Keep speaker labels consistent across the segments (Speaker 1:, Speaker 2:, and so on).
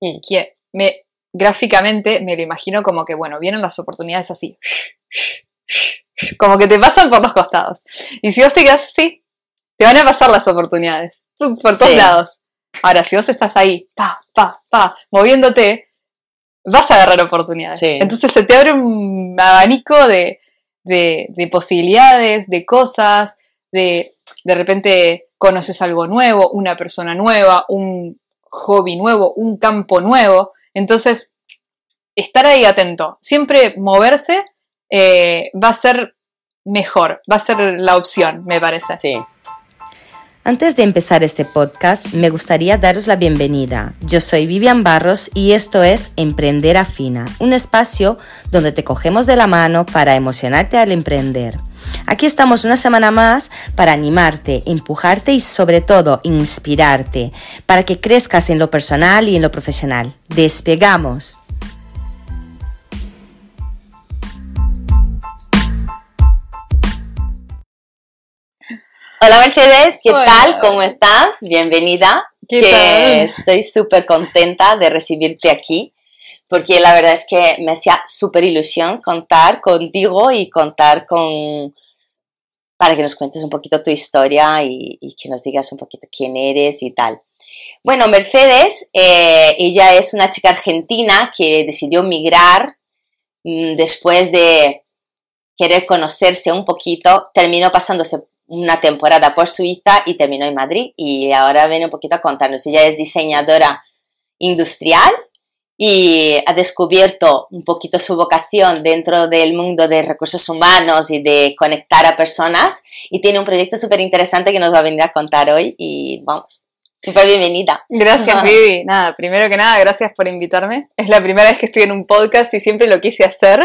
Speaker 1: Mm. Que me, gráficamente me lo imagino como que, bueno, vienen las oportunidades así. Como que te pasan por los costados. Y si vos te quedas así, te van a pasar las oportunidades. Por todos lados. Ahora, si vos estás ahí, pa, pa, pa, moviéndote, vas a agarrar oportunidades. Entonces se te abre un abanico de, de, posibilidades, de cosas, de de repente conoces algo nuevo, una persona nueva, un hobby nuevo, un campo nuevo. Entonces, estar ahí atento, siempre moverse eh, va a ser mejor, va a ser la opción, me parece.
Speaker 2: Sí. Antes de empezar este podcast, me gustaría daros la bienvenida. Yo soy Vivian Barros y esto es Emprender Afina, un espacio donde te cogemos de la mano para emocionarte al emprender. Aquí estamos una semana más para animarte, empujarte y sobre todo inspirarte, para que crezcas en lo personal y en lo profesional. Despegamos. Hola Mercedes, ¿qué tal? ¿Cómo estás? Bienvenida. que estoy súper contenta de recibirte aquí, porque la verdad es que me hacía súper ilusión contar contigo y contar con, para que nos cuentes un poquito tu historia y, que nos digas un poquito quién eres y tal. Bueno, Mercedes, eh, ella es una chica argentina que decidió migrar mm, después de querer conocerse un poquito, terminó pasándose una temporada por Suiza y terminó en Madrid y ahora viene un poquito a contarnos. Ella es diseñadora industrial y ha descubierto un poquito su vocación dentro del mundo de recursos humanos y de conectar a personas y tiene un proyecto súper interesante que nos va a venir a contar hoy y vamos. Súper bienvenida.
Speaker 1: Gracias, Vivi. Nada, primero que nada, gracias por invitarme. Es la primera vez que estoy en un podcast y siempre lo quise hacer.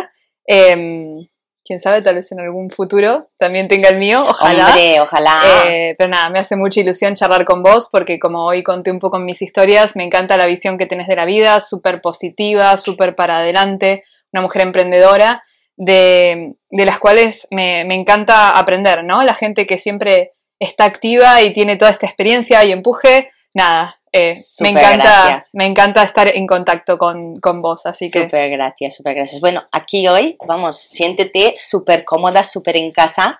Speaker 1: Eh, quién sabe, tal vez en algún futuro también tenga el mío, ojalá.
Speaker 2: Hombre, ojalá.
Speaker 1: Eh, pero nada, me hace mucha ilusión charlar con vos porque como hoy conté un poco en mis historias, me encanta la visión que tenés de la vida, súper positiva, súper para adelante, una mujer emprendedora, de, de las cuales me, me, encanta aprender, ¿no? La gente que siempre está activa y tiene toda esta experiencia y empuje, nada, eh, me, encanta, me encanta estar en contacto con, vos, así que...
Speaker 2: Súper gracias, súper gracias. Bueno, aquí hoy, vamos, siéntete súper cómoda, súper en casa,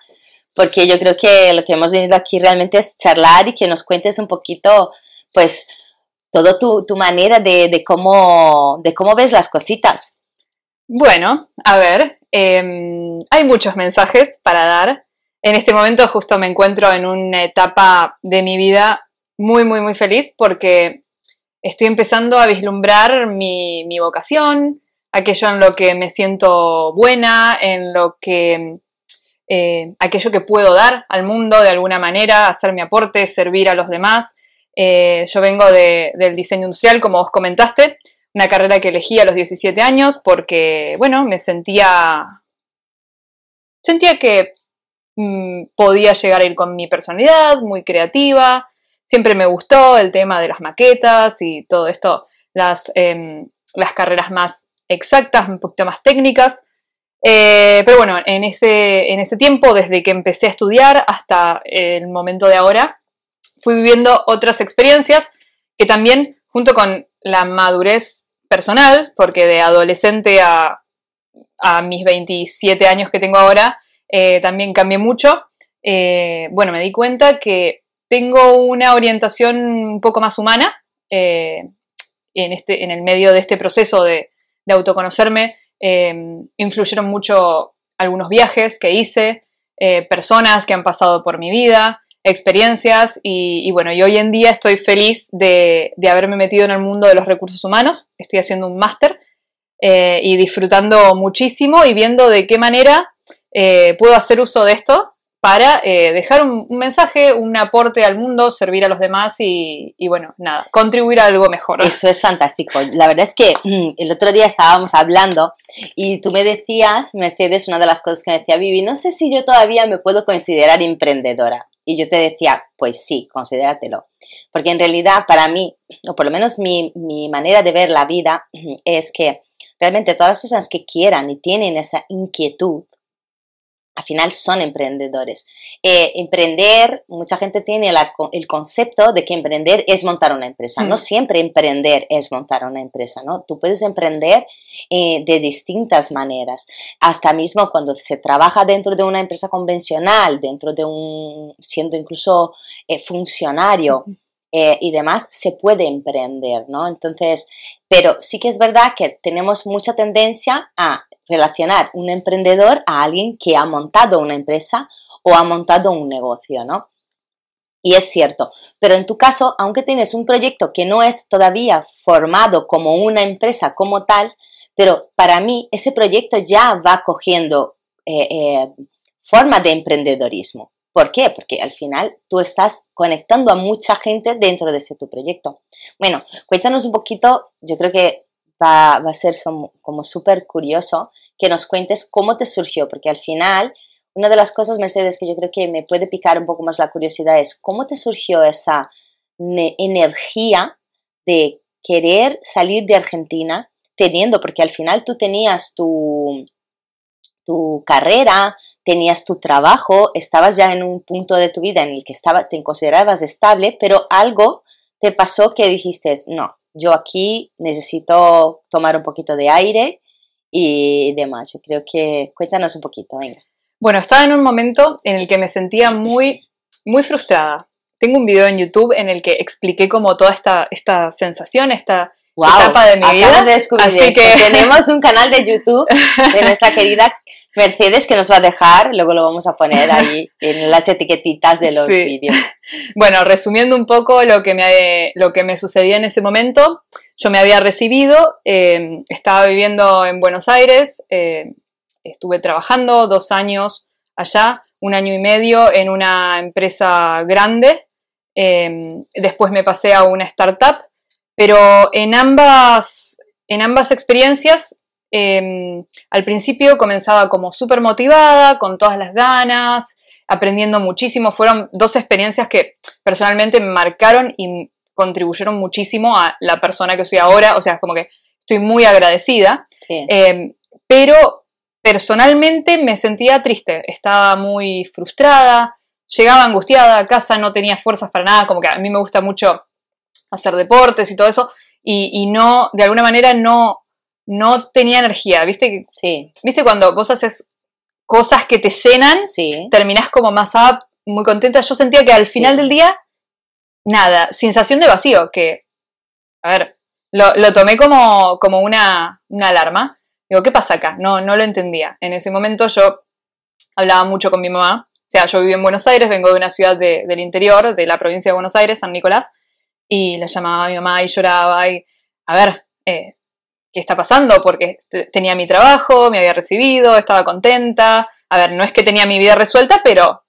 Speaker 2: porque yo creo que lo que hemos venido aquí realmente es charlar y que nos cuentes un poquito, pues, todo tu, tu manera de, cómo, de cómo ves las cositas.
Speaker 1: Bueno, a ver, em, hay muchos mensajes para dar. En este momento justo me encuentro en una etapa de mi vida muy, muy, muy feliz porque estoy empezando a vislumbrar mi, vocación, aquello en lo que me siento buena, en lo que eh, aquello que puedo dar al mundo de alguna manera, hacer mi aporte, servir a los demás. Eh, yo vengo del diseño industrial, como vos comentaste, una carrera que elegí a los 17 años porque, bueno, me sentía, sentía que mm, podía llegar a ir con mi personalidad, muy creativa, Siempre me gustó el tema de las maquetas y todo esto, las, em, las carreras más exactas, un poquito más técnicas. Eh, pero bueno, en ese, en ese tiempo, desde que empecé a estudiar hasta el momento de ahora, fui viviendo otras experiencias que también, junto con la madurez personal, porque de adolescente a, a mis 27 años que tengo ahora, eh, también cambié mucho. Eh, bueno, me di cuenta que tengo una orientación un poco más humana eh, en, este, en el medio de este proceso de, autoconocerme. Em, influyeron mucho algunos viajes que hice, eh, personas que han pasado por mi vida, experiencias y, bueno, y hoy en día estoy feliz de, haberme metido en el mundo de los recursos humanos, estoy haciendo un máster eh, y disfrutando muchísimo y viendo de qué manera puedo hacer uso de esto para eh, dejar un, mensaje, un aporte al mundo, servir a los demás y, bueno, nada, contribuir a algo mejor.
Speaker 2: Eso es fantástico. La verdad es que mm, el otro día estábamos hablando y tú me decías, Mercedes, una de las cosas que me decía Vivi, no sé si yo todavía me puedo considerar emprendedora. Y yo te decía, pues sí, considératelo. Porque en realidad para mí, o por lo menos mi, mi manera de ver la vida, es que realmente todas las personas que quieran y tienen esa inquietud, al final son emprendedores. Eh, emprender, mucha gente tiene el concepto de que emprender es montar una empresa. No mm. siempre emprender es montar una empresa, ¿no? Tú puedes emprender eh, de distintas maneras. Hasta mismo cuando se trabaja dentro de una empresa convencional, dentro de un, siendo incluso eh, funcionario. y demás, se puede emprender, ¿no? Entonces, pero sí que es verdad que tenemos mucha tendencia a relacionar un emprendedor a alguien que ha montado una empresa o ha montado un negocio, ¿no? Y es cierto, pero en tu caso, aunque tienes un proyecto que no es todavía formado como una empresa como tal, pero para mí ese proyecto ya va cogiendo eh, eh, forma de emprendedorismo. ¿Por qué? Porque al final tú estás conectando a mucha gente dentro de ese tu proyecto. Bueno, cuéntanos un poquito, yo creo que va, a ser como súper curioso que nos cuentes cómo te surgió, porque al final, una de las cosas, Mercedes, que yo creo que me puede picar un poco más la curiosidad es cómo te surgió esa energía de querer salir de Argentina teniendo, porque al final tú tenías tu, tu carrera, tenías tu trabajo, estabas ya en un punto de tu vida en el que estaba, te considerabas estable, pero algo te pasó que dijiste, no, yo aquí necesito tomar un poquito de aire y demás. Yo creo que cuéntanos un poquito, venga.
Speaker 1: Bueno, estaba en un momento en el que me sentía muy, muy frustrada. Tengo un video en YouTube en el que expliqué como toda esta, esta sensación, esta etapa de mi vida.
Speaker 2: De descubrir Así que tenemos un canal de YouTube de nuestra querida Mercedes que nos va a dejar, luego lo vamos a poner ahí en las etiquetitas de los vídeos.
Speaker 1: Bueno, resumiendo un poco lo que me, lo que me sucedía en ese momento, yo me había recibido, eh, estaba viviendo en Buenos Aires, eh, estuve trabajando dos años allá, un año y medio en una empresa grande, eh, después me pasé a una startup, pero en ambas, en ambas experiencias Em, al principio comenzaba como súper motivada, con todas las ganas, aprendiendo muchísimo. Fueron dos experiencias que personalmente me marcaron y contribuyeron muchísimo a la persona que soy ahora. O sea, como que estoy muy agradecida. Em, pero personalmente me sentía triste, estaba muy frustrada, llegaba angustiada a casa, no tenía fuerzas para nada, como que a mí me gusta mucho hacer deportes y todo eso, y, y no, de alguna manera no, no tenía energía, ¿viste? Sí. ¿Viste cuando vos haces cosas que te llenan, sí. terminás como más up, muy contenta? Yo sentía que al final del día, nada, sensación de vacío, que, a ver, lo, tomé como, como una, alarma. Digo, ¿qué pasa acá? No, no lo entendía. En ese momento yo hablaba mucho con mi mamá. O sea, yo vivo en Buenos Aires, vengo de una ciudad del interior, de la provincia de Buenos Aires, San Nicolás, y la llamaba a mi mamá y lloraba y, a ver, eh, qué está pasando, porque tenía mi trabajo, me había recibido, estaba contenta. A ver, no es que tenía mi vida resuelta, pero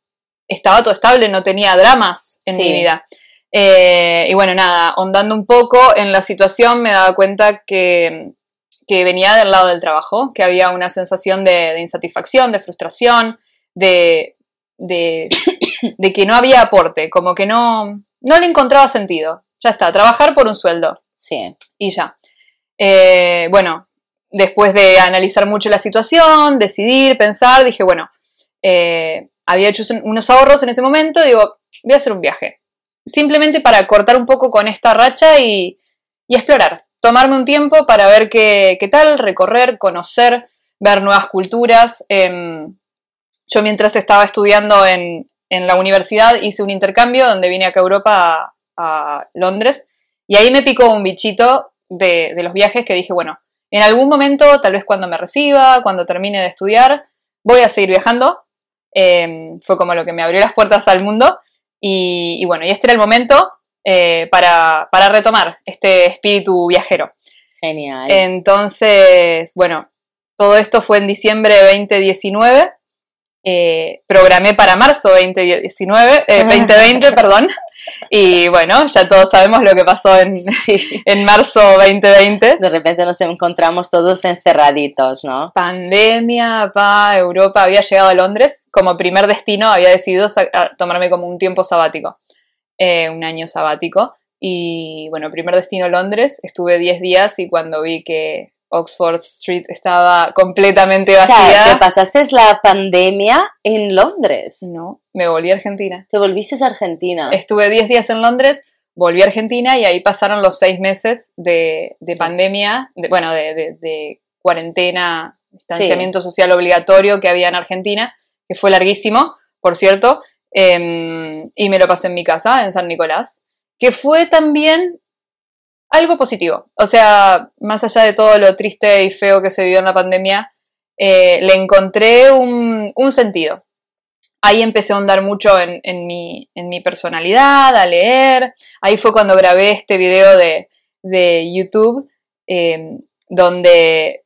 Speaker 1: estaba todo estable, no tenía dramas en mi vida. Eh, y bueno, nada, ondando un poco en la situación me daba cuenta que, venía del lado del trabajo, que había una sensación de, insatisfacción, de frustración, de, de, de, que no había aporte, como que no, no le encontraba sentido. Ya está, trabajar por un sueldo. Sí. Y ya. Eh, bueno, después de analizar mucho la situación, decidir, pensar, dije, bueno, eh, había hecho unos ahorros en ese momento, digo, voy a hacer un viaje. Simplemente para cortar un poco con esta racha y, explorar. Tomarme un tiempo para ver qué, tal, recorrer, conocer, ver nuevas culturas. Em, yo mientras estaba estudiando en, la universidad hice un intercambio donde vine acá a Europa, a Londres, y ahí me picó un bichito de, los viajes que dije, bueno, en algún momento, tal vez cuando me reciba, cuando termine de estudiar, voy a seguir viajando. Em, fue como lo que me abrió las puertas al mundo. Y, bueno, y este era el momento eh, para, para, retomar este espíritu viajero.
Speaker 2: Genial.
Speaker 1: Entonces, bueno, todo esto fue en diciembre de 2019. Eh, programé para marzo 2019, 2020, eh, perdón. Y bueno, ya todos sabemos lo que pasó en, en marzo 2020.
Speaker 2: De repente nos encontramos todos encerraditos, ¿no?
Speaker 1: Pandemia, pa, Europa. Había llegado a Londres como primer destino, había decidido tomarme como un tiempo sabático, eh, un año sabático. Y bueno, primer destino Londres, estuve 10 días y cuando vi que Oxford Street estaba completamente vacía. O
Speaker 2: sea, ¿te pasaste la pandemia en Londres?
Speaker 1: No, me volví a Argentina.
Speaker 2: ¿Te volviste a Argentina?
Speaker 1: Estuve 10 días en Londres, volví a Argentina y ahí pasaron los seis meses de, pandemia, bueno, de, cuarentena, distanciamiento social obligatorio que había en Argentina, que fue larguísimo, por cierto, em, y me lo pasé en mi casa, en San Nicolás, que fue también algo positivo. O sea, más allá de todo lo triste y feo que se vivió en la pandemia, eh, le encontré un, sentido. Ahí empecé a ahondar mucho en, mi, personalidad, a leer. Ahí fue cuando grabé este video de, YouTube, em, donde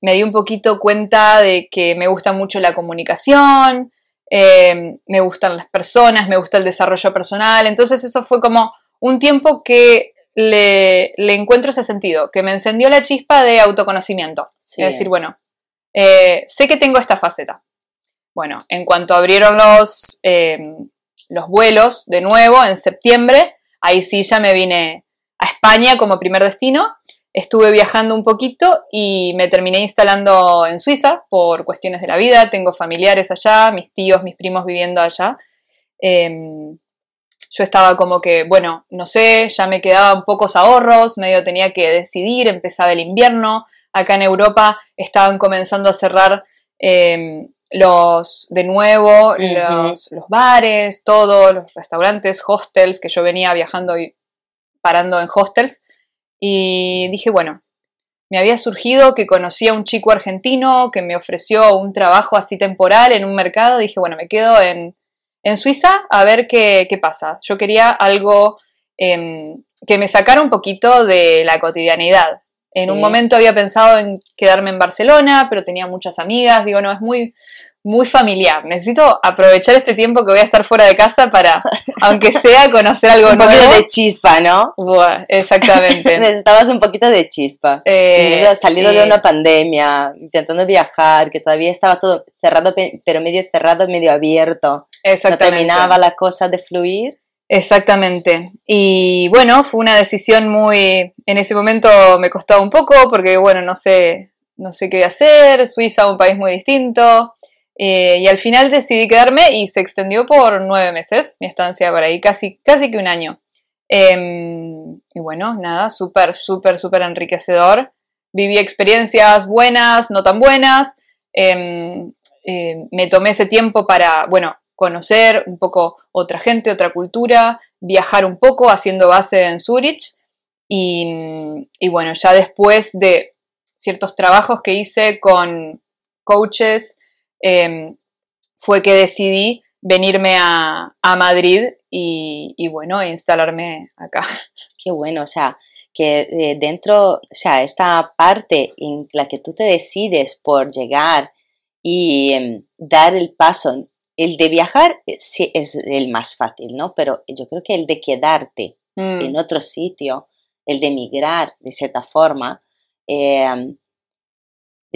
Speaker 1: me di un poquito cuenta de que me gusta mucho la comunicación, em, me gustan las personas, me gusta el desarrollo personal. Entonces eso fue como un tiempo que le, encuentro ese sentido, que me encendió la chispa de autoconocimiento. Es decir, bueno, eh, sé que tengo esta faceta. Bueno, en cuanto abrieron los, em, los vuelos de nuevo en septiembre, ahí sí ya me vine a España como primer destino. Estuve viajando un poquito y me terminé instalando en Suiza por cuestiones de la vida. Tengo familiares allá, mis tíos, mis primos viviendo allá. Em, yo estaba como que, bueno, no sé, ya me quedaban pocos ahorros, medio tenía que decidir, empezaba el invierno, acá en Europa estaban comenzando a cerrar em, los, de nuevo, los, bares, todos, los restaurantes, hostels, que yo venía viajando y parando en hostels, y dije, bueno, me había surgido que conocía a un chico argentino que me ofreció un trabajo así temporal en un mercado, dije, bueno, me quedo en en Suiza a ver qué, pasa. Yo quería algo em, que me sacara un poquito de la cotidianidad. En un momento había pensado en quedarme en Barcelona, pero tenía muchas amigas. Digo, no, es muy, muy familiar. Necesito aprovechar este tiempo que voy a estar fuera de casa para, aunque sea, conocer algo
Speaker 2: un
Speaker 1: nuevo.
Speaker 2: Un poquito de chispa, ¿no?
Speaker 1: exactamente.
Speaker 2: Necesitabas un poquito de chispa. Eh, salido de una pandemia, intentando viajar, que todavía estaba todo cerrado, pero medio cerrado, medio abierto. Exactamente. No terminaba la cosa de fluir.
Speaker 1: Exactamente. Y bueno, fue una decisión muy. En ese momento me costó un poco porque, bueno, no sé, no sé qué hacer. Suiza, un país muy distinto. Eh, y al final decidí quedarme y se extendió por nueve meses mi estancia por ahí, casi, casi que un año. Em, y bueno, nada, súper, súper, súper enriquecedor. Viví experiencias buenas, no tan buenas. Em, em, me tomé ese tiempo para, bueno, conocer un poco otra gente, otra cultura, viajar un poco haciendo base en Zurich. Y, y bueno, ya después de ciertos trabajos que hice con coaches, Em, fue que decidí venirme a, Madrid y, bueno, instalarme acá.
Speaker 2: Qué bueno, o sea, que eh, dentro, o sea, esta parte en la que tú te decides por llegar y em, dar el paso, el de viajar eh, sí es el más fácil, ¿no? Pero yo creo que el de quedarte mm. en otro sitio, el de emigrar de cierta forma, em,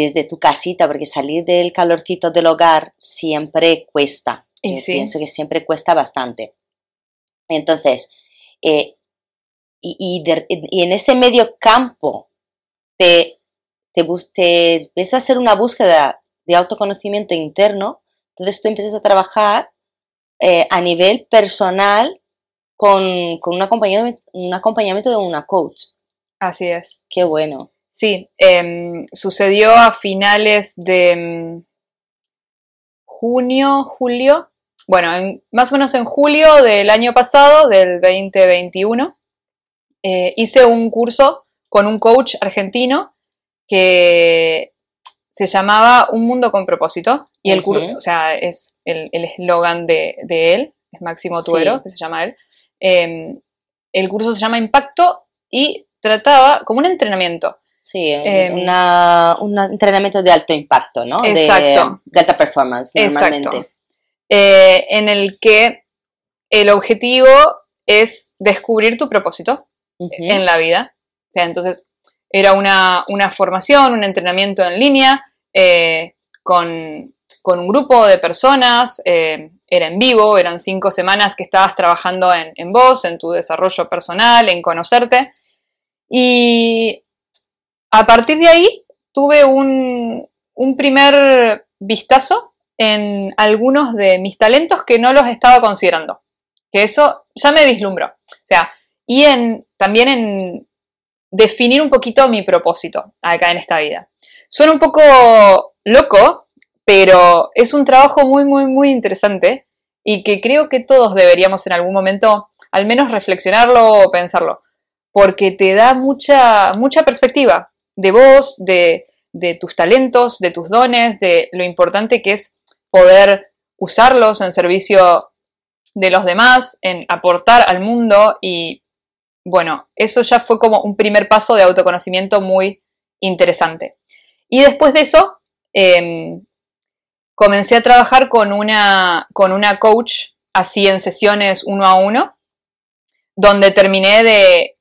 Speaker 2: desde tu casita, porque salir del calorcito del hogar siempre cuesta. Yo pienso que siempre cuesta bastante. Entonces, eh, y, en ese medio campo te, te, te ves a hacer una búsqueda de autoconocimiento interno, entonces tú empiezas a trabajar eh, a nivel personal con, con un, acompañamiento, un acompañamiento de una coach.
Speaker 1: Así es.
Speaker 2: Qué bueno.
Speaker 1: Sí, em, sucedió a finales de em, junio, julio. Bueno, más o menos en julio del año pasado, del 2021, eh, hice un curso con un coach argentino que se llamaba Un Mundo con Propósito. Y el curso, o sea, es el eslogan de, él, es Máximo Tuero, que se llama él. Em, el curso se llama Impacto y trataba como un entrenamiento
Speaker 2: Sí, em, un entrenamiento de alto impacto, ¿no? Exacto. De, alta performance, normalmente. Exacto.
Speaker 1: Eh, en el que el objetivo es descubrir tu propósito en la vida. O sea, entonces era una, formación, un entrenamiento en línea eh, con, un grupo de personas, eh, era en vivo, eran cinco semanas que estabas trabajando en, en vos, en tu desarrollo personal, en conocerte. Y a partir de ahí tuve un, un primer vistazo en algunos de mis talentos que no los estaba considerando. Que eso ya me vislumbró. O sea, y en, también en definir un poquito mi propósito acá en esta vida. Suena un poco loco, pero es un trabajo muy, muy, muy interesante y que creo que todos deberíamos en algún momento al menos reflexionarlo o pensarlo, porque te da mucha, mucha perspectiva de vos, de, de tus talentos, de tus dones, de lo importante que es poder usarlos en servicio de los demás, en aportar al mundo y bueno, eso ya fue como un primer paso de autoconocimiento muy interesante. Y después de eso, em, comencé a trabajar con una, con una coach así en sesiones uno a uno, donde terminé de,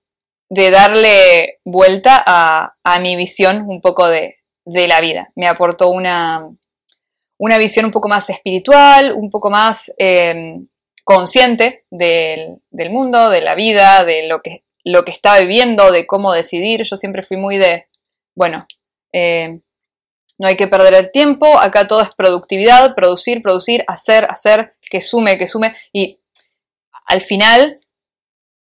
Speaker 1: darle vuelta a, mi visión un poco de, la vida. Me aportó una, una, visión un poco más espiritual, un poco más em, consciente del, mundo, de la vida, de lo que, lo que viviendo, de cómo decidir. Yo siempre fui muy de, bueno, eh, no hay que perder el tiempo, acá todo es productividad, producir, producir, hacer, hacer, que sume, que sume. Y al final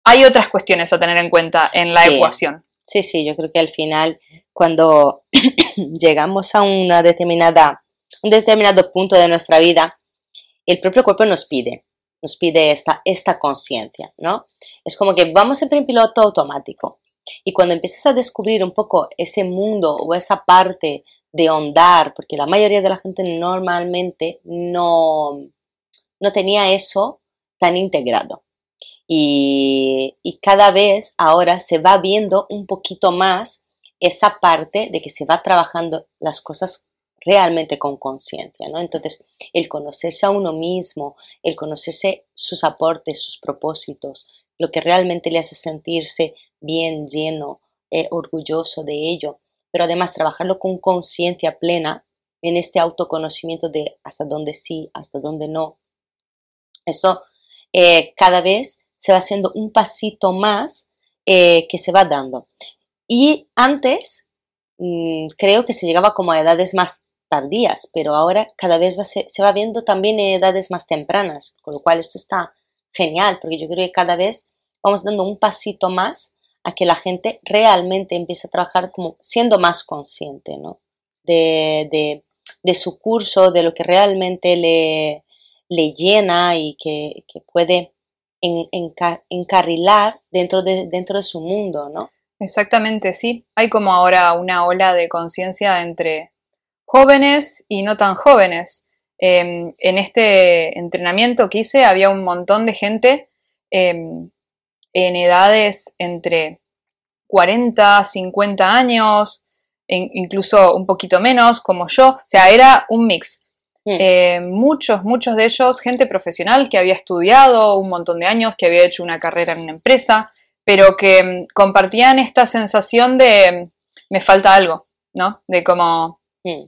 Speaker 1: hay otras cuestiones a tener en cuenta en la ecuación.
Speaker 2: Sí, sí, yo creo que al final cuando llegamos a una determinada, un determinado punto de nuestra vida, el propio cuerpo nos pide nos pide esta, esta conciencia, ¿no? Es como que vamos siempre en piloto automático. Y cuando empiezas a descubrir un poco ese mundo o esa parte de ondar, porque la mayoría de la gente normalmente no, no tenía eso tan integrado. Y, cada vez ahora se va viendo un poquito más esa parte de que se va trabajando las cosas realmente con conciencia, ¿no? Entonces, el conocerse a uno mismo, el conocerse sus aportes, sus propósitos, lo que realmente le hace sentirse bien, lleno, eh, orgulloso de ello, pero además trabajarlo con conciencia plena en este autoconocimiento de hasta dónde sí, hasta dónde no. Eso eh, cada vez se va haciendo un pasito más eh, que se va dando. Y antes mm, creo que se llegaba como a edades más tardías, pero ahora cada vez se, va viendo también en edades más tempranas, con lo cual esto está genial, porque yo creo que cada vez vamos dando un pasito más a que la gente realmente empiece a trabajar como siendo más consciente ¿no? de, su curso, de lo que realmente le llena y que, puede encarrilar dentro de, dentro de su mundo, ¿no?
Speaker 1: Exactamente, sí. Hay como ahora una ola de conciencia entre jóvenes y no tan jóvenes. Em, en este entrenamiento que hice había un montón de gente em, en edades entre 40, 50 años, incluso un poquito menos, como yo. O sea, era un mix. Mm. Em, muchos, muchos de ellos, gente profesional que había estudiado un montón de años, que había hecho una carrera en una empresa, pero que compartían esta sensación de me falta algo, ¿no? De como mm.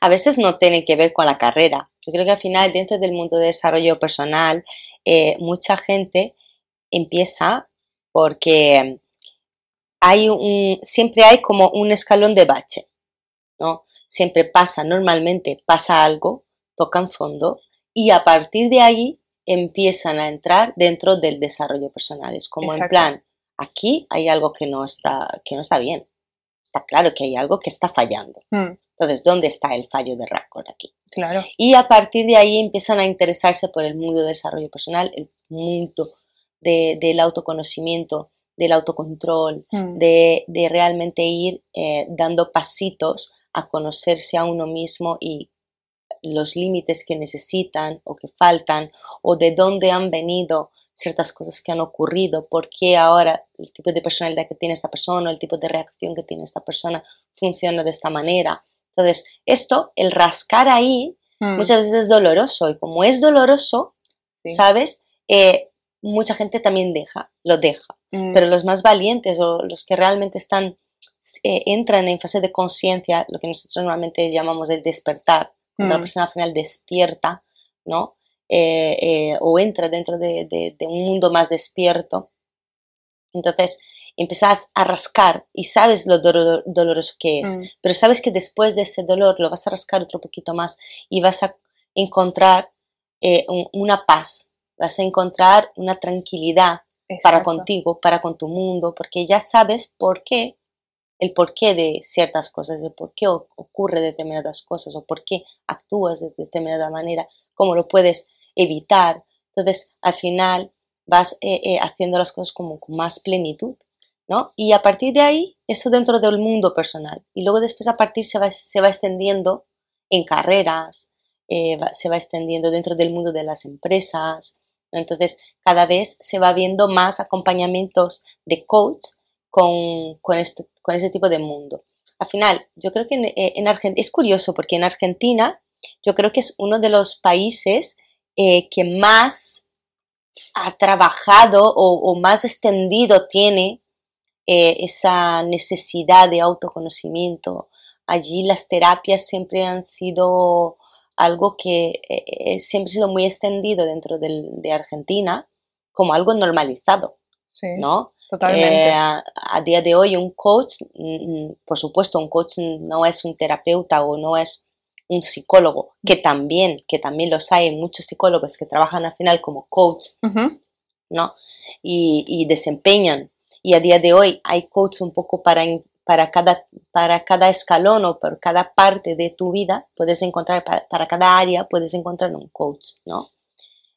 Speaker 2: A veces no tiene que ver con la carrera. Yo creo que al final dentro del mundo de desarrollo personal eh, mucha gente empieza porque hay un, siempre hay como un escalón de bache, ¿no? Siempre pasa, normalmente pasa algo, tocan fondo y a partir de ahí empiezan a entrar dentro del desarrollo personal. Es como en plan, aquí hay algo que no está, que no está bien. Está claro que hay algo que está fallando. Hmm. Entonces, ¿dónde está el fallo de Rackord aquí?
Speaker 1: Claro.
Speaker 2: Y a partir de ahí empiezan a interesarse por el mundo del desarrollo personal, el mundo del autoconocimiento, del autocontrol, mm. de, realmente ir eh, dando pasitos a conocerse a uno mismo y los límites que necesitan o que faltan o de dónde han venido ciertas cosas que han ocurrido, por qué ahora el tipo de personalidad que tiene esta persona, el tipo de reacción que tiene esta persona funciona de esta manera. Entonces, esto, el rascar ahí, hmm. muchas veces es doloroso y como es doloroso, ¿sabes? Eh, mucha gente también deja, lo deja. Hmm. Pero los más valientes o los que realmente están, eh, entran en fase de conciencia, lo que nosotros normalmente llamamos el despertar, cuando la hmm. persona al final despierta, ¿no? Eh, o entra dentro de, un mundo más despierto. Entonces, empezás a rascar y sabes lo doloroso que es, mm. pero sabes que después de ese dolor lo vas a rascar otro poquito más y vas a encontrar eh, una paz, vas a encontrar una tranquilidad para contigo, para con tu mundo, porque ya sabes por qué, el porqué de ciertas cosas, el por qué ocurre determinadas cosas o por qué actúas de determinada manera, cómo lo puedes evitar. Entonces, al final vas eh, eh, haciendo las cosas como con más plenitud, ¿no? Y a partir de ahí, eso dentro del mundo personal. Y luego después a partir se va, se va extendiendo en carreras, eh, se va extendiendo dentro del mundo de las empresas. Entonces, cada vez se va viendo más acompañamientos de coach con, con, este, con este tipo de mundo. Al final, yo creo que en, en Argentina, es curioso porque en Argentina, yo creo que es uno de los países que más ha trabajado o, más extendido tiene eh, esa necesidad de autoconocimiento. Allí las terapias siempre han sido algo que eh, eh, siempre ha sido muy extendido dentro de Argentina como algo normalizado. ¿no?
Speaker 1: Totalmente.
Speaker 2: a, día de hoy un coach, mm, mm, por supuesto, un coach no es un terapeuta o no es un psicólogo, que también, que también los hay, muchos psicólogos que trabajan al final como coach, ¿no? Y, desempeñan. Y a día de hoy hay coach un poco para, para, cada, para cada escalón o por cada parte de tu vida, puedes encontrar, para, cada área, puedes encontrar un coach, ¿no?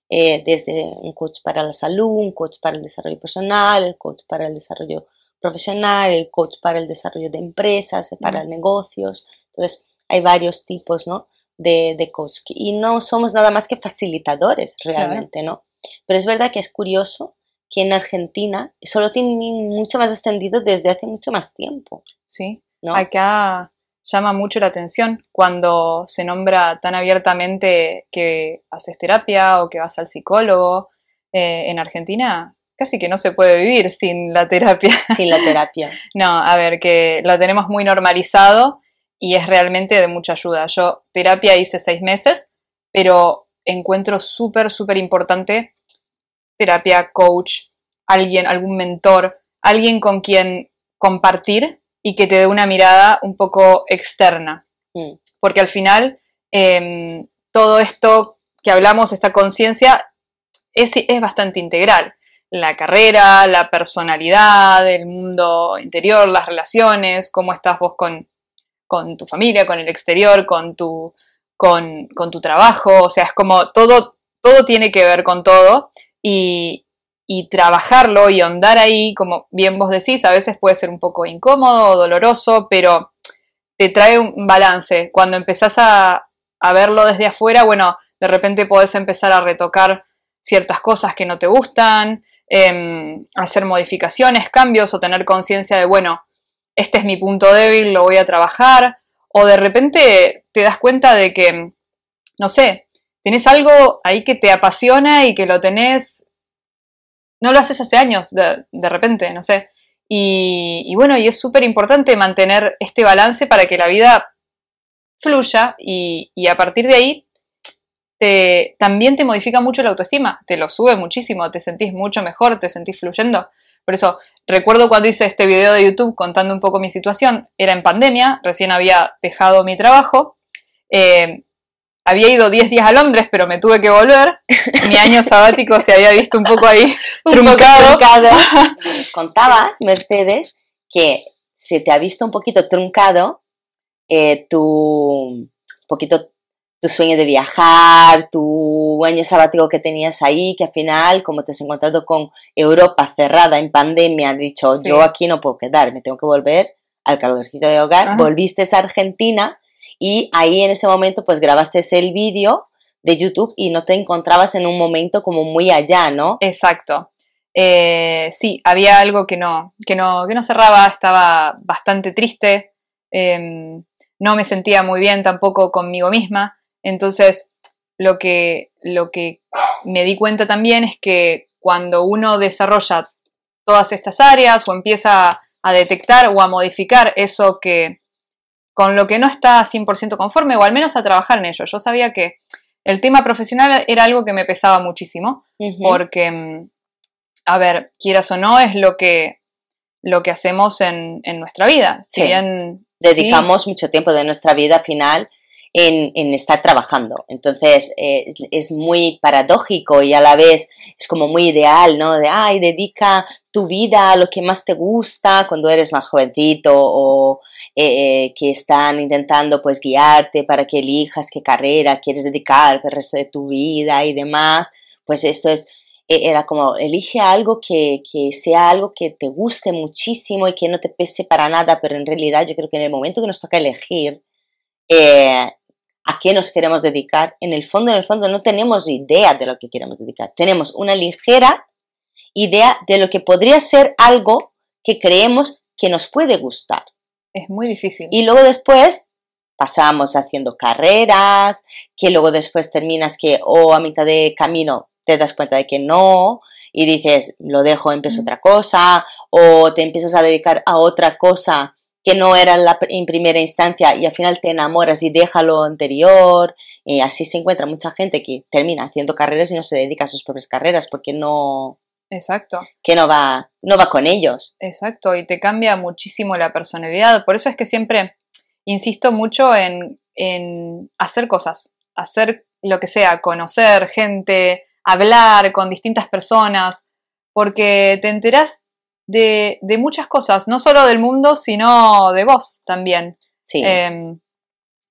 Speaker 2: Eh, desde un coach para la salud, un coach para el desarrollo personal, el coach para el desarrollo profesional, el coach para el desarrollo de empresas, para negocios. Entonces, hay varios tipos, ¿no? De, de coach. Y no somos nada más que facilitadores realmente, ¿no? Pero es verdad que es curioso que en Argentina solo tiene mucho más extendido desde hace mucho más tiempo.
Speaker 1: Sí, ¿no? acá llama mucho la atención cuando se nombra tan abiertamente que haces terapia o que vas al psicólogo. Eh, en Argentina casi que no se puede vivir sin la terapia.
Speaker 2: Sin la terapia.
Speaker 1: no, a ver, que lo tenemos muy normalizado y es realmente de mucha ayuda. Yo terapia hice seis meses, pero encuentro súper, súper importante terapia, coach, alguien, algún mentor, alguien con quien compartir y que te dé una mirada un poco externa. Mm. Porque al final em, todo esto que hablamos, esta conciencia, es, es bastante integral. La carrera, la personalidad, el mundo interior, las relaciones, cómo estás vos con, con tu familia, con el exterior, con tu, con, tu trabajo, o sea, es como todo, todo tiene que ver con todo y, trabajarlo y ahondar ahí, como bien vos decís, a veces puede ser un poco incómodo o doloroso, pero te trae un balance. Cuando empezás a, verlo desde afuera, bueno, de repente podés empezar a retocar ciertas cosas que no te gustan, em, hacer modificaciones, cambios o tener conciencia de, bueno, este es mi punto débil, lo voy a trabajar, o de repente te das cuenta de que, no sé, tenés algo ahí que te apasiona y que lo tenés, no lo haces hace años, de, repente, no sé. Y, bueno, y es súper importante mantener este balance para que la vida fluya y, a partir de ahí te, también te modifica mucho la autoestima, te lo sube muchísimo, te sentís mucho mejor, te sentís fluyendo. Por eso, recuerdo cuando hice este video de YouTube contando un poco mi situación, era en pandemia, recién había dejado mi trabajo, eh, había ido 10 días a Londres, pero me tuve que volver. Mi año sabático se había visto un poco ahí truncado.
Speaker 2: contabas, Mercedes, que se te ha visto un poquito truncado eh, tu poquito tu sueño de viajar, tu año sabático que tenías ahí, que al final, como te has encontrado con Europa cerrada en pandemia, has dicho, yo aquí no puedo quedar, me tengo que volver al calorcito de hogar, volviste a Argentina y ahí en ese momento pues grabaste el vídeo de YouTube y no te encontrabas en un momento como muy allá, ¿no?
Speaker 1: Exacto. Eh, sí, había algo que no, que no, que no cerraba, estaba bastante triste, em, no me sentía muy bien tampoco conmigo misma. Entonces, lo que, lo que me di cuenta también es que cuando uno desarrolla todas estas áreas o empieza a detectar o a modificar eso que con lo que no está 100% conforme o al menos a trabajar en ello. Yo sabía que el tema profesional era algo que me pesaba muchísimo porque, mm, a ver, quieras o no, es lo que, lo que hacemos en, nuestra vida. Si bien,
Speaker 2: Dedicamos mucho tiempo de nuestra vida final en, estar trabajando. Entonces eh, es muy paradójico y a la vez es como muy ideal, ¿no? De, ay, dedica tu vida a lo que más te gusta cuando eres más jovencito o eh, eh, que están intentando pues guiarte para que elijas qué carrera quieres dedicar el resto de tu vida y demás. Pues esto es era como elige algo que, que, sea algo que te guste muchísimo y que no te pese para nada, pero en realidad yo creo que en el momento que nos toca elegir eh, a qué nos queremos dedicar, en el fondo, en el fondo no tenemos idea de lo que queremos dedicar. Tenemos una ligera idea de lo que podría ser algo que creemos que nos puede gustar.
Speaker 1: Es muy difícil.
Speaker 2: Y luego después pasamos haciendo carreras, que luego después terminas que o a mitad de camino te das cuenta de que no y dices, lo dejo, empiezo otra cosa, o te empiezas a dedicar a otra cosa que no era la, en primera instancia y al final te enamoras y deja lo anterior. Y así se encuentra mucha gente que termina haciendo carreras y no se dedica a sus propias carreras porque no...
Speaker 1: Exacto.
Speaker 2: Que no va, no va con ellos.
Speaker 1: Exacto, y te cambia muchísimo la personalidad. Por eso es que siempre insisto mucho en, en hacer cosas, hacer lo que sea, conocer gente, hablar con distintas personas, porque te enterás de, muchas cosas, no solo del mundo, sino de vos también.
Speaker 2: Sí.
Speaker 1: Em,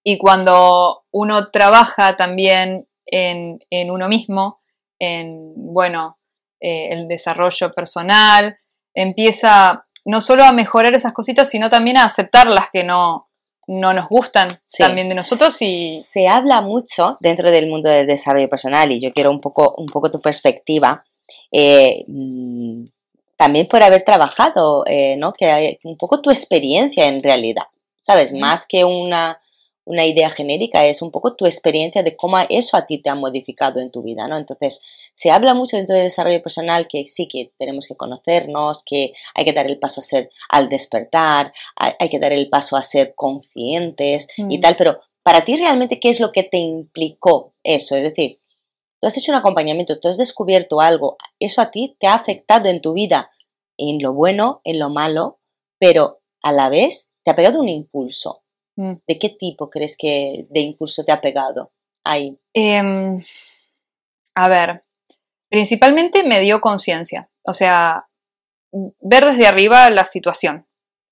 Speaker 1: y cuando uno trabaja también en, uno mismo, en, bueno, eh, el desarrollo personal, empieza no solo a mejorar esas cositas, sino también a aceptar las que no, no nos gustan también de nosotros y...
Speaker 2: Se habla mucho dentro del mundo del desarrollo personal y yo quiero un poco, un poco tu perspectiva. Eh, mm, también por haber trabajado, eh, ¿no? Que un poco tu experiencia en realidad, ¿sabes? Más que una, una idea genérica, es un poco tu experiencia de cómo eso a ti te ha modificado en tu vida, ¿no? Entonces, se habla mucho dentro del desarrollo personal que sí que tenemos que conocernos, que hay que dar el paso a ser al despertar, hay, que dar el paso a ser conscientes y mm. tal, pero para ti realmente, ¿qué es lo que te implicó eso? Es decir, tú has hecho un acompañamiento, tú has descubierto algo, eso a ti te ha afectado en tu vida, en lo bueno, en lo malo, pero a la vez te ha pegado un impulso. Mm. ¿De qué tipo crees que de impulso te ha pegado ahí?
Speaker 1: Em, a ver, Principalmente me dio conciencia, o sea, ver desde arriba la situación.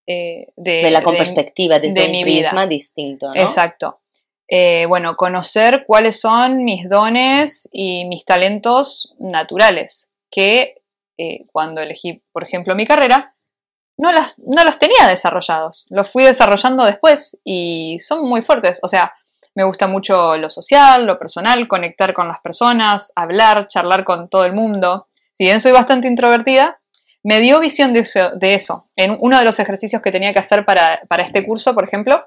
Speaker 2: Eh, de, la con perspectiva, desde mi prisma distinto. ¿no?
Speaker 1: Exacto. Eh, bueno, conocer cuáles son mis dones y mis talentos naturales, que eh, cuando elegí, por ejemplo, mi carrera, no, las, no los tenía desarrollados, los fui desarrollando después y son muy fuertes. O sea, me gusta mucho lo social, lo personal, conectar con las personas, hablar, charlar con todo el mundo. Si bien soy bastante introvertida, me dio visión de eso. En uno de los ejercicios que tenía que hacer para, este curso, por ejemplo,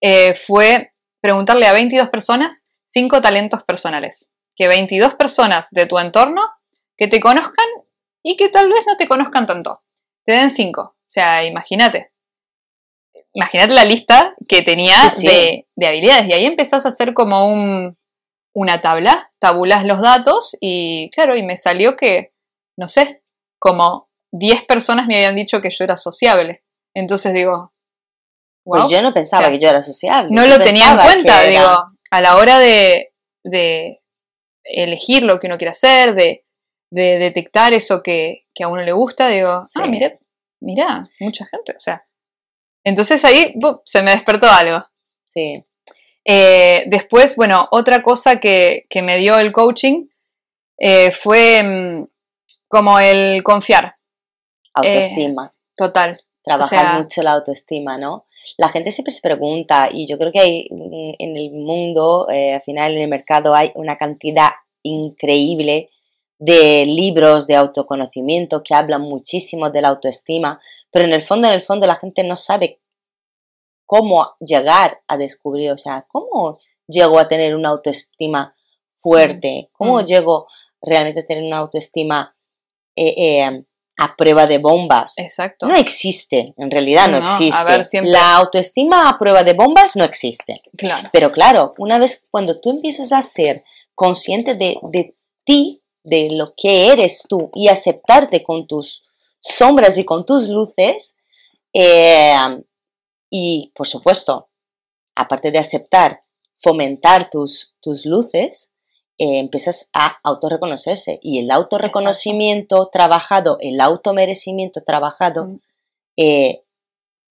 Speaker 1: eh, fue preguntarle a 22 personas cinco talentos personales. Que 22 personas de tu entorno que te conozcan y que tal vez no te conozcan tanto. Te den cinco. O sea, imagínate imagínate la lista que tenía De, habilidades. Y ahí empezás a hacer como un, una tabla, tabulas los datos y claro, y me salió que, no sé, como 10 personas me habían dicho que yo era sociable. Entonces digo...
Speaker 2: pues yo no pensaba que yo era sociable.
Speaker 1: No lo tenía en cuenta, digo, a la hora de, de, elegir lo que uno quiere hacer, de, de detectar eso que, que, a uno le gusta, digo, ah, mira, mira, mucha gente, o sea, entonces ahí se me despertó algo.
Speaker 2: Sí.
Speaker 1: Eh, después, bueno, otra cosa que, me dio el coaching eh, fue mm, como el confiar.
Speaker 2: Autoestima.
Speaker 1: Eh, total.
Speaker 2: Trabajar mucho la autoestima, ¿no? La gente siempre se pregunta, y yo creo que hay en el mundo, al final en el mercado, hay una cantidad increíble de libros de autoconocimiento que hablan muchísimo de la autoestima, pero en el fondo, en el fondo la gente no sabe cómo llegar a descubrir, o sea, cómo llego a tener una autoestima fuerte, mm, cómo mm. llego realmente a tener una autoestima eh, eh, a prueba de bombas.
Speaker 1: Exacto.
Speaker 2: No existe, en realidad no, existe. La autoestima a prueba de bombas no existe.
Speaker 1: Claro.
Speaker 2: Pero claro, una vez cuando tú empiezas a ser consciente de, de ti, de lo que eres tú y aceptarte con tus sombras y con tus luces. Eh, y, por supuesto, aparte de aceptar, fomentar tus, tus luces, eh, empiezas a autorreconocerse. Y el autorreconocimiento trabajado, el automerecimiento trabajado, mm. eh,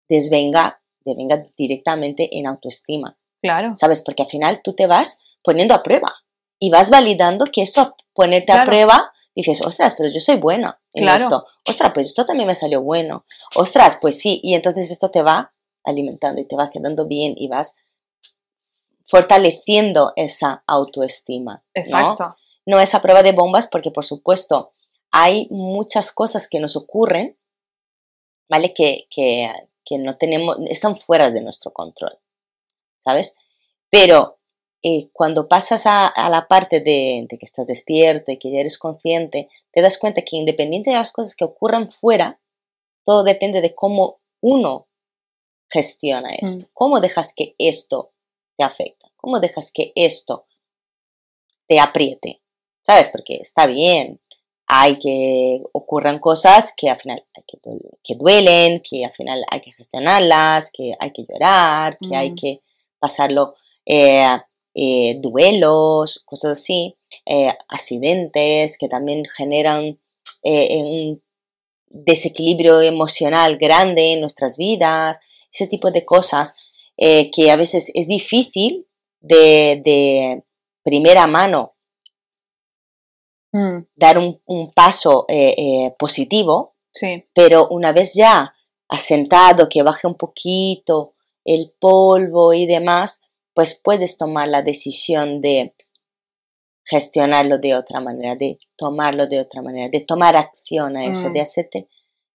Speaker 2: desvenga, desvenga directamente en autoestima.
Speaker 1: Claro.
Speaker 2: ¿Sabes? Porque al final tú te vas poniendo a prueba y vas validando que esto, ponerte a prueba, dices, ostras, pero yo soy buena en esto. Ostras, pues esto también me salió bueno. Ostras, pues sí. Y entonces esto te va alimentando y te va quedando bien y vas fortaleciendo esa autoestima. Exacto. ¿no? es a prueba de bombas porque, por supuesto, hay muchas cosas que nos ocurren, ¿vale? Que, que, no tenemos, están fuera de nuestro control, ¿sabes? Pero eh, cuando pasas a, la parte de, de, que estás despierto y que ya eres consciente, te das cuenta que independiente de las cosas que ocurran fuera, todo depende de cómo uno gestiona esto, mm. cómo dejas que esto te afecta, cómo dejas que esto te apriete, ¿sabes? Porque está bien, hay que ocurran cosas que al final hay que, que duelen, que al final hay que gestionarlas, que hay que llorar, que hay mm. que pasarlo, eh, eh, duelos, cosas así, eh, accidentes que también generan un desequilibrio emocional grande en nuestras vidas, ese tipo de cosas que a veces es difícil de, primera mano mm. dar un, paso positivo, sí. pero una vez ya asentado, que baje un poquito el polvo y demás, pues puedes tomar la decisión de gestionarlo de otra manera, de tomarlo de otra manera, de tomar acción a eso, de mm. hacerte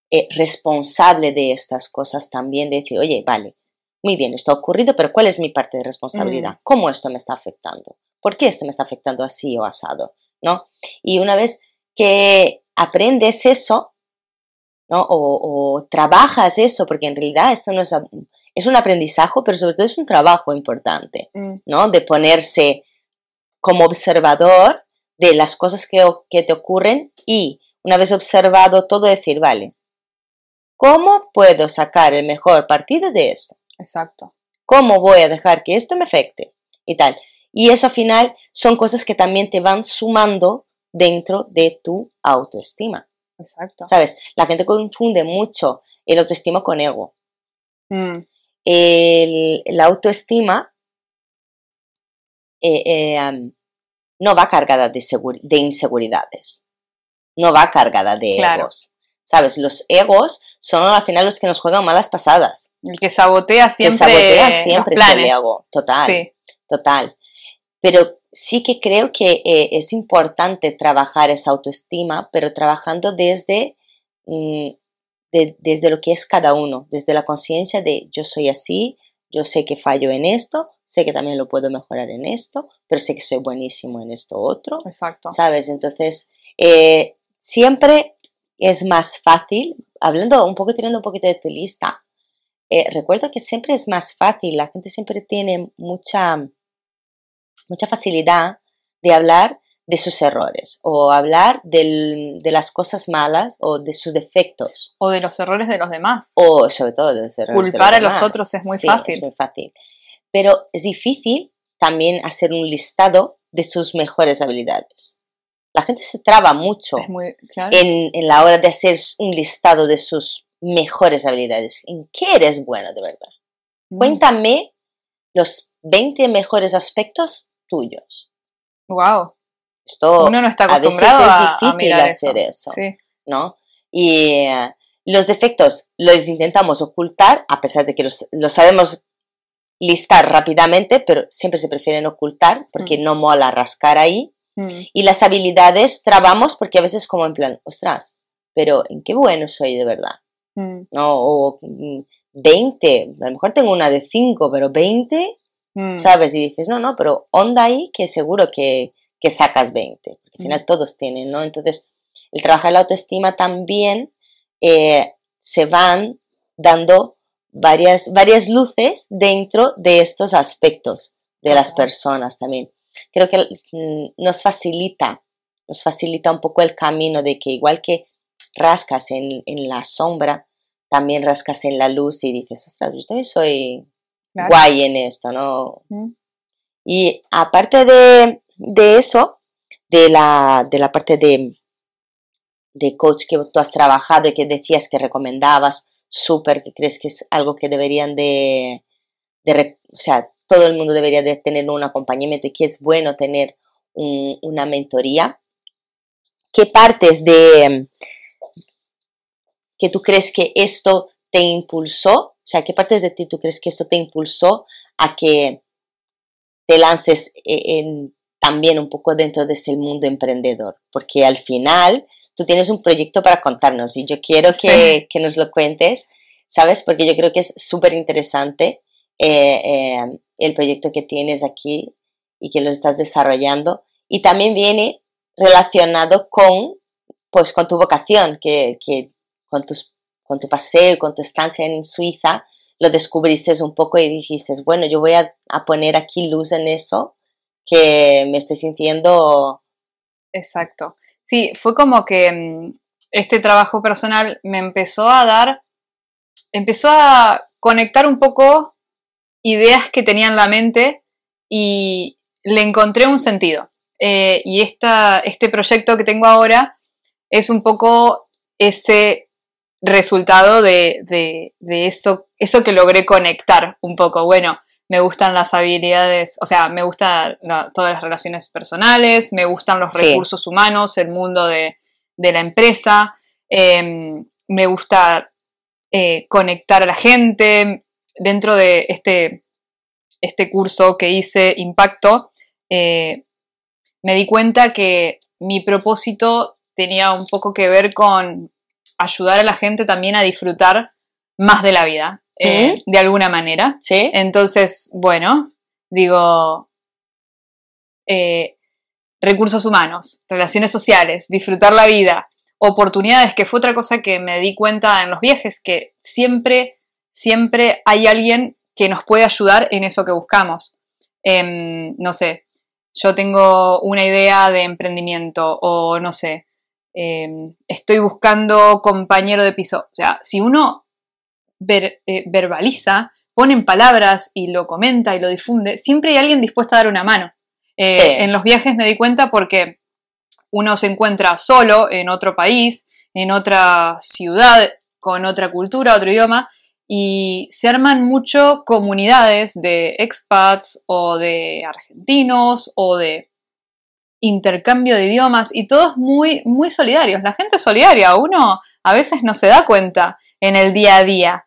Speaker 2: eh, responsable de estas cosas también, de decir, oye, vale, muy bien, esto ha ocurrido, pero ¿cuál es mi parte de responsabilidad? Mm. ¿Cómo esto me está afectando? ¿Por qué esto me está afectando así o asado? ¿No? Y una vez que aprendes eso, ¿no? O, trabajas eso, porque en realidad esto no es, es un aprendizaje, pero sobre todo es un trabajo importante, mm. ¿no? De ponerse como observador de las cosas que, que te ocurren y una vez observado todo decir, vale, ¿cómo puedo sacar el mejor partido de esto?
Speaker 1: Exacto.
Speaker 2: ¿Cómo voy a dejar que esto me afecte? Y tal. Y eso al final son cosas que también te van sumando dentro de tu autoestima.
Speaker 1: Exacto.
Speaker 2: ¿Sabes? La gente confunde mucho el autoestima con ego. Mm el, la autoestima eh, eh, no va cargada de, de, inseguridades, no va cargada de egos. ¿Sabes? Los egos son al final los que nos juegan malas pasadas.
Speaker 1: El que sabotea siempre.
Speaker 2: Que sabotea siempre es el ego. Total. Total. Pero sí que creo que eh, es importante trabajar esa autoestima, pero trabajando desde mm, desde lo que es cada uno, desde la conciencia de yo soy así, yo sé que fallo en esto, sé que también lo puedo mejorar en esto, pero sé que soy buenísimo en esto otro.
Speaker 1: Exacto.
Speaker 2: ¿Sabes? Entonces, eh, siempre es más fácil, hablando un poco, teniendo un poquito de tu lista, eh, recuerdo que siempre es más fácil, la gente siempre tiene mucha, mucha facilidad de hablar de sus errores o hablar de las cosas malas o de sus defectos.
Speaker 1: O de los errores de los demás.
Speaker 2: O sobre todo de los errores
Speaker 1: Culpar de los a los otros es muy fácil.
Speaker 2: Es muy fácil. Pero es difícil también hacer un listado de sus mejores habilidades. La gente se traba mucho en, en la hora de hacer un listado de sus mejores habilidades. ¿En qué eres bueno de verdad? Mm. Cuéntame los 20 mejores aspectos tuyos.
Speaker 1: Wow.
Speaker 2: Esto Uno no está acostumbrado a veces es difícil hacer eso, ¿no? Y eh, los defectos los intentamos ocultar, a pesar de que los, sabemos listar rápidamente, pero siempre se prefieren ocultar porque mm. no mola rascar ahí. Mm. Y las habilidades trabamos porque a veces como en plan, ostras, pero ¿en qué bueno soy de verdad? Mm. ¿No? O 20, a lo mejor tengo una de 5, pero 20, ¿sabes? Y dices, no, no, pero onda ahí que seguro que, que sacas 20, porque al final todos tienen, ¿no? Entonces, el trabajar la autoestima también eh, se van dando varias, varias luces dentro de estos aspectos de las personas también. Creo que mm, nos facilita, nos facilita un poco el camino de que igual que rascas en, la sombra, también rascas en la luz y dices, ostras, yo también soy guay en esto, ¿no? Y aparte de, eso, de la, de la parte de, de coach que tú has trabajado y que decías que recomendabas, súper, que crees que es algo que deberían de, de, o sea, todo el mundo debería de tener un acompañamiento y que es bueno tener una mentoría. ¿Qué partes de que tú crees que esto te impulsó? O sea, ¿qué partes de ti tú crees que esto te impulsó a que te lances e, en, también un poco dentro de ese mundo emprendedor? Porque al final tú tienes un proyecto para contarnos y yo quiero que, que nos lo cuentes, ¿sabes? Porque yo creo que es súper interesante eh, eh, el proyecto que tienes aquí y que lo estás desarrollando. Y también viene relacionado con, pues, con tu vocación, que, que con, tus, con tu paseo, con tu estancia en Suiza, lo descubriste un poco y dijiste, bueno, yo voy a, a poner aquí luz en eso, que me estoy sintiendo...
Speaker 1: Exacto. Sí, fue como que mm, este trabajo personal me empezó a dar, empezó a conectar un poco ideas que tenía en la mente y le encontré un sentido. Eh, y esta, este proyecto que tengo ahora es un poco ese resultado de, eso, eso que logré conectar un poco. Bueno, me gustan las habilidades, o sea, me gustan todas las relaciones personales, me gustan los recursos humanos, el mundo de, la empresa, em, me gusta eh, conectar a la gente, dentro de este, este curso que hice, Impacto, eh, me di cuenta que mi propósito tenía un poco que ver con ayudar a la gente también a disfrutar más de la vida, eh, de alguna manera.
Speaker 2: ¿Sí?
Speaker 1: Entonces, bueno, digo, eh, recursos humanos, relaciones sociales, disfrutar la vida, oportunidades, que fue otra cosa que me di cuenta en los viajes, que siempre siempre hay alguien que nos puede ayudar en eso que buscamos. Em, no sé, yo tengo una idea de emprendimiento o no sé, em, estoy buscando compañero de piso. O sea, si uno eh, verbaliza, pone en palabras y lo comenta y lo difunde, siempre hay alguien dispuesto a dar una mano. Eh, en los viajes me di cuenta porque uno se encuentra solo en otro país, en otra ciudad, con otra cultura, otro idioma, y se arman mucho comunidades de expats o de argentinos o de intercambio de idiomas y todos muy, muy solidarios. La gente es solidaria, uno a veces no se da cuenta en el día a día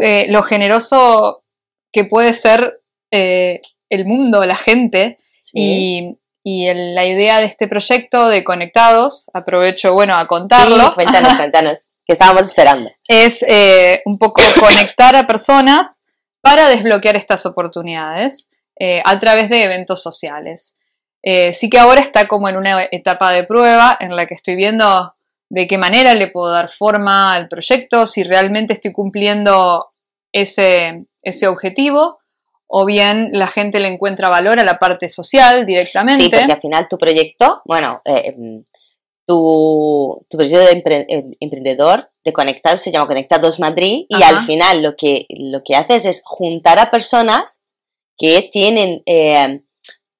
Speaker 1: eh, lo generoso que puede ser eh, el mundo, la gente y, la idea de este proyecto de Conectados, aprovecho, bueno, a contarlo.
Speaker 2: cuéntanos, cuéntanos que estábamos esperando.
Speaker 1: Es eh, un poco conectar a personas para desbloquear estas oportunidades a través de eventos sociales. Sí que ahora está como en una etapa de prueba en la que estoy viendo de qué manera le puedo dar forma al proyecto, si realmente estoy cumpliendo ese, ese objetivo o bien la gente le encuentra valor a la parte social directamente.
Speaker 2: Sí, porque al final tu proyecto, bueno, tu, tu proyecto de eh, emprendedor de Conectados se llama Conectados Madrid y al final lo que, lo que haces es juntar a personas que tienen eh,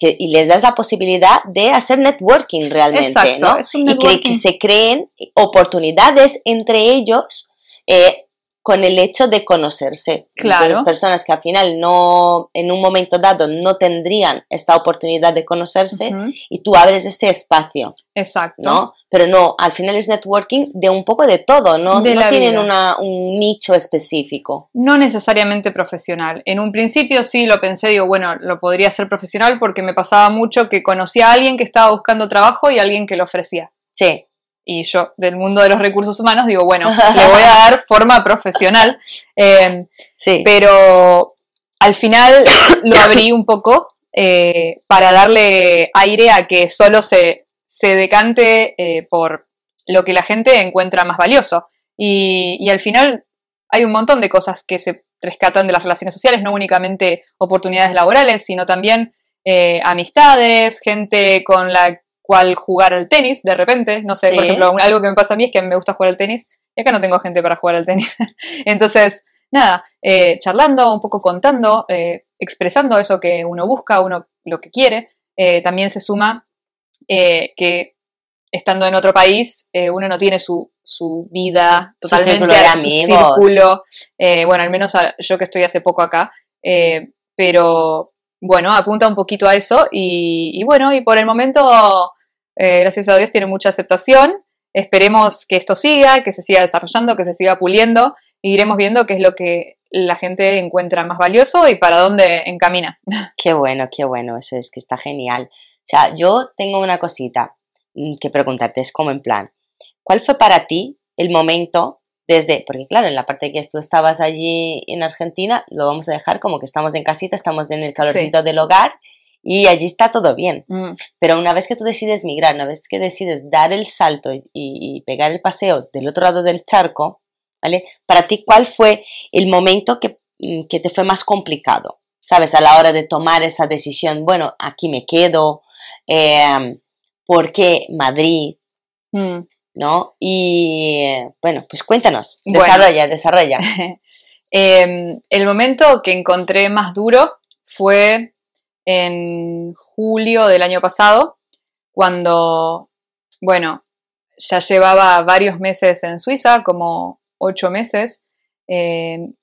Speaker 2: que, y les das la posibilidad de hacer networking realmente, ¿no? Y que, se creen oportunidades entre ellos eh, con el hecho de conocerse. Claro. Entonces, personas que al final no, en un momento dado, no tendrían esta oportunidad de conocerse y tú abres este espacio.
Speaker 1: Exacto.
Speaker 2: ¿no? Pero no, al final es networking de un poco de todo, ¿no? no tienen un nicho específico.
Speaker 1: No necesariamente profesional. En un principio sí lo pensé, digo, bueno, lo podría ser profesional porque me pasaba mucho que conocía a alguien que estaba buscando trabajo y alguien que lo ofrecía.
Speaker 2: Sí
Speaker 1: y yo del mundo de los recursos humanos digo, bueno, le voy a dar forma profesional. Eh, sí. Pero al final lo abrí un poco eh, para darle aire a que solo se, se decante eh, por lo que la gente encuentra más valioso. Y, y, al final hay un montón de cosas que se rescatan de las relaciones sociales, no únicamente oportunidades laborales, sino también amistades, gente con la cuál jugar al tenis de repente. No sé, por ejemplo, algo que me pasa a mí es que me gusta jugar al tenis y acá no tengo gente para jugar al tenis. Entonces, nada, eh, charlando, un poco contando, eh, expresando eso que uno busca, uno lo que quiere. Eh, también se suma que estando en otro país, uno no tiene su, vida totalmente,
Speaker 2: su, su círculo.
Speaker 1: bueno, al menos yo que estoy hace poco acá, pero bueno, apunta un poquito a eso y, bueno, y por el momento, eh, gracias a Dios, tiene mucha aceptación. Esperemos que esto siga, que se siga desarrollando, que se siga puliendo y iremos viendo qué es lo que la gente encuentra más valioso y para dónde encamina.
Speaker 2: Qué bueno, qué bueno, eso es que está genial. O sea, yo tengo una cosita mm, que preguntarte, es como en plan, ¿cuál fue para ti el momento desde, porque claro, en la parte que tú estabas allí en Argentina, lo vamos a dejar como que estamos en casita, estamos en el calorcito del hogar y allí está todo bien. Mm. Pero una vez que tú decides migrar, una vez que decides dar el salto y, pegar el paseo del otro lado del charco, ¿vale? Para ti, ¿cuál fue el momento que, mm, que te fue más complicado? ¿Sabes? A la hora de tomar esa decisión, bueno, aquí me quedo, eh, ¿por qué Madrid? Mm. ¿no? Y bueno, pues cuéntanos, desarrolla, desarrolla.
Speaker 1: Em, el momento que encontré más duro fue en julio del año pasado, cuando, bueno, ya llevaba varios meses en Suiza, como ocho meses. Em,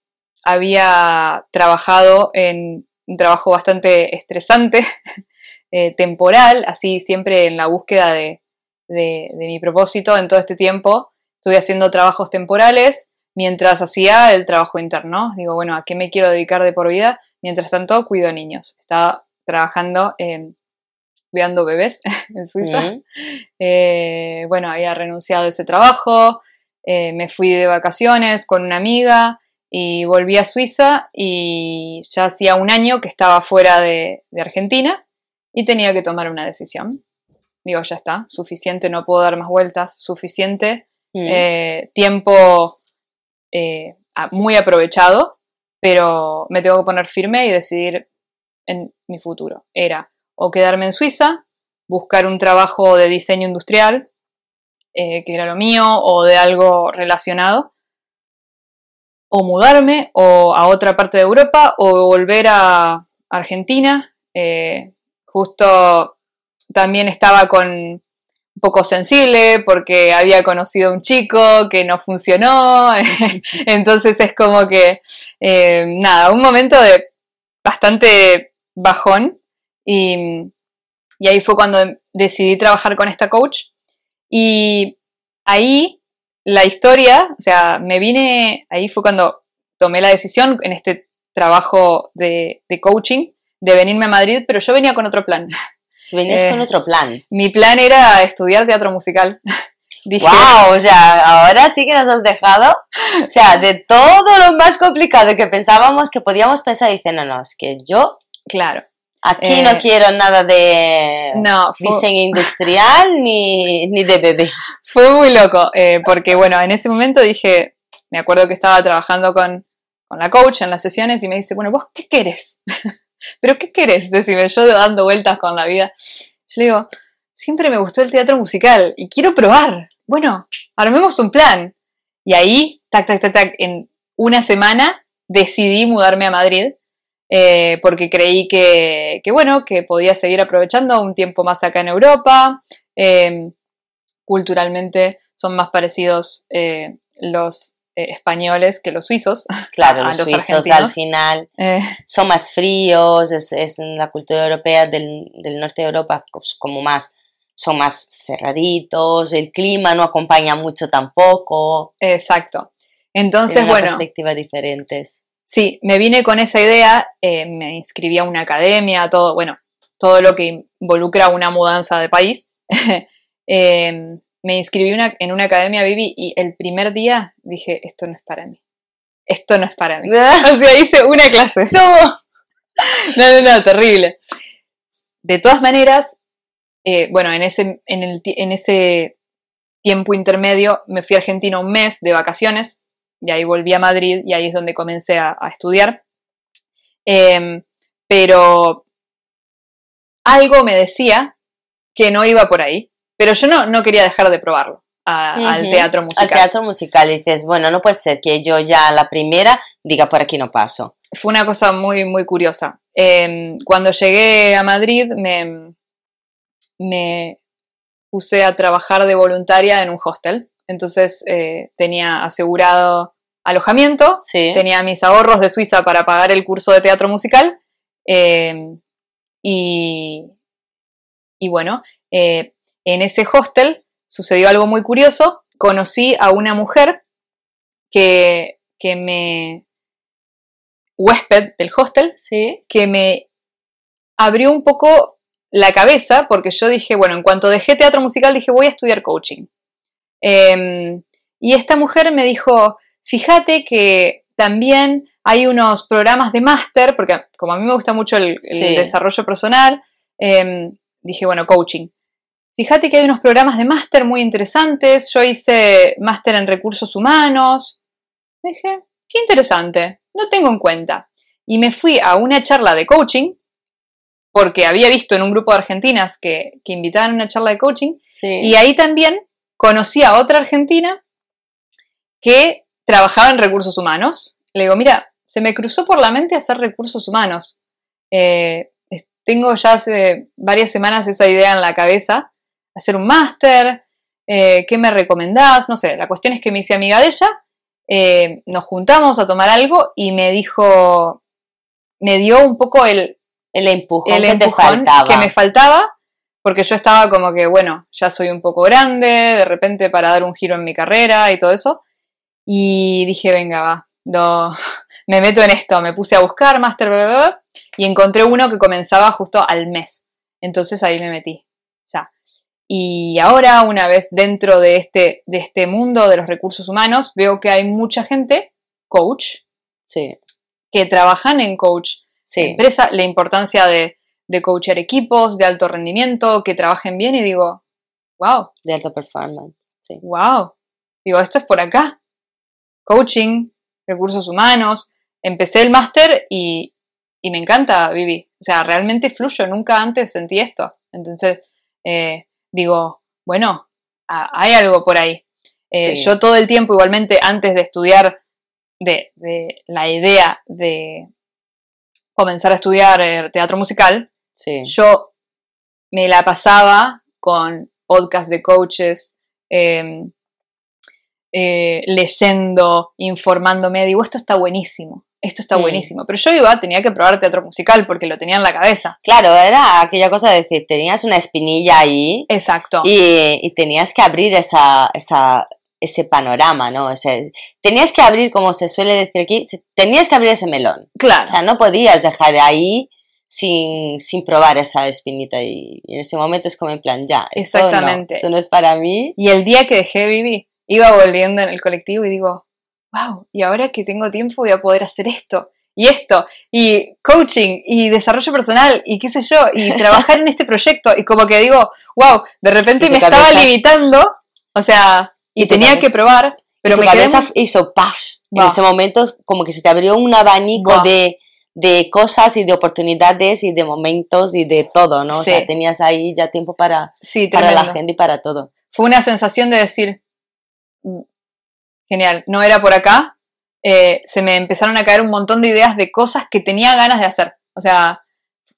Speaker 1: había trabajado en un trabajo bastante estresante, eh, temporal, así siempre en la búsqueda de, de, mi propósito en todo este tiempo. Estuve haciendo trabajos temporales mientras hacía el trabajo interno. Digo, bueno, ¿a qué me quiero dedicar de por vida? Mientras tanto, cuido niños. Estaba trabajando en cuidando bebés en Suiza. Eh, bueno, había renunciado a ese trabajo, eh, me fui de vacaciones con una amiga y volví a Suiza y ya hacía un año que estaba fuera de Argentina y tenía que tomar una decisión digo, ya está, suficiente, no puedo dar más vueltas, suficiente mm. eh, tiempo muy aprovechado, pero me tengo que poner firme y decidir en mi futuro. Era o quedarme en Suiza, buscar un trabajo de diseño industrial, eh, que era lo mío, o de algo relacionado, o mudarme o a otra parte de Europa, o volver a Argentina. justo también estaba con un poco sensible porque había conocido a un chico que no funcionó, entonces es como que, eh, nada, un momento de bastante bajón y, y ahí fue cuando decidí trabajar con esta coach y ahí la historia, o sea, me vine, ahí fue cuando tomé la decisión en este trabajo de, de coaching de venirme a Madrid, pero yo venía con otro plan.
Speaker 2: Venías con eh, otro plan.
Speaker 1: Mi plan era estudiar teatro musical.
Speaker 2: ¡Wow! O sea, ahora sí que nos has dejado. O sea, de todo lo más complicado que pensábamos que podíamos pensar, dicen, no, no, es que yo.
Speaker 1: Claro.
Speaker 2: Aquí no eh, quiero nada de diseño industrial ni, de bebés.
Speaker 1: Fue muy loco, eh, porque bueno, en ese momento dije, me acuerdo que estaba trabajando con, con la coach en las sesiones y me dice, bueno, ¿vos qué querés? ¿pero qué querés? Decime, yo dando vueltas con la vida. Yo le digo, siempre me gustó el teatro musical y quiero probar. Bueno, armemos un plan. Y ahí, tac, tac, tac, tac, en una semana decidí mudarme a Madrid eh, porque creí que, bueno, que podía seguir aprovechando un tiempo más acá en Europa. Em, culturalmente son más parecidos eh, los eh, españoles que los suizos.
Speaker 2: Claro, los, suizos al final eh. son más fríos, es, es la cultura europea del, del, norte de Europa pues, como más, son más cerraditos, el clima no acompaña mucho tampoco.
Speaker 1: Exacto. Entonces, bueno.
Speaker 2: perspectivas diferentes.
Speaker 1: Sí, me vine con esa idea, eh, me inscribí a una academia, todo, bueno, todo lo que involucra una mudanza de país. eh, me inscribí en una academia Vivi y el primer día dije, esto no es para mí. Esto no es para mí. o sea, hice una clase. no, no, no, terrible. De todas maneras, eh, bueno, en ese, en, el, en ese tiempo intermedio me fui a Argentina un mes de vacaciones y ahí volví a Madrid y ahí es donde comencé a, estudiar. Em, pero algo me decía que no iba por ahí, pero yo no, no quería dejar de probarlo. al teatro musical.
Speaker 2: Al teatro musical dices, bueno, no puede ser que yo ya la primera diga por aquí no paso.
Speaker 1: Fue una cosa muy, muy curiosa. Em, cuando llegué a Madrid me, me puse a trabajar de voluntaria en un hostel. Entonces eh, tenía asegurado alojamiento, tenía mis ahorros de Suiza para pagar el curso de teatro musical em, y, y, bueno, eh, en ese hostel sucedió algo muy curioso. Conocí a una mujer que, que me... huésped del hostel,
Speaker 2: ¿Sí?
Speaker 1: que me abrió un poco la cabeza porque yo dije, bueno, en cuanto dejé teatro musical dije voy a estudiar coaching. Em, y esta mujer me dijo, fíjate que también hay unos programas de máster, porque como a mí me gusta mucho el, desarrollo personal, em, dije, bueno, coaching. Fíjate que hay unos programas de máster muy interesantes. Yo hice máster en recursos humanos. Dije, qué interesante, no tengo en cuenta. Y me fui a una charla de coaching, porque había visto en un grupo de argentinas que, que invitaban a una charla de coaching, y ahí también conocí a otra argentina que trabajaba en recursos humanos. Le digo, mira, se me cruzó por la mente hacer recursos humanos. Eh, tengo ya hace varias semanas esa idea en la cabeza, hacer un máster, eh, ¿qué me recomendás? No sé, la cuestión es que me hice amiga de ella, eh, nos juntamos a tomar algo y me dijo, me dio un poco el,
Speaker 2: el empujón,
Speaker 1: el empujón que me faltaba porque yo estaba como que, bueno, ya soy un poco grande, de repente para dar un giro en mi carrera y todo eso. Y dije, venga, va, me meto en esto, me puse a buscar máster, y encontré uno que comenzaba justo al mes. Entonces ahí me metí, ya. Y ahora, una vez dentro de este, de este mundo de los recursos humanos, veo que hay mucha gente, coach,
Speaker 2: sí.
Speaker 1: que trabajan en coach sí. empresa, la importancia de de coachar equipos de alto rendimiento, que trabajen bien y digo, wow.
Speaker 2: De alta performance, sí.
Speaker 1: Wow. Digo, esto es por acá. Coaching, recursos humanos. Empecé el máster y, me encanta, Vivi. O sea, realmente fluyo. Nunca antes sentí esto. Entonces, eh, digo, bueno, hay algo por ahí. Eh, yo todo el tiempo, igualmente, antes de estudiar, de, de la idea de comenzar a estudiar eh, teatro musical, yo me la pasaba con podcasts de coaches, em, eh, leyendo, informándome, digo, esto está buenísimo, esto está buenísimo. Pero yo iba, tenía que probar teatro musical porque lo tenía en la cabeza.
Speaker 2: Claro, era aquella cosa de decir, tenías una espinilla ahí.
Speaker 1: Exacto.
Speaker 2: Y, tenías que abrir esa, esa, ese panorama, ¿no? O tenías que abrir, como se suele decir aquí, tenías que abrir ese melón.
Speaker 1: Claro.
Speaker 2: O sea, no podías dejar ahí sin, sin probar esa espinita y, en ese momento es como en plan, ya, esto Exactamente. No, esto no es para mí.
Speaker 1: Y el día que dejé vivir, iba volviendo en el colectivo y digo, wow, y ahora que tengo tiempo voy a poder hacer esto y esto, y coaching, y desarrollo personal, y qué sé yo, y trabajar en este proyecto, y como que digo, wow, de repente me estaba limitando, o sea, y, tenía que probar, pero
Speaker 2: mi cabeza hizo paz. En ese momento como que se te abrió un abanico de de cosas y de oportunidades y de momentos y de todo, ¿no? O sea, tenías ahí ya tiempo para, para la gente y para todo.
Speaker 1: Fue una sensación de decir, genial, no era por acá, eh, se me empezaron a caer un montón de ideas de cosas que tenía ganas de hacer. O sea,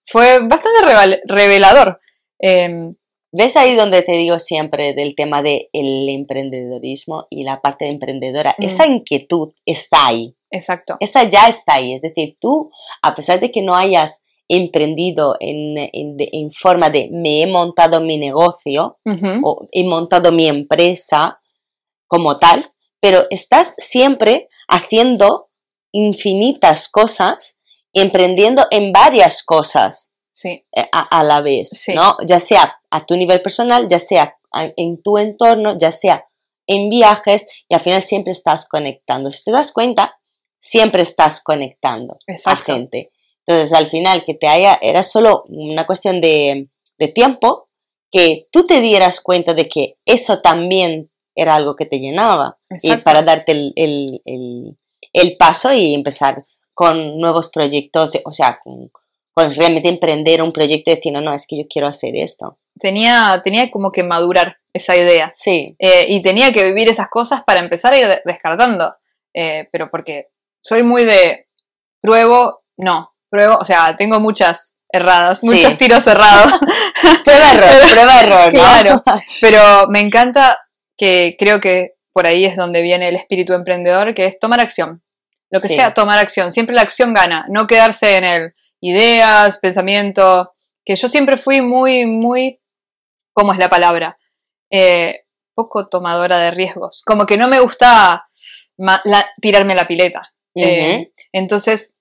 Speaker 1: fue bastante revelador. Em,
Speaker 2: ¿Ves ahí donde te digo siempre del tema del emprendedorismo y la parte emprendedora? Mm. Esa inquietud está ahí.
Speaker 1: Exacto.
Speaker 2: Esa ya está ahí. Es decir, tú, a pesar de que no hayas emprendido en, en, forma de me he montado mi negocio o he montado mi empresa como tal, pero estás siempre haciendo infinitas cosas, emprendiendo en varias cosas
Speaker 1: sí.
Speaker 2: Eh, a, la vez, ¿no? Ya sea a tu nivel personal, ya sea en tu entorno, ya sea en viajes y al final siempre estás conectando. Si te das cuenta, siempre estás conectando a gente. Entonces, al final, que te haya, era solo una cuestión de, tiempo que tú te dieras cuenta de que eso también era algo que te llenaba y para darte el, paso y empezar con nuevos proyectos, o sea, con, realmente emprender un proyecto y decir, no, no, es que yo quiero hacer esto.
Speaker 1: tenía, tenía como que madurar esa idea.
Speaker 2: Sí.
Speaker 1: Eh, y tenía que vivir esas cosas para empezar a ir descartando. Eh, pero porque soy muy de pruebo, no, pruebo, o sea, tengo muchas erradas, muchos tiros errados.
Speaker 2: prueba error, prueba error,
Speaker 1: Claro, pero me encanta que creo que por ahí es donde viene el espíritu emprendedor, que es tomar acción. Lo que sea, tomar acción. Siempre la acción gana, no quedarse en el ideas, pensamiento, que yo siempre fui muy, muy, ¿cómo es la palabra? Eh, poco tomadora de riesgos. Como que no me gusta tirarme la pileta. Eh, entonces,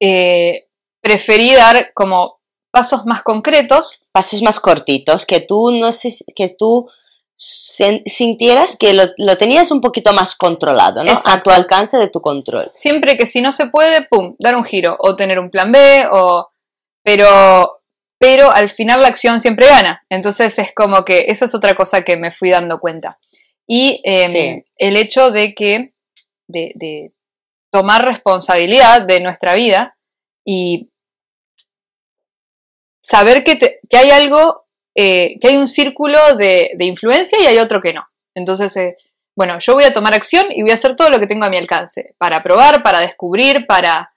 Speaker 1: eh, preferí dar como pasos más concretos.
Speaker 2: Pasos más cortitos, que tú no sé, que tú sintieras que lo, tenías un poquito más controlado, ¿no? A tu alcance de tu control.
Speaker 1: Siempre que si no se puede, pum, dar un giro o tener un plan B o pero pero al final la acción siempre gana. Entonces es como que esa es otra cosa que me fui dando cuenta. Y em, el hecho de que, de, tomar responsabilidad de nuestra vida y saber que, que hay algo, eh, que hay un círculo de, influencia y hay otro que no. Entonces, eh, bueno, yo voy a tomar acción y voy a hacer todo lo que tengo a mi alcance, para probar, para descubrir, para,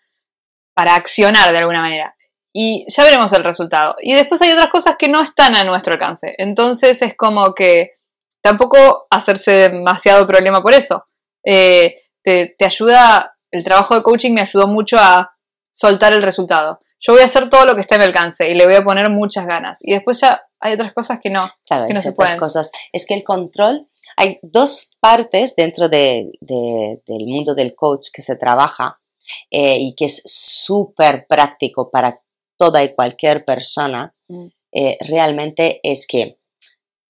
Speaker 1: para accionar de alguna manera y ya veremos el resultado. Y después hay otras cosas que no están a nuestro alcance. Entonces es como que tampoco hacerse demasiado problema por eso. Eh, te, ayuda, el trabajo de coaching me ayudó mucho a soltar el resultado. Yo voy a hacer todo lo que está a mi alcance y le voy a poner muchas ganas. Y después ya hay otras cosas que no,
Speaker 2: claro,
Speaker 1: que no
Speaker 2: se pueden. cosas. Es que el control, hay dos partes dentro del mundo del coach que se trabaja eh, y que es súper práctico para toda y cualquier persona, mm. eh, realmente es que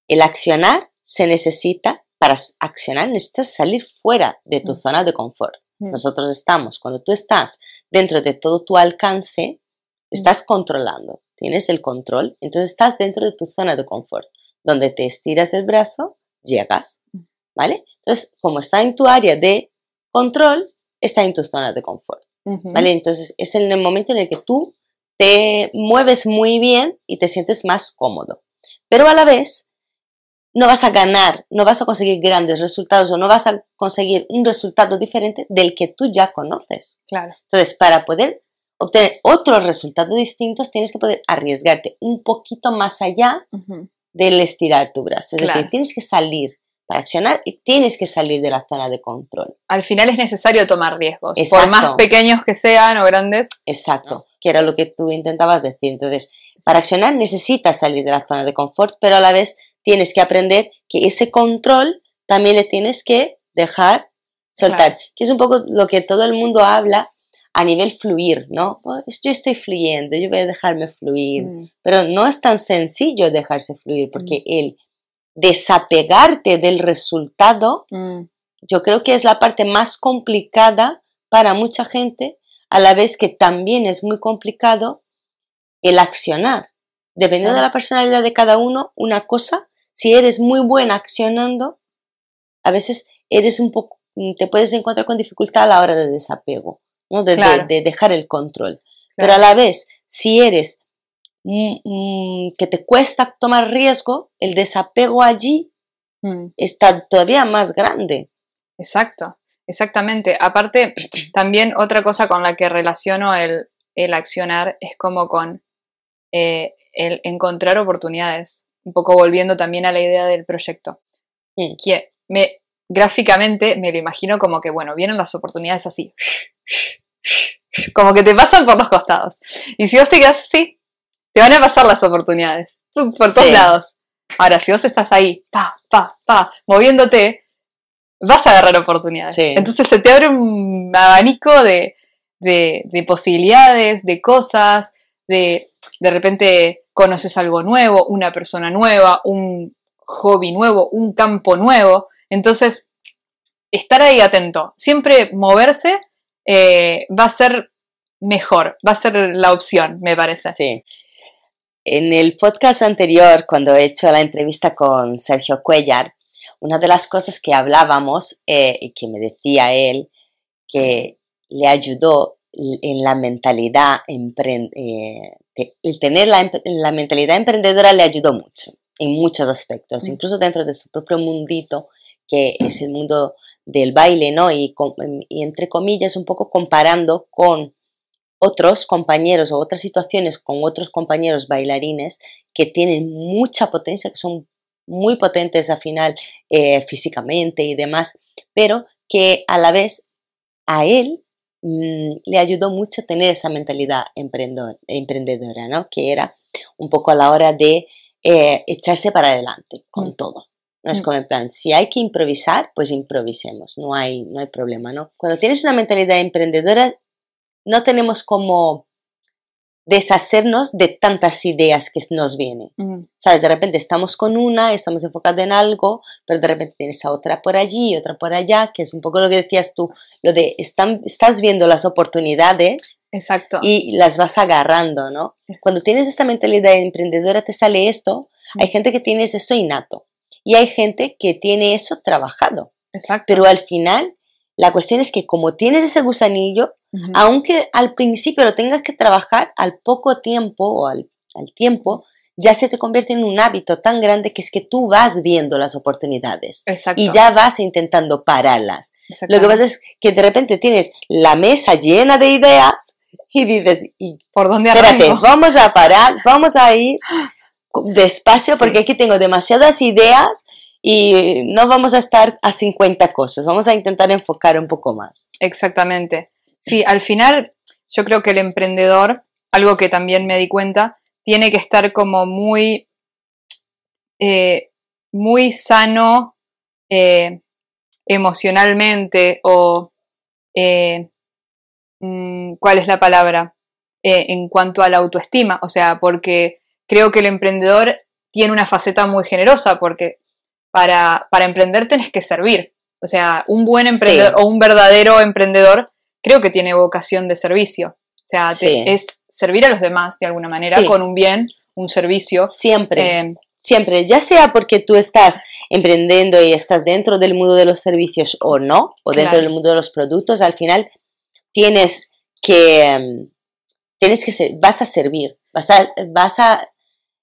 Speaker 2: el accionar se necesita, para accionar necesitas salir fuera de tu mm. zona de confort. Mm. Nosotros estamos, cuando tú estás dentro de todo tu alcance, estás controlando, tienes el control, entonces estás dentro de tu zona de confort, donde te estiras el brazo, llegas, ¿vale? Entonces, como está en tu área de control, está en tu zona de confort, ¿vale? Entonces, es en el momento en el que tú te mueves muy bien y te sientes más cómodo. Pero a la vez, no vas a ganar, no vas a conseguir grandes resultados o no vas a conseguir un resultado diferente del que tú ya conoces.
Speaker 1: Claro.
Speaker 2: Entonces, para poder obtener otros resultados distintos, tienes que poder arriesgarte un poquito más allá del estirar tu brazo. Es decir, tienes que salir para accionar y tienes que salir de la zona de control.
Speaker 1: Al final es necesario tomar riesgos, por más pequeños que sean o grandes.
Speaker 2: Exacto que era lo que tú intentabas decir. Entonces, para accionar necesitas salir de la zona de confort, pero a la vez tienes que aprender que ese control también le tienes que dejar soltar, que es un poco lo que todo el mundo habla a nivel fluir, ¿no? Pues yo estoy fluyendo, yo voy a dejarme fluir, mm. pero no es tan sencillo dejarse fluir, porque mm. el desapegarte del resultado, mm. yo creo que es la parte más complicada para mucha gente a la vez que también es muy complicado el accionar. Dependiendo de la personalidad de cada uno, una cosa, si eres muy buena accionando, a veces eres un poco, te puedes encontrar con dificultad a la hora de desapego, ¿no? de, dejar el control. Pero a la vez, si eres mm, mm, que te cuesta tomar riesgo, el desapego allí mm. está todavía más grande.
Speaker 1: Exacto. Exactamente. Aparte, también otra cosa con la que relaciono el, accionar es como con eh, el encontrar oportunidades. Un poco volviendo también a la idea del proyecto. Que me, gráficamente me lo imagino como que, bueno, vienen las oportunidades así. Como que te pasan por los costados. Y si vos te quedas así, te van a pasar las oportunidades. Por todos lados. Ahora, si vos estás ahí, pa, pa, pa, moviéndote, vas a agarrar oportunidades. Entonces se te abre un abanico de, posibilidades, de cosas, de de repente conoces algo nuevo, una persona nueva, un hobby nuevo, un campo nuevo. Entonces, estar ahí atento, siempre moverse eh, va a ser mejor, va a ser la opción, me parece.
Speaker 2: Sí. En el podcast anterior, cuando he hecho la entrevista con Sergio Cuellar, una de las cosas que hablábamos eh, y que me decía él que le ayudó en la mentalidad, eh, el tener la, mentalidad emprendedora le ayudó mucho en muchos aspectos, mm. incluso dentro de su propio mundito, que es el mundo del baile, ¿no? Y, y entre comillas, un poco comparando con otros compañeros o otras situaciones con otros compañeros bailarines que tienen mucha potencia, que son muy potentes al final eh, físicamente y demás, pero que a la vez a él mm, le ayudó mucho tener esa mentalidad emprendedora, ¿no? Que era un poco a la hora de eh, echarse para adelante con mm. todo. No es mm. como en plan, si hay que improvisar, pues improvisemos, no hay, no hay problema, ¿no? Cuando tienes una mentalidad emprendedora, no tenemos como deshacernos de tantas ideas que nos vienen. ¿Sabes? De repente estamos con una, estamos enfocados en algo, pero de repente tienes a otra por allí, otra por allá, que es un poco lo que decías tú, lo de están, estás viendo las oportunidades
Speaker 1: Exacto.
Speaker 2: y las vas agarrando, ¿no? Cuando tienes esta mentalidad emprendedora te sale esto, hay gente que tiene eso innato y hay gente que tiene eso trabajado.
Speaker 1: Exacto.
Speaker 2: Pero al final, la cuestión es que como tienes ese gusanillo, aunque al principio lo tengas que trabajar, al poco tiempo o al, tiempo, ya se te convierte en un hábito tan grande que es que tú vas viendo las oportunidades y ya vas intentando pararlas. Lo que pasa es que de repente tienes la mesa llena de ideas y dices, ¿y
Speaker 1: por dónde
Speaker 2: Espérate, vamos a parar, vamos a ir despacio porque aquí tengo demasiadas ideas y no vamos a estar a 50 cosas, vamos a intentar enfocar un poco más.
Speaker 1: Exactamente. Sí, al final yo creo que el emprendedor, algo que también me di cuenta, tiene que estar como muy, eh, muy sano eh, emocionalmente o, eh, mm, ¿cuál es la palabra? en cuanto a la autoestima, o sea, porque creo que el emprendedor tiene una faceta muy generosa, porque para, para emprender tenés que servir. O sea, un buen emprendedor o un verdadero emprendedor creo que tiene vocación de servicio. O sea, es servir a los demás de alguna manera con un bien, un servicio.
Speaker 2: Siempre. Eh, siempre, ya sea porque tú estás emprendiendo y estás dentro del mundo de los servicios o no, o dentro del mundo de los productos, al final tienes que, mm, tienes que ser, vas a servir, vas a, vas a,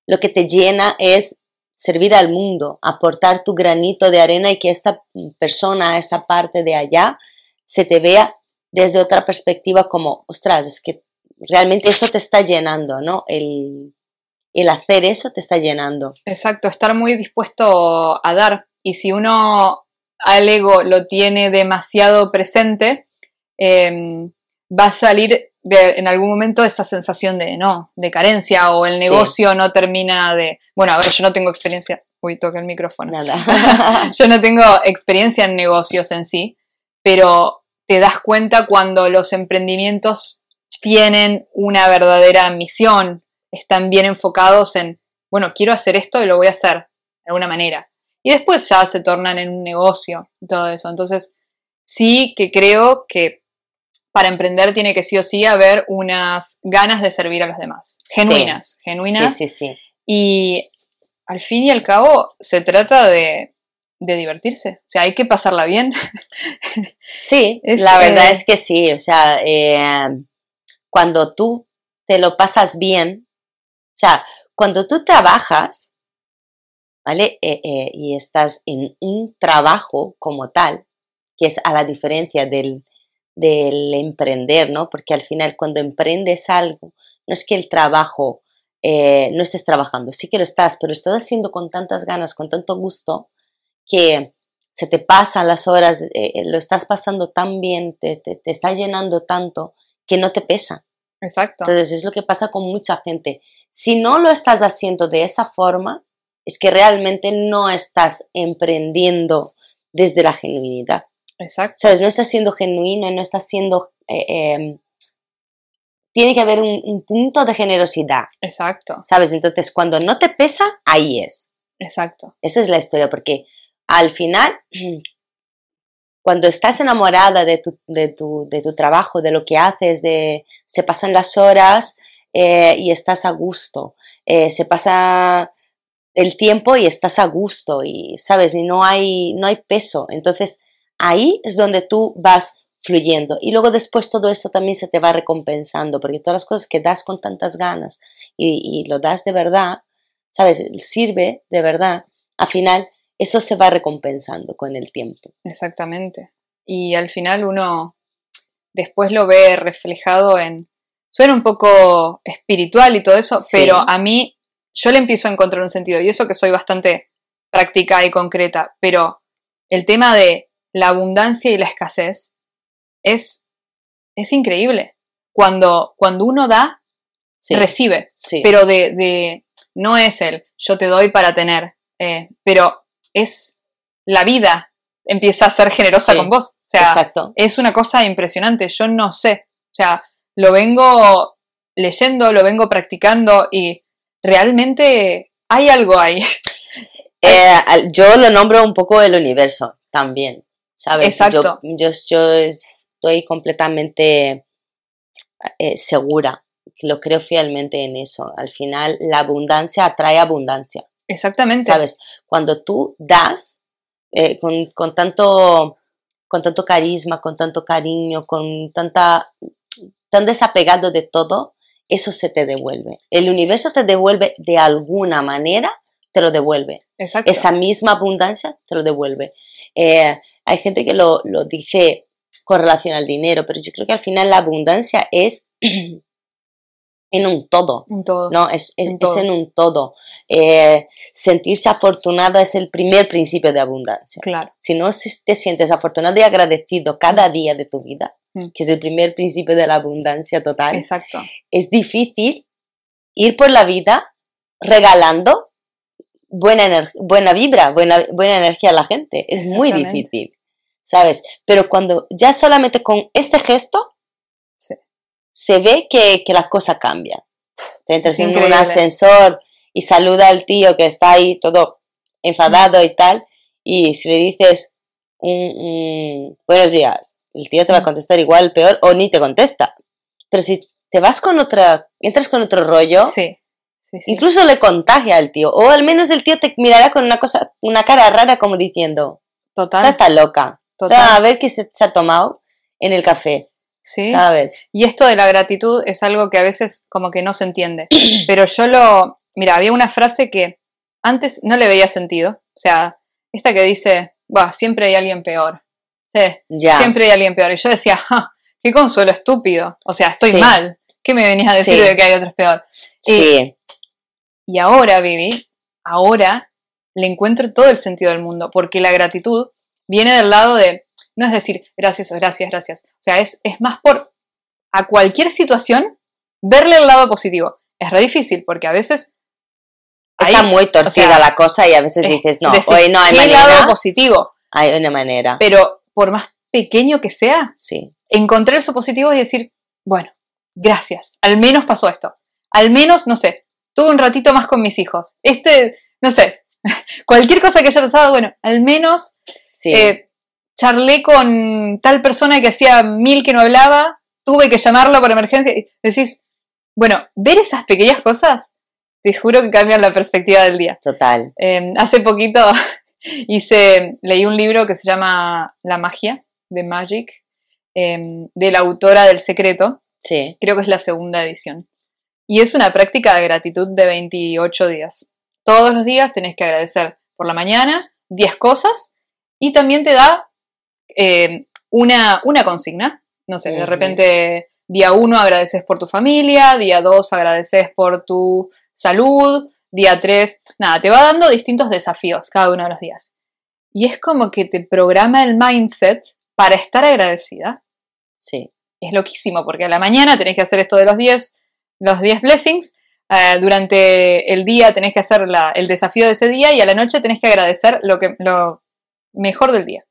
Speaker 2: lo que te llena es servir al mundo, aportar tu granito de arena y que esta persona, esta parte de allá, se te vea desde otra perspectiva como, ostras, es que realmente eso te está llenando, ¿no? El, hacer eso te está llenando.
Speaker 1: Exacto, estar muy dispuesto a dar. Y si uno al ego lo tiene demasiado presente, em, va a salir en algún momento esa sensación de no, de carencia o el negocio no termina de. Bueno, a ver, yo no tengo experiencia. Uy, toca el micrófono.
Speaker 2: Nada.
Speaker 1: yo no tengo experiencia en negocios en sí, pero te das cuenta cuando los emprendimientos tienen una verdadera misión, están bien enfocados en, bueno, quiero hacer esto y lo voy a hacer de alguna manera. Y después ya se tornan en un negocio y todo eso. Entonces, sí que creo que para emprender tiene que sí o sí haber unas ganas de servir a los demás. Genuinas, genuinas.
Speaker 2: Sí, sí, sí.
Speaker 1: Y al fin y al cabo se trata de de divertirse. O sea, hay que pasarla bien.
Speaker 2: Sí, la verdad es que sí. O sea, eh, cuando tú te lo pasas bien, o sea, cuando tú trabajas, ¿vale? Eh, eh, y estás en un trabajo como tal, que es a la diferencia del, del emprender, ¿no? Porque al final cuando emprendes algo, no es que el trabajo no estés trabajando, sí que lo estás, pero estás haciendo con tantas ganas, con tanto gusto, que se te pasan las horas, eh, eh, lo estás pasando tan bien, te, te, está llenando tanto que no te pesa.
Speaker 1: Exacto.
Speaker 2: Entonces es lo que pasa con mucha gente. Si no lo estás haciendo de esa forma, es que realmente no estás emprendiendo desde la genuinidad.
Speaker 1: Exacto.
Speaker 2: ¿Sabes? No estás siendo genuino, no estás siendo... Eh, em, tiene que haber un, un, punto de generosidad.
Speaker 1: Exacto.
Speaker 2: ¿Sabes? Entonces, cuando no te pesa, ahí es.
Speaker 1: Exacto.
Speaker 2: Esa es la historia, porque al final, cuando estás enamorada de tu, de tu, de tu trabajo, de lo que haces, de, se pasan las horas eh, y estás a gusto, eh, se pasa el tiempo y estás a gusto y, ¿sabes? Y no hay, no hay peso. Entonces, ahí es donde tú vas fluyendo. Y luego después todo esto también se te va recompensando, porque todas las cosas que das con tantas ganas y, lo das de verdad, ¿sabes? Sirve de verdad, al final eso se va recompensando con el tiempo.
Speaker 1: Exactamente. Y al final uno después lo ve reflejado en... Suena un poco espiritual y todo eso, pero a mí yo le empiezo a encontrar un sentido. Y eso que soy bastante práctica y concreta, pero el tema de la abundancia y la escasez es, es increíble. Cuando, cuando uno da, recibe, pero de, de, no es el yo te doy para tener, eh, pero es la vida empieza a ser generosa con vos. O sea, es una cosa impresionante. Yo no sé. O sea, lo vengo leyendo, lo vengo practicando y realmente hay algo ahí.
Speaker 2: Eh, yo lo nombro un poco el universo también, ¿sabes? Exacto. Yo, yo, estoy completamente eh, segura, lo creo fielmente en eso. Al final, la abundancia atrae abundancia.
Speaker 1: Exactamente.
Speaker 2: ¿Sabes? Cuando tú das eh, con, con, tanto, con tanto carisma, con tanto cariño, con tanta, tan desapegado de todo, eso se te devuelve. El universo te devuelve de alguna manera, te lo devuelve. Exacto. Esa misma abundancia te lo devuelve. Eh, hay gente que lo, lo dice con relación al dinero, pero yo creo que al final la abundancia es en un todo. No, es, en, en un todo. Eh, sentirse afortunada es el primer principio de abundancia.
Speaker 1: Claro.
Speaker 2: Si no te sientes afortunado y agradecido cada mm. día de tu vida, mm. que es el primer principio de la abundancia total,
Speaker 1: Exacto.
Speaker 2: es difícil ir por la vida regalando buena, buena vibra, buena, buena energía a la gente. Es muy difícil. ¿Sabes? Pero cuando ya solamente con este gesto se ve que, las cosas cambian. Te entras en un ascensor y saluda al tío que está ahí todo enfadado y tal, y si le dices buenos días, el tío te va a mm. contestar igual, peor, o ni te contesta. Pero si te vas con otra, entras con otro rollo, incluso le contagia al tío, o al menos el tío te mirará con una cosa, una cara rara como diciendo, Total. está loca. A ver qué se, ha tomado en el café. Sí. ¿Sabes?
Speaker 1: Y esto de la gratitud es algo que a veces como que no se entiende. Pero yo lo. Mira, había una frase que antes no le veía sentido. O sea, esta que dice, va, siempre hay alguien peor. Sí, ya. siempre hay alguien peor. Y yo decía, qué consuelo estúpido. O sea, estoy mal. ¿Qué me venías a decir de que hay otros peor? Sí. y ahora, Vivi, ahora le encuentro todo el sentido del mundo, porque la gratitud viene del lado de, no es decir, gracias, gracias, gracias. O sea, es, es más por a cualquier situación verle el lado positivo. Es re difícil porque a veces...
Speaker 2: Está muy torcida la cosa y a veces dices, no, hoy no hay manera.
Speaker 1: lado positivo.
Speaker 2: Hay una manera.
Speaker 1: Pero por más pequeño que sea, sí. encontrar eso positivo y decir, bueno, gracias, al menos pasó esto. Al menos, no sé, tuve un ratito más con mis hijos. Este, no sé, cualquier cosa que haya pasado, bueno, al menos eh, charlé con tal persona que hacía mil que no hablaba, tuve que llamarlo por emergencia. Y decís, bueno, ver esas pequeñas cosas, te juro que cambian la perspectiva del día.
Speaker 2: Total.
Speaker 1: Em, hace poquito hice, leí un libro que se llama La magia, de Magic, em, de la autora del secreto.
Speaker 2: Sí.
Speaker 1: Creo que es la segunda edición. Y es una práctica de gratitud de 28 días. Todos los días tenés que agradecer por la mañana 10 cosas y también te da eh, una, una, consigna. No sé, de repente día uno agradeces por tu familia, día dos agradeces por tu salud, día tres, nada, te va dando distintos desafíos cada uno de los días. Y es como que te programa el mindset para estar agradecida.
Speaker 2: Sí.
Speaker 1: Es loquísimo, porque a la mañana tenés que hacer esto de los 10 los 10 blessings, eh, durante el día tenés que hacer el desafío de ese día y a la noche tenés que agradecer lo, que, lo, mejor del día.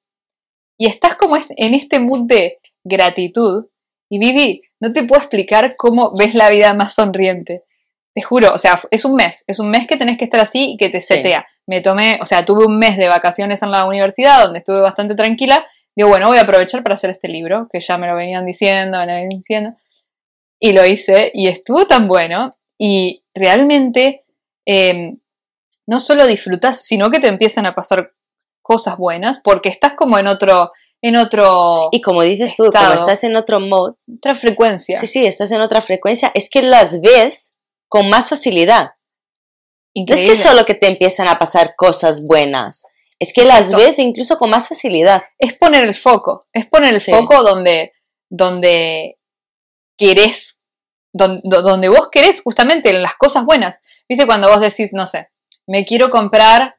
Speaker 1: Y estás como en este mood de gratitud. Y Vivi, no te puedo explicar cómo ves la vida más sonriente. Te juro, o sea, es un mes, es un mes que tenés que estar así y que te setea. Me tomé, o sea, tuve un mes de vacaciones en la universidad donde estuve bastante tranquila. Digo, bueno, voy a aprovechar para hacer este libro, que ya me lo venían diciendo, me lo venían diciendo. Y lo hice y estuvo tan bueno. Y realmente em, no solo disfrutas, sino que te empiezan a pasar cosas buenas, porque estás como en otro, en otro.
Speaker 2: Y como dices tú, como estás en otro modo.
Speaker 1: Otra frecuencia.
Speaker 2: Sí, sí, estás en otra frecuencia. Es que las ves con más facilidad. No es que solo que te empiezan a pasar cosas buenas. Es que las ves incluso con más facilidad.
Speaker 1: Es poner el foco. Es poner el foco donde, donde querés, donde, donde vos querés justamente en las cosas buenas. Viste cuando vos decís, no sé, me quiero comprar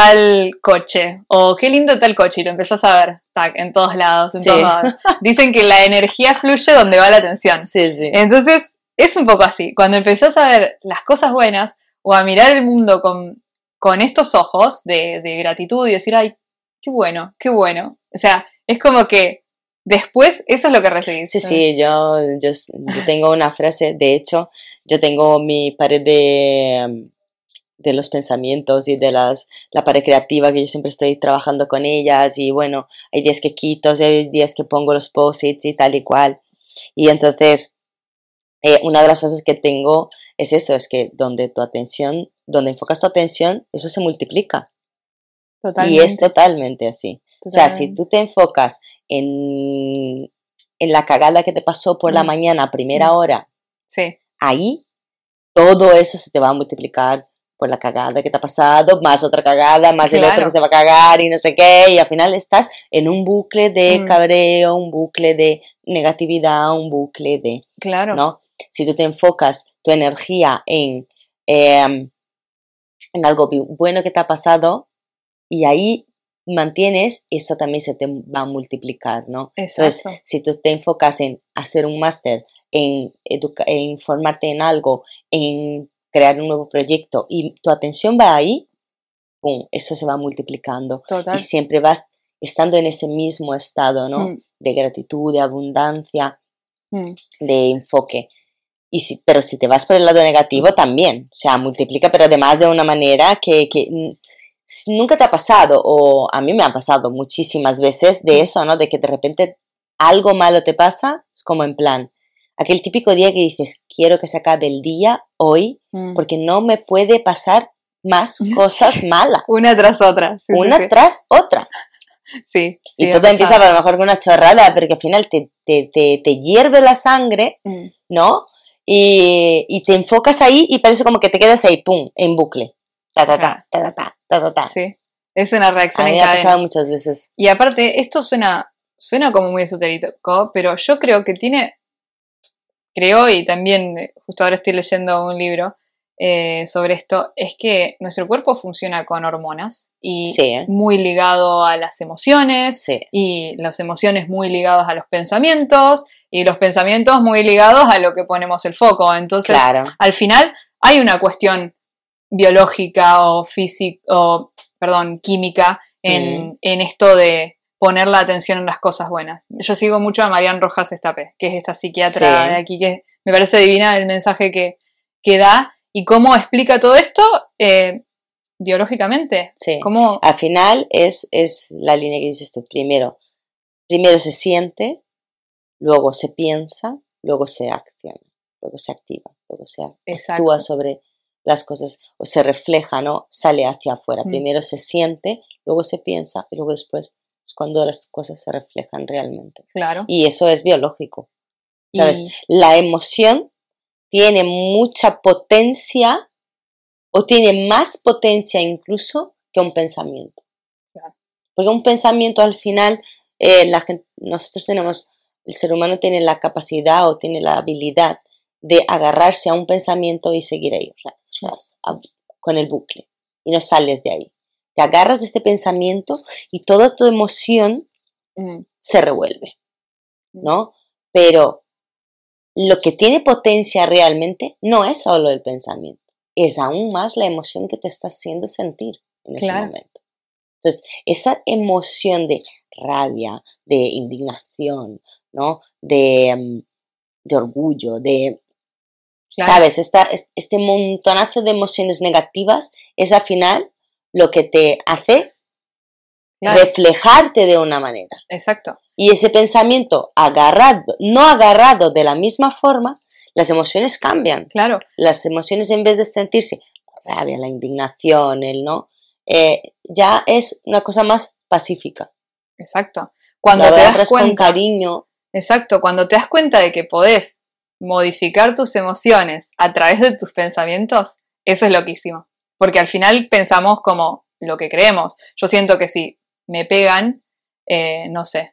Speaker 1: tal coche o qué lindo tal coche y lo empezás a ver tac, en todos lados, en todos lados. Dicen que la energía fluye donde va la atención.
Speaker 2: Sí, sí.
Speaker 1: Entonces, es un poco así. Cuando empezás a ver las cosas buenas o a mirar el mundo con, con estos ojos de, de gratitud y decir, ay, qué bueno, qué bueno. O sea, es como que después eso es lo que recibís.
Speaker 2: Sí, sí, yo, yo, yo tengo una frase, de hecho, yo tengo mi pared de de los pensamientos y de las, la pared creativa que yo siempre estoy trabajando con ellas y bueno, hay días que quito, hay días que pongo los post-its y tal y cual. Y entonces, eh, una de las cosas que tengo es eso, es que donde tu atención, donde enfocas tu atención, eso se multiplica. Totalmente. Y es totalmente así. O sea, si tú te enfocas en, en la cagada que te pasó por la mm. mañana a primera mm. hora,
Speaker 1: sí.
Speaker 2: ahí todo eso se te va a multiplicar por la cagada que te ha pasado, más otra cagada, más el otro que se va a cagar y no sé qué, y al final estás en un bucle de mm. cabreo, un bucle de negatividad, un bucle de...
Speaker 1: Claro.
Speaker 2: ¿no? Si tú te enfocas tu energía en, em, en algo bueno que te ha pasado y ahí mantienes, eso también se te va a multiplicar, ¿no?
Speaker 1: Entonces,
Speaker 2: si tú te enfocas en hacer un máster, en, en formarte en algo, en crear un nuevo proyecto y tu atención va ahí, eso se va multiplicando. Y siempre vas estando en ese mismo estado, ¿no? Mm. De gratitud, de abundancia, mm. de enfoque. Y si, pero si te vas por el lado negativo también, o sea, multiplica, pero además de una manera que, que nunca te ha pasado, o a mí me ha pasado muchísimas veces de mm. eso, ¿no? De que de repente algo malo te pasa, es como en plan, aquel típico día que dices, quiero que se acabe el día hoy, mm. porque no me puede pasar más cosas malas.
Speaker 1: una tras otra.
Speaker 2: una tras otra.
Speaker 1: Sí.
Speaker 2: y todo empieza a lo mejor con una chorrada, porque al final te, te, te, hierve la sangre, mm. ¿no? Y, y, te enfocas ahí y parece como que te quedas ahí, pum, en bucle. Ta, ta, ta, ta, ta, ta, ta, ta.
Speaker 1: Sí. Es una reacción.
Speaker 2: A mí me ha pasado muchas veces.
Speaker 1: Y aparte, esto suena, suena como muy esotérico, pero yo creo que tiene creo, y también eh, justo ahora estoy leyendo un libro eh, sobre esto, es que nuestro cuerpo funciona con hormonas y muy ligado a las emociones y las emociones muy ligadas a los pensamientos y los pensamientos muy ligados a lo que ponemos el foco. Entonces, al final hay una cuestión biológica o física o, perdón, química en, en esto de poner la atención en las cosas buenas. Yo sigo mucho a Marian Rojas Estape, que es esta psiquiatra de aquí, que me parece divina el mensaje que, que da y cómo explica todo esto eh, biológicamente.
Speaker 2: Sí. Al final es, es la línea que dices tú. Primero, primero se siente, luego se piensa, luego se acciona, luego se activa, luego se actúa sobre las cosas o se refleja, ¿no? Sale hacia afuera. Mm. Primero se siente, luego se piensa y luego después cuando las cosas se reflejan realmente.
Speaker 1: Claro.
Speaker 2: Y eso es biológico. ¿Sabes? La emoción tiene mucha potencia o tiene más potencia incluso que un pensamiento. Porque un pensamiento al final, eh, la gente, nosotros tenemos, el ser humano tiene la capacidad o tiene la habilidad de agarrarse a un pensamiento y seguir ahí, con el bucle. Y no sales de ahí te agarras de este pensamiento y toda tu emoción mm. se revuelve, mm. ¿no? Pero lo que tiene potencia realmente no es solo el pensamiento, es aún más la emoción que te está haciendo sentir en ese momento. Entonces, esa emoción de rabia, de indignación, ¿no? De, mm, de orgullo, de, ¿sabes? este montonazo de emociones negativas es al final lo que te hace reflejarte de una manera.
Speaker 1: Exacto.
Speaker 2: Y ese pensamiento agarrado, no agarrado de la misma forma, las emociones cambian.
Speaker 1: Claro.
Speaker 2: Las emociones en vez de sentirse la rabia, la indignación, el no, eh, ya es una cosa más pacífica.
Speaker 1: Exacto. Cuando te das cuenta,
Speaker 2: con cariño.
Speaker 1: Exacto, cuando te das cuenta de que podés modificar tus emociones a través de tus pensamientos, eso es loquísimo. Porque al final pensamos como lo que creemos. Yo siento que si me pegan, eh, no sé,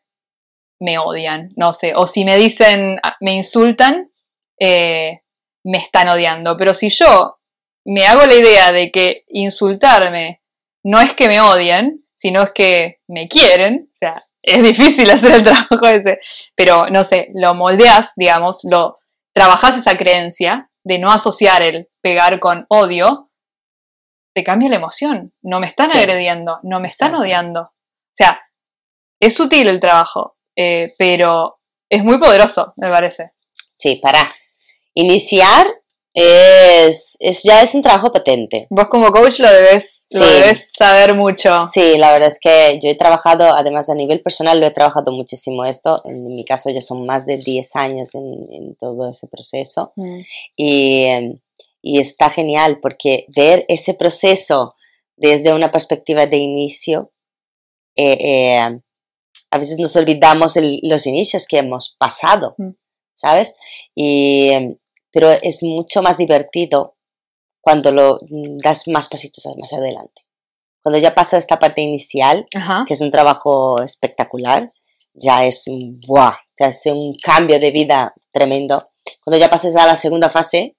Speaker 1: me odian, no sé. O si me dicen, ah, me insultan, eh, me están odiando. Pero si yo me hago la idea de que insultarme no es que me odien, sino es que me quieren, o sea, es difícil hacer el trabajo ese, pero no sé, lo moldeas, digamos, lo trabajas esa creencia de no asociar el pegar con odio, te cambia la emoción. No me están agrediendo, no me están odiando. O sea, es sutil el trabajo, eh, pero es muy poderoso, me parece.
Speaker 2: Sí, para iniciar es, es, ya es un trabajo potente.
Speaker 1: Vos como coach lo debes, debes saber mucho.
Speaker 2: Sí, la verdad es que yo he trabajado, además a nivel personal, lo he trabajado muchísimo esto. En mi caso ya son más de 10 años en, todo ese proceso. Mm. Y, y, está genial porque ver ese proceso desde una perspectiva de inicio, eh, eh, a veces nos olvidamos los inicios que hemos pasado, mm. ¿sabes? Y pero es mucho más divertido cuando lo das más pasitos más adelante. Cuando ya pasa esta parte inicial, que es un trabajo espectacular, ya es, ¡buah! Ya es un cambio de vida tremendo. Cuando ya pasas a la segunda fase,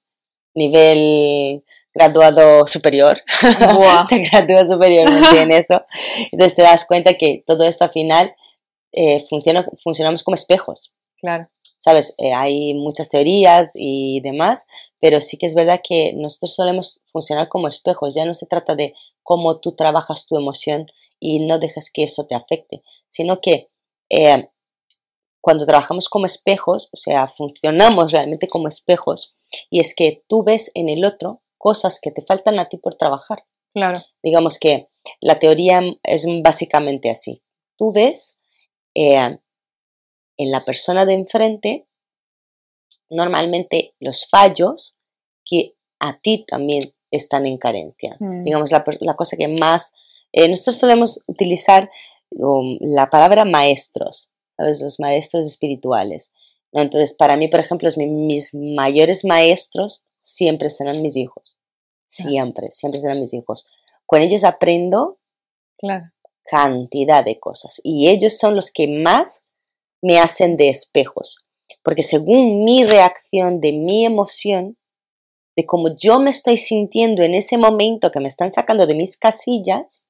Speaker 2: nivel graduado superior, gradúas superior, no tiene eso. Entonces te das cuenta que todo esto al final eh, funciona, funcionamos como espejos.
Speaker 1: Claro.
Speaker 2: ¿sabes? Eh, hay muchas teorías y demás, pero sí que es verdad que nosotros solemos funcionar como espejos, ya no se trata de cómo tú trabajas tu emoción y no dejas que eso te afecte, sino que eh, cuando trabajamos como espejos, o sea, funcionamos realmente como espejos, y es que tú ves en el otro cosas que te faltan a ti por trabajar.
Speaker 1: Claro.
Speaker 2: Digamos que la teoría es básicamente así. Tú ves eh, en la persona de enfrente normalmente los fallos que a ti también están en carencia. Mm. Digamos, la, cosa que más... Eh, nosotros solemos utilizar um, la palabra maestros, ¿sabes? Los maestros espirituales. Entonces, para mí, por ejemplo, mis mayores maestros siempre serán mis hijos. Siempre, siempre serán mis hijos. Con ellos aprendo cantidad de cosas y ellos son los que más me hacen de espejos, porque según mi reacción de mi emoción, de cómo yo me estoy sintiendo en ese momento que me están sacando de mis casillas,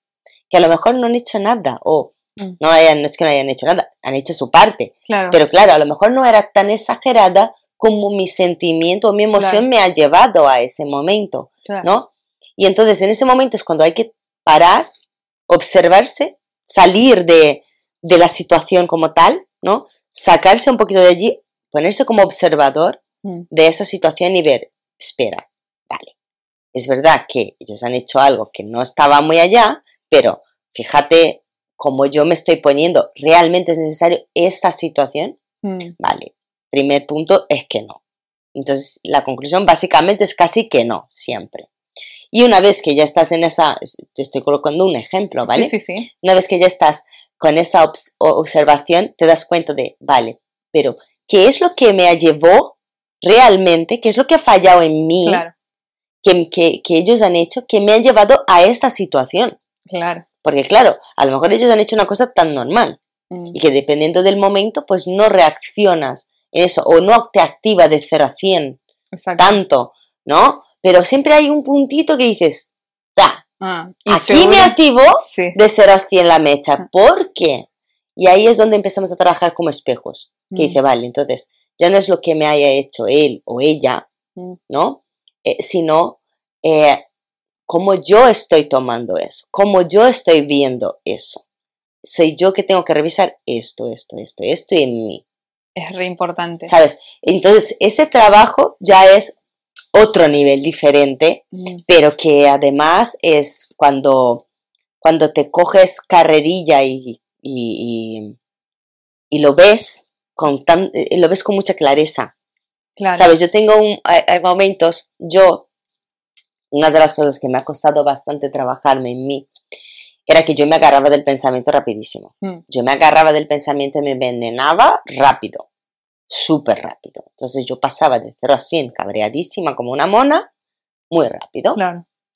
Speaker 2: que a lo mejor no han hecho nada o. no, hayan, es que no hayan hecho nada, han hecho su parte, pero claro, a lo mejor no era tan exagerada como mi sentimiento o mi emoción me ha llevado a ese momento, ¿no? Y entonces en ese momento es cuando hay que parar, observarse, salir de, de la situación como tal ¿no? Sacarse un poquito de allí, ponerse como observador mm. de esa situación y ver, espera, vale, es verdad que ellos han hecho algo que no estaba muy allá, pero fíjate cómo yo me estoy poniendo, ¿realmente es necesario esa situación? Mm. Vale, primer punto es que no. Entonces, la conclusión básicamente es casi que no, siempre. Y una vez que ya estás en esa, te estoy colocando un ejemplo, ¿vale?
Speaker 1: Sí, sí, sí.
Speaker 2: Una vez que ya estás con esa observación, te das cuenta de, vale, pero ¿qué es lo que me llevó realmente? ¿Qué es lo que ha fallado en mí? Que, que, ellos han hecho que me han llevado a esta situación.
Speaker 1: Claro.
Speaker 2: Porque claro, a lo mejor ellos han hecho una cosa tan normal mm. y que dependiendo del momento, pues no reaccionas en eso o no te activa de 0 a 100 tanto, ¿no? Pero siempre hay un puntito que dices, da, ah, aquí me activo de ser así en la mecha. Ah. ¿Por qué? Y ahí es donde empezamos a trabajar como espejos. Que dice, mm. vale, entonces ya no es lo que me haya hecho él o ella, mm. ¿no? Eh, sino eh, cómo yo estoy tomando eso, cómo yo estoy viendo eso. Soy yo que tengo que revisar esto, esto, esto, esto y en mí.
Speaker 1: Es re importante.
Speaker 2: ¿Sabes? Entonces, ese trabajo ya es otro nivel diferente, mm. pero que además es cuando, cuando te coges carrerilla y, y, lo ves con tan, eh, lo ves con mucha clareza. Sabes, yo tengo un, hay, momentos, yo, una de las cosas que me ha costado bastante trabajarme en mí, era que yo me agarraba del pensamiento rapidísimo. Mm. Yo me agarraba del pensamiento y me envenenaba rápido, súper rápido. Entonces yo pasaba de 0 a 100 cabreadísima como una mona, muy rápido.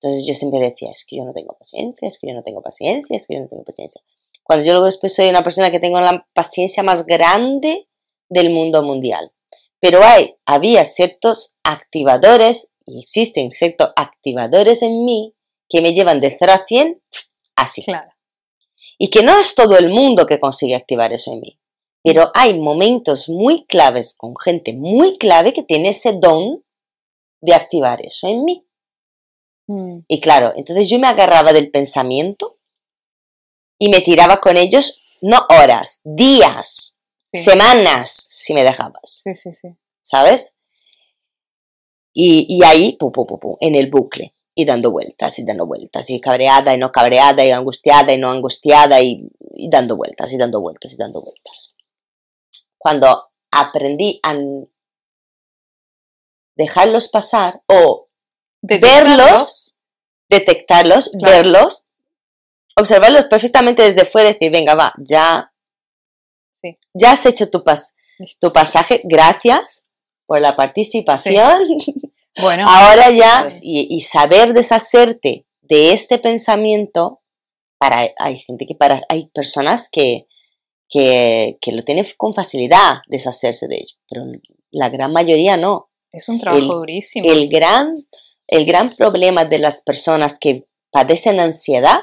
Speaker 2: Entonces yo siempre decía, es que yo no tengo paciencia, es que yo no tengo paciencia, es que yo no tengo paciencia. Cuando yo luego después soy una persona que tengo la paciencia más grande del mundo mundial. Pero hay, había ciertos activadores, y existen ciertos activadores en mí que me llevan de 0 a 100 así. Claro. Y que no es todo el mundo que consigue activar eso en mí. Pero hay momentos muy claves con gente muy clave que tiene ese don de activar eso en mí. Mm. Y claro, entonces yo me agarraba del pensamiento y me tiraba con ellos, no horas, días, semanas, si me dejabas. Sí, sí, sí. ¿Sabes? Y, ahí, pum, pum, pum, en el bucle, y dando vueltas, y dando vueltas, y cabreada, y no cabreada, y angustiada, y no angustiada, y, dando vueltas, y dando vueltas, y dando vueltas. Cuando aprendí a dejarlos pasar o verlos, detectarlos, verlos, observarlos perfectamente desde fuera y decir, venga, va, ya, ya has hecho tu, pas, tu pasaje, gracias por la participación. Bueno, ahora ya, y, saber deshacerte de este pensamiento, para, hay gente que para, hay personas que, que, lo tienen con facilidad deshacerse de ello, pero la gran mayoría no.
Speaker 1: Es un trabajo durísimo.
Speaker 2: El gran, el gran problema de las personas que padecen ansiedad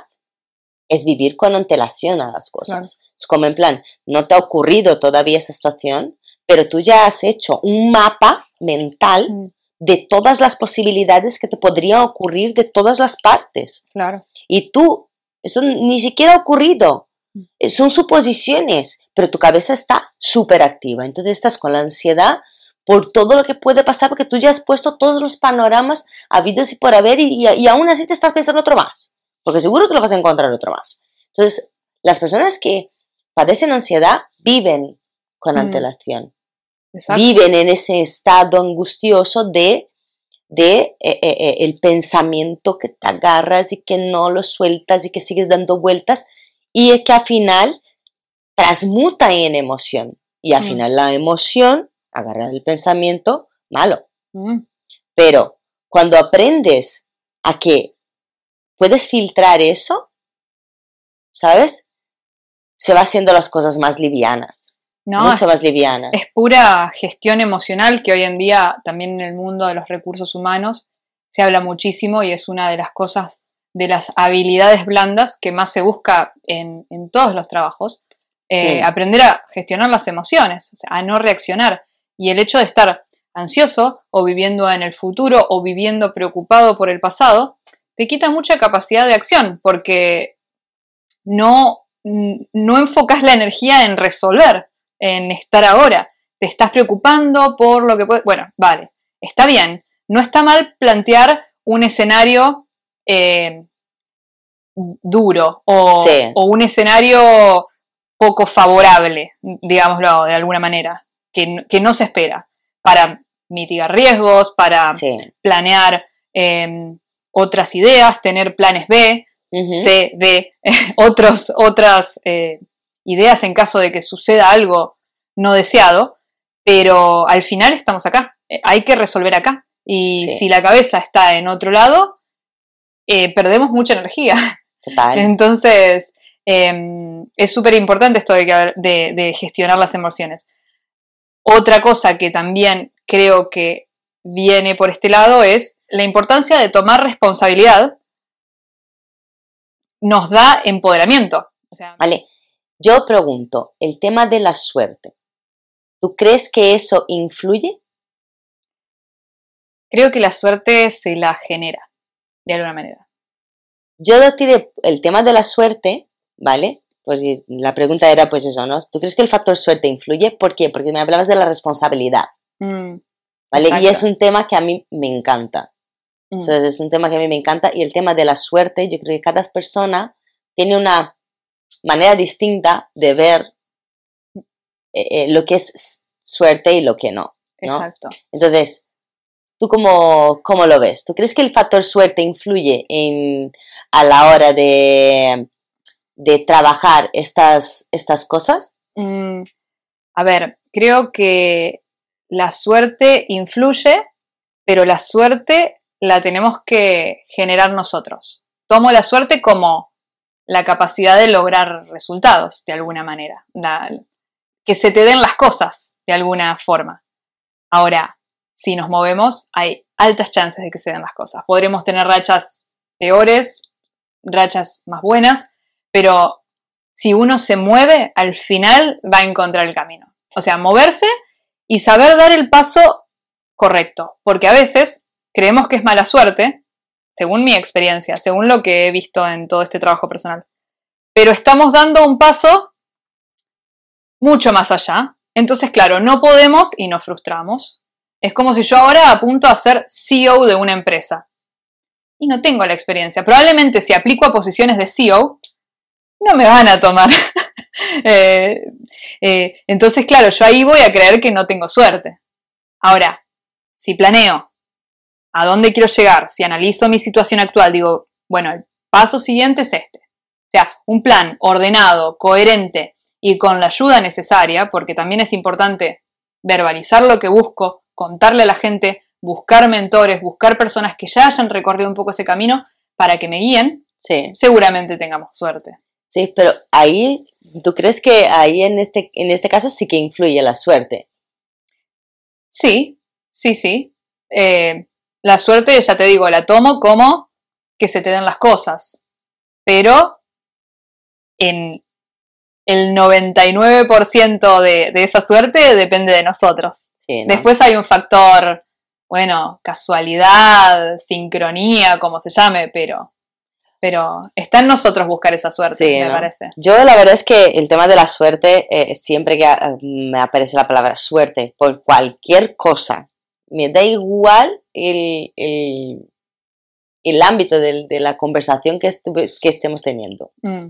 Speaker 2: es vivir con antelación a las cosas. Es como en plan, no te ha ocurrido todavía esa situación, pero tú ya has hecho un mapa mental mm. de todas las posibilidades que te podrían ocurrir de todas las partes. Claro. Y tú, eso ni siquiera ha ocurrido. Mm. Son suposiciones, pero tu cabeza está súper activa. Entonces estás con la ansiedad por todo lo que puede pasar porque tú ya has puesto todos los panoramas habidos y por haber y, y aún así te estás pensando otro más porque seguro que lo vas a encontrar otro más. Entonces, las personas que padecen ansiedad viven con mm. antelación, viven en ese estado angustioso de, de eh, eh, eh, el pensamiento que te agarras y que no lo sueltas y que sigues dando vueltas y es que al final transmuta en emoción y al mm. final la emoción agarra el pensamiento malo. Mm. Pero cuando aprendes a que puedes filtrar eso, ¿sabes? Se va haciendo las cosas más livianas. No, mucho más livianas.
Speaker 1: Es pura gestión emocional que hoy en día también en el mundo de los recursos humanos se habla muchísimo y es una de las cosas, de las habilidades blandas que más se busca en, todos los trabajos. Eh, aprender a gestionar las emociones, a no reaccionar. Y el hecho de estar ansioso o viviendo en el futuro o viviendo preocupado por el pasado, te quita mucha capacidad de acción porque no, no enfocas la energía en resolver, en estar ahora. Te estás preocupando por lo que puede... Bueno, vale, está bien. No está mal plantear un escenario eh, duro o, un escenario poco favorable, digámoslo de alguna manera, que, no se espera, para mitigar riesgos, para planear em, otras ideas, tener planes B, C, D, otros, otras eh, ideas en caso de que suceda algo no deseado, pero al final estamos acá, eh, hay que resolver acá. Y si la cabeza está en otro lado, eh, perdemos mucha energía. Entonces, em, es súper importante esto de, de gestionar las emociones. Otra cosa que también creo que viene por este lado es la importancia de tomar responsabilidad nos da empoderamiento.
Speaker 2: vale, yo pregunto, el tema de la suerte, ¿tú crees que eso influye?
Speaker 1: Creo que la suerte se la genera, de alguna manera.
Speaker 2: Yo tiré el tema de la suerte, ¿vale? Pues la pregunta era pues eso, ¿no? ¿Tú crees que el factor suerte influye? ¿Por qué? Porque me hablabas de la responsabilidad. Mm. Y es un tema que a mí me encanta. Mm. es un tema que a mí me encanta y el tema de la suerte, yo creo que cada persona tiene una manera distinta de ver eh, eh, lo que es suerte y lo que no. Exacto. Entonces, ¿tú cómo, cómo, lo ves? ¿Tú crees que el factor suerte influye en, a la hora de de trabajar estas, estas cosas?
Speaker 1: Mm, a ver, creo que la suerte influye, pero la suerte la tenemos que generar nosotros. Tomo la suerte como la capacidad de lograr resultados, de alguna manera. que se te den las cosas, de alguna forma. Ahora, si nos movemos, hay altas chances de que se den las cosas. Podremos tener rachas peores, rachas más buenas, pero si uno se mueve, al final va a encontrar el camino. O sea, moverse y saber dar el paso correcto, porque a veces creemos que es mala suerte, según mi experiencia, según lo que he visto en todo este trabajo personal, pero estamos dando un paso mucho más allá. Entonces, claro, no podemos y nos frustramos. Es como si yo ahora apunto a ser CEO de una empresa. Y no tengo la experiencia. Probablemente si aplico a posiciones de CEO, no me van a tomar. Eh, eh, entonces, claro, yo ahí voy a creer que no tengo suerte. Ahora, si planeo a dónde quiero llegar, si analizo mi situación actual, digo, bueno, el paso siguiente es este. O sea, un plan ordenado, coherente y con la ayuda necesaria, porque también es importante verbalizar lo que busco, contarle a la gente, buscar mentores, buscar personas que ya hayan recorrido un poco ese camino para que me guíen, sí. seguramente tengamos suerte.
Speaker 2: Sí, pero ahí, ¿tú crees que ahí en este, en este caso sí que influye la suerte?
Speaker 1: Sí, sí, sí. Eh, la suerte, ya te digo, la tomo como que se te den las cosas, pero en el 99% de, de esa suerte depende de nosotros. Después hay un factor, bueno, casualidad, sincronía, como se llame, pero, pero está en nosotros buscar esa suerte, me parece.
Speaker 2: Yo la verdad es que el tema de la suerte, eh, siempre que ah, me aparece la palabra suerte, por cualquier cosa, me da igual el, el, ámbito de, la conversación que, que estemos teniendo. Mm.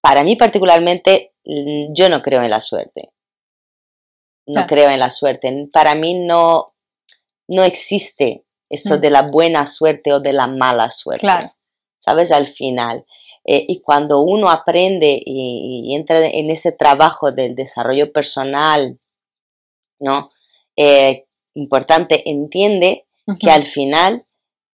Speaker 2: Para mí particularmente, yo no creo en la suerte no creo en la suerte. Para mí no, no existe eso mm. de la buena suerte o de la mala suerte. ¿Sabes? Al final. Eh, y cuando uno aprende y, entra en ese trabajo del desarrollo personal, ¿no? Eh, importante, entiende que al final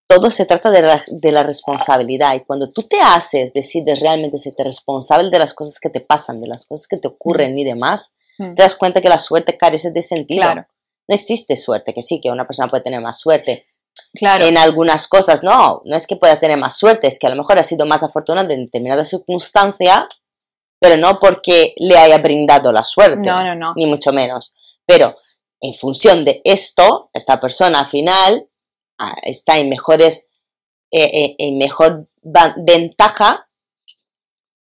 Speaker 2: todo se trata de la, de la, responsabilidad. Y cuando tú te haces, decides realmente ser responsable de las cosas que te pasan, de las cosas que te ocurren y demás, Mm. te das cuenta que la suerte carece de sentido. Claro. No existe suerte, que sí, que una persona puede tener más suerte. Claro. En algunas cosas, no, no es que pueda tener más suerte, es que a lo mejor ha sido más afortunado en determinada circunstancia, pero no porque le haya brindado la suerte. No, no, no. Ni mucho menos. Pero en función de esto, esta persona al final ah, está en mejores, eh, eh, en mejor ventaja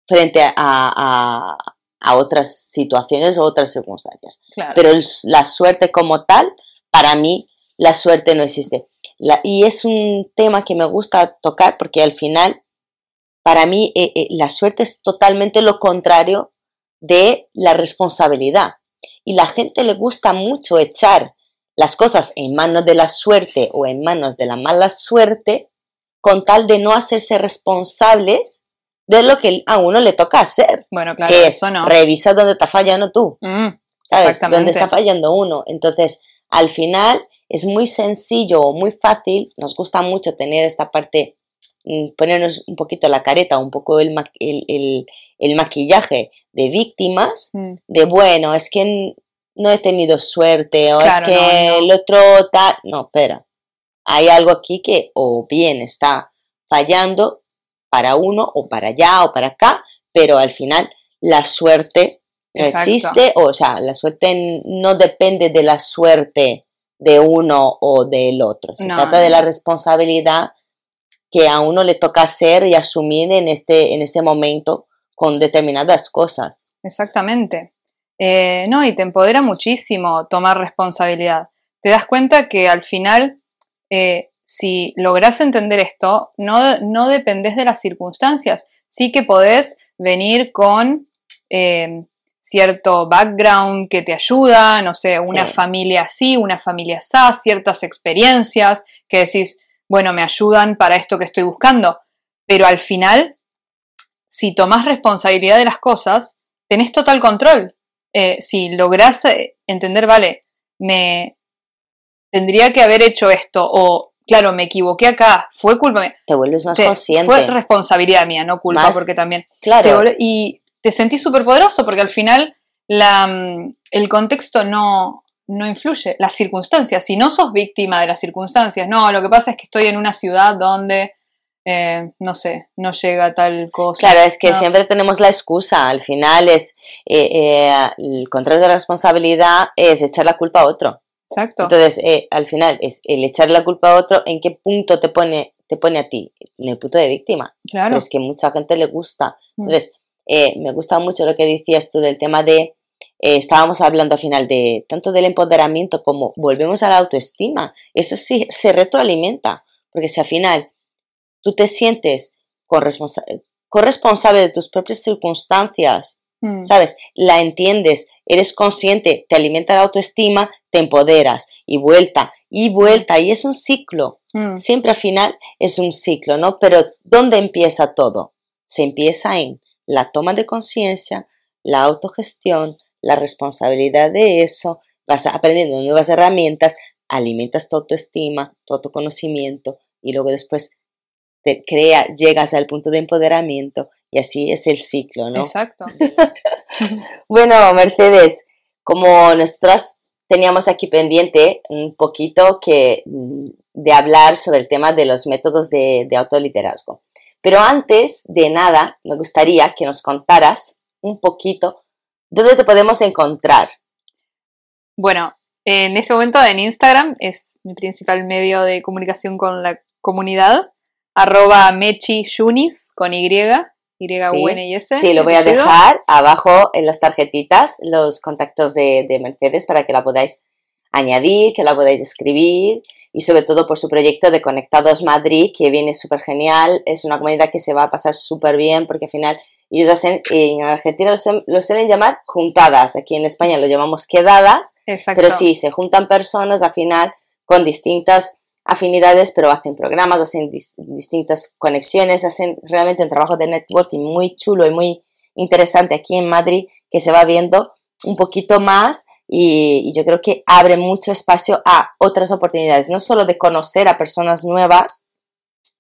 Speaker 2: frente a, a otras situaciones o otras circunstancias. Pero la suerte como tal, para mí, la suerte no existe. Y es un tema que me gusta tocar porque al final, para mí, eh, eh, la suerte es totalmente lo contrario de la responsabilidad. Y la gente le gusta mucho echar las cosas en manos de la suerte o en manos de la mala suerte con tal de no hacerse responsables de lo que a uno le toca hacer. Bueno, claro, que eso no. Revisa dónde está fallando tú. Mm, ¿Sabes? Dónde está fallando uno. Entonces, al final es muy sencillo o muy fácil. Nos gusta mucho tener esta parte, mm, ponernos un poquito la careta, un poco el, el, maquillaje de víctimas, mm. de bueno, es que no he tenido suerte o es que el otro tal. No, espera. Hay algo aquí que o bien está fallando para uno o para allá o para acá, pero al final la suerte no existe, o sea, la suerte no depende de la suerte de uno o del otro, se trata de la responsabilidad que a uno le toca hacer y asumir en este, en este momento con determinadas cosas.
Speaker 1: Exactamente. Eh, no, y te empodera muchísimo tomar responsabilidad. Te das cuenta que al final eh, si logras entender esto, no, no dependés de las circunstancias. Sí que podés venir con eh, cierto background que te ayuda, no sé, una familia así, una familia así, ciertas experiencias que decís, bueno, me ayudan para esto que estoy buscando. Pero al final, si tomás responsabilidad de las cosas, tenés total control. Eh, si lográs eh, entender, vale, me tendría que haber hecho esto, o claro, me equivoqué acá, fue culpa mía.
Speaker 2: Te vuelves más consciente.
Speaker 1: Fue responsabilidad mía, no culpa, porque también.
Speaker 2: Claro.
Speaker 1: y te sentís súper poderoso, porque al final la, mm, el contexto no, no influye, las circunstancias. Si no sos víctima de las circunstancias, no, lo que pasa es que estoy en una ciudad donde eh, no sé, no llega tal cosa.
Speaker 2: Claro, es que siempre tenemos la excusa, al final es, eh, eh, el control de la responsabilidad es echar la culpa a otro.
Speaker 1: Exacto.
Speaker 2: Entonces, al final es el echar la culpa a otro, ¿en qué punto te pone, te pone a ti? En el punto de víctima.
Speaker 1: Claro.
Speaker 2: es que mucha gente le gusta. Mm. Entonces, me gusta mucho lo que decías tú del tema de, estábamos hablando al final de tanto del empoderamiento como volvemos a la autoestima. Eso sí se retroalimenta, porque si al final tú te sientes corresponsable de tus propias circunstancias, mm. ¿sabes? La entiendes, eres consciente, te alimenta la autoestima, te empoderas y vuelta y vuelta y es un ciclo. Mm. Siempre al final es un ciclo, ¿no? Pero ¿dónde empieza todo? Se empieza en la toma de conciencia, la autogestión, la responsabilidad de eso, vas aprendiendo nuevas herramientas, alimentas tu autoestima, tu autoconocimiento y luego después te crea, llegas al punto de empoderamiento y así es el ciclo, ¿no?
Speaker 1: Exacto.
Speaker 2: bueno, Mercedes, como nosotras teníamos aquí pendiente un poquito que, mm, de hablar sobre el tema de los métodos de, de autoliderazgo. Pero antes de nada, me gustaría que nos contaras un poquito dónde te podemos encontrar.
Speaker 1: Bueno, en este momento en Instagram es mi principal medio de comunicación con la comunidad arroba Mechi Yunis con Y, Y-U-N y S.
Speaker 2: Sí, lo voy a dejar abajo en las tarjetitas, los contactos de, Mercedes para que la podáis añadir, que la podáis escribir y sobre todo por su proyecto de Conectados Madrid, que viene súper genial. Es una comunidad que se va a pasar súper bien porque al final ellos hacen, en Argentina lo, suelen llamar juntadas, aquí en España lo llamamos quedadas, pero sí, se juntan personas al final con distintas afinidades, pero hacen programas, hacen distintas conexiones, hacen realmente un trabajo de networking muy chulo y muy interesante aquí en Madrid que se va viendo un poquito más y, yo creo que abre mucho espacio a otras oportunidades, no solo de conocer a personas nuevas,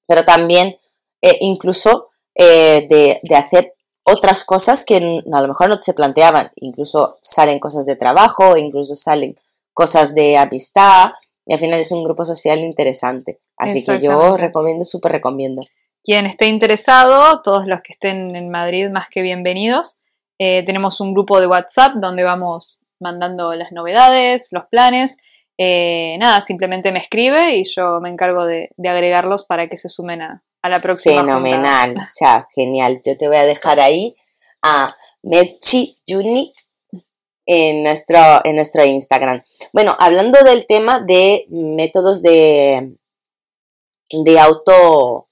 Speaker 2: pero también eh, incluso eh, de, de, hacer otras cosas que a lo mejor no se planteaban, incluso salen cosas de trabajo, incluso salen cosas de amistad, y al final es un grupo social interesante. Así que yo recomiendo, súper recomiendo.
Speaker 1: Quien esté interesado, todos los que estén en Madrid, más que bienvenidos. Eh, tenemos un grupo de WhatsApp donde vamos mandando las novedades, los planes. Eh, nada, simplemente me escribe y yo me encargo de, agregarlos para que se sumen a, la próxima.
Speaker 2: Fenomenal, o sea, genial. Yo te voy a dejar ahí a Merchi Yunis en nuestro, en nuestro Instagram. Bueno, hablando del tema de métodos de, de autogestión,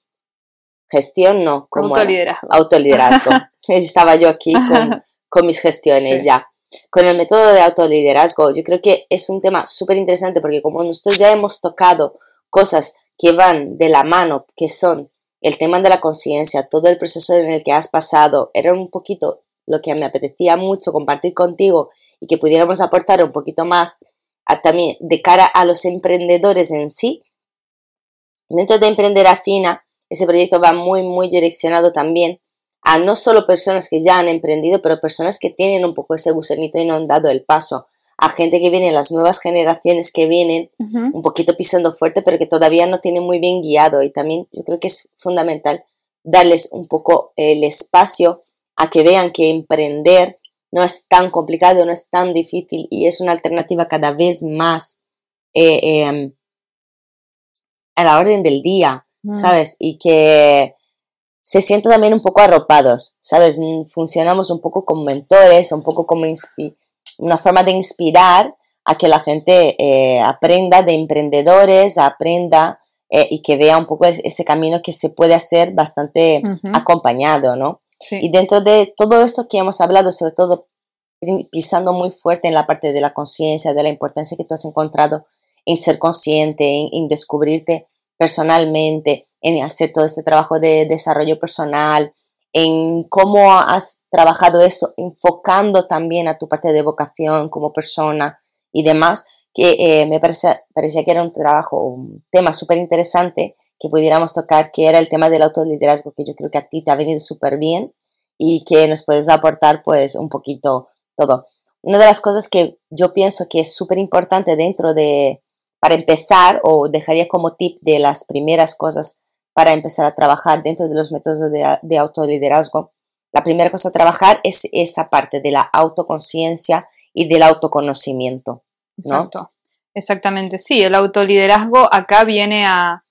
Speaker 2: no,
Speaker 1: como autoliderazgo.
Speaker 2: autoliderazgo. Estaba yo aquí con, con mis gestiones ya. Con el método de autoliderazgo, yo creo que es un tema súper interesante porque como nosotros ya hemos tocado cosas que van de la mano, que son el tema de la conciencia, todo el proceso en el que has pasado, era un poquito lo que me apetecía mucho compartir contigo y que pudiéramos aportar un poquito más también de cara a los emprendedores en sí. Dentro de Emprender Afina, ese proyecto va muy, muy direccionado también a no solo personas que ya han emprendido, pero personas que tienen un poco ese gusanito y no han dado el paso. A gente que viene, las nuevas generaciones que vienen, un poquito pisando fuerte, pero que todavía no tienen muy bien guiado. Y también yo creo que es fundamental darles un poco el espacio a que vean que emprender no es tan complicado, no es tan difícil y es una alternativa cada vez más eh, em, a la orden del día, mm. ¿sabes? Y que se sienten también un poco arropados, ¿sabes? Funcionamos un poco como mentores, un poco como una forma de inspirar a que la gente eh, aprenda de emprendedores, aprenda eh, y que vea un poco ese camino que se puede hacer bastante acompañado, ¿no? Y dentro de todo esto que hemos hablado, sobre todo pisando muy fuerte en la parte de la conciencia, de la importancia que tú has encontrado en ser consciente, en, descubrirte personalmente, en hacer todo este trabajo de desarrollo personal, en cómo has trabajado eso, enfocando también a tu parte de vocación como persona y demás, que eh, me parecía, parecía que era un trabajo, un tema súper interesante que pudiéramos tocar, que era el tema del autoliderazgo, que yo creo que a ti te ha venido súper bien y que nos puedes aportar pues un poquito todo. Una de las cosas que yo pienso que es súper importante dentro de, para empezar, o dejaría como tip de las primeras cosas para empezar a trabajar dentro de los métodos de, de autoliderazgo, la primera cosa a trabajar es esa parte de la autoconciencia y del autoconocimiento. Exacto.
Speaker 1: Exactamente, sí, el autoliderazgo acá viene a,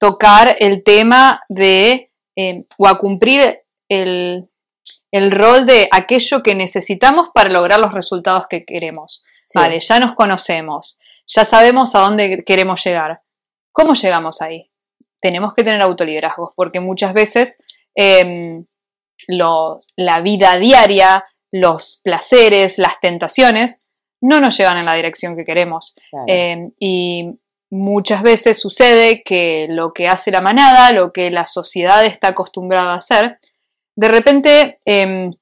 Speaker 1: tocar el tema de, eh, o a cumplir el, rol de aquello que necesitamos para lograr los resultados que queremos. Vale, ya nos conocemos, ya sabemos a dónde queremos llegar. ¿Cómo llegamos ahí? Tenemos que tener autoliderazgos, porque muchas veces em, la vida diaria, los placeres, las tentaciones, no nos llevan en la dirección que queremos. Em, y muchas veces sucede que lo que hace la manada, lo que la sociedad está acostumbrada a hacer, de repente em,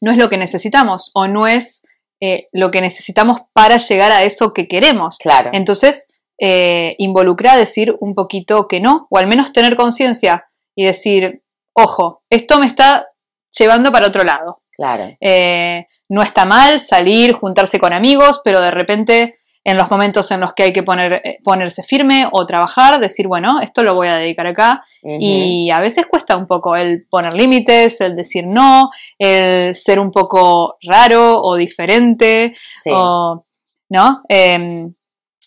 Speaker 1: no es lo que necesitamos o no es eh, lo que necesitamos para llegar a eso que queremos.
Speaker 2: Claro.
Speaker 1: Entonces, eh, involucra decir un poquito que no, o al menos tener conciencia y decir, ojo, esto me está llevando para otro lado.
Speaker 2: Claro.
Speaker 1: Eh, no está mal salir, juntarse con amigos, pero de repente en los momentos en los que hay que poner, eh, ponerse firme o trabajar, decir, bueno, esto lo voy a dedicar acá. Y a veces cuesta un poco el poner límites, el decir no, el ser un poco raro o diferente, o, ¿no? Em,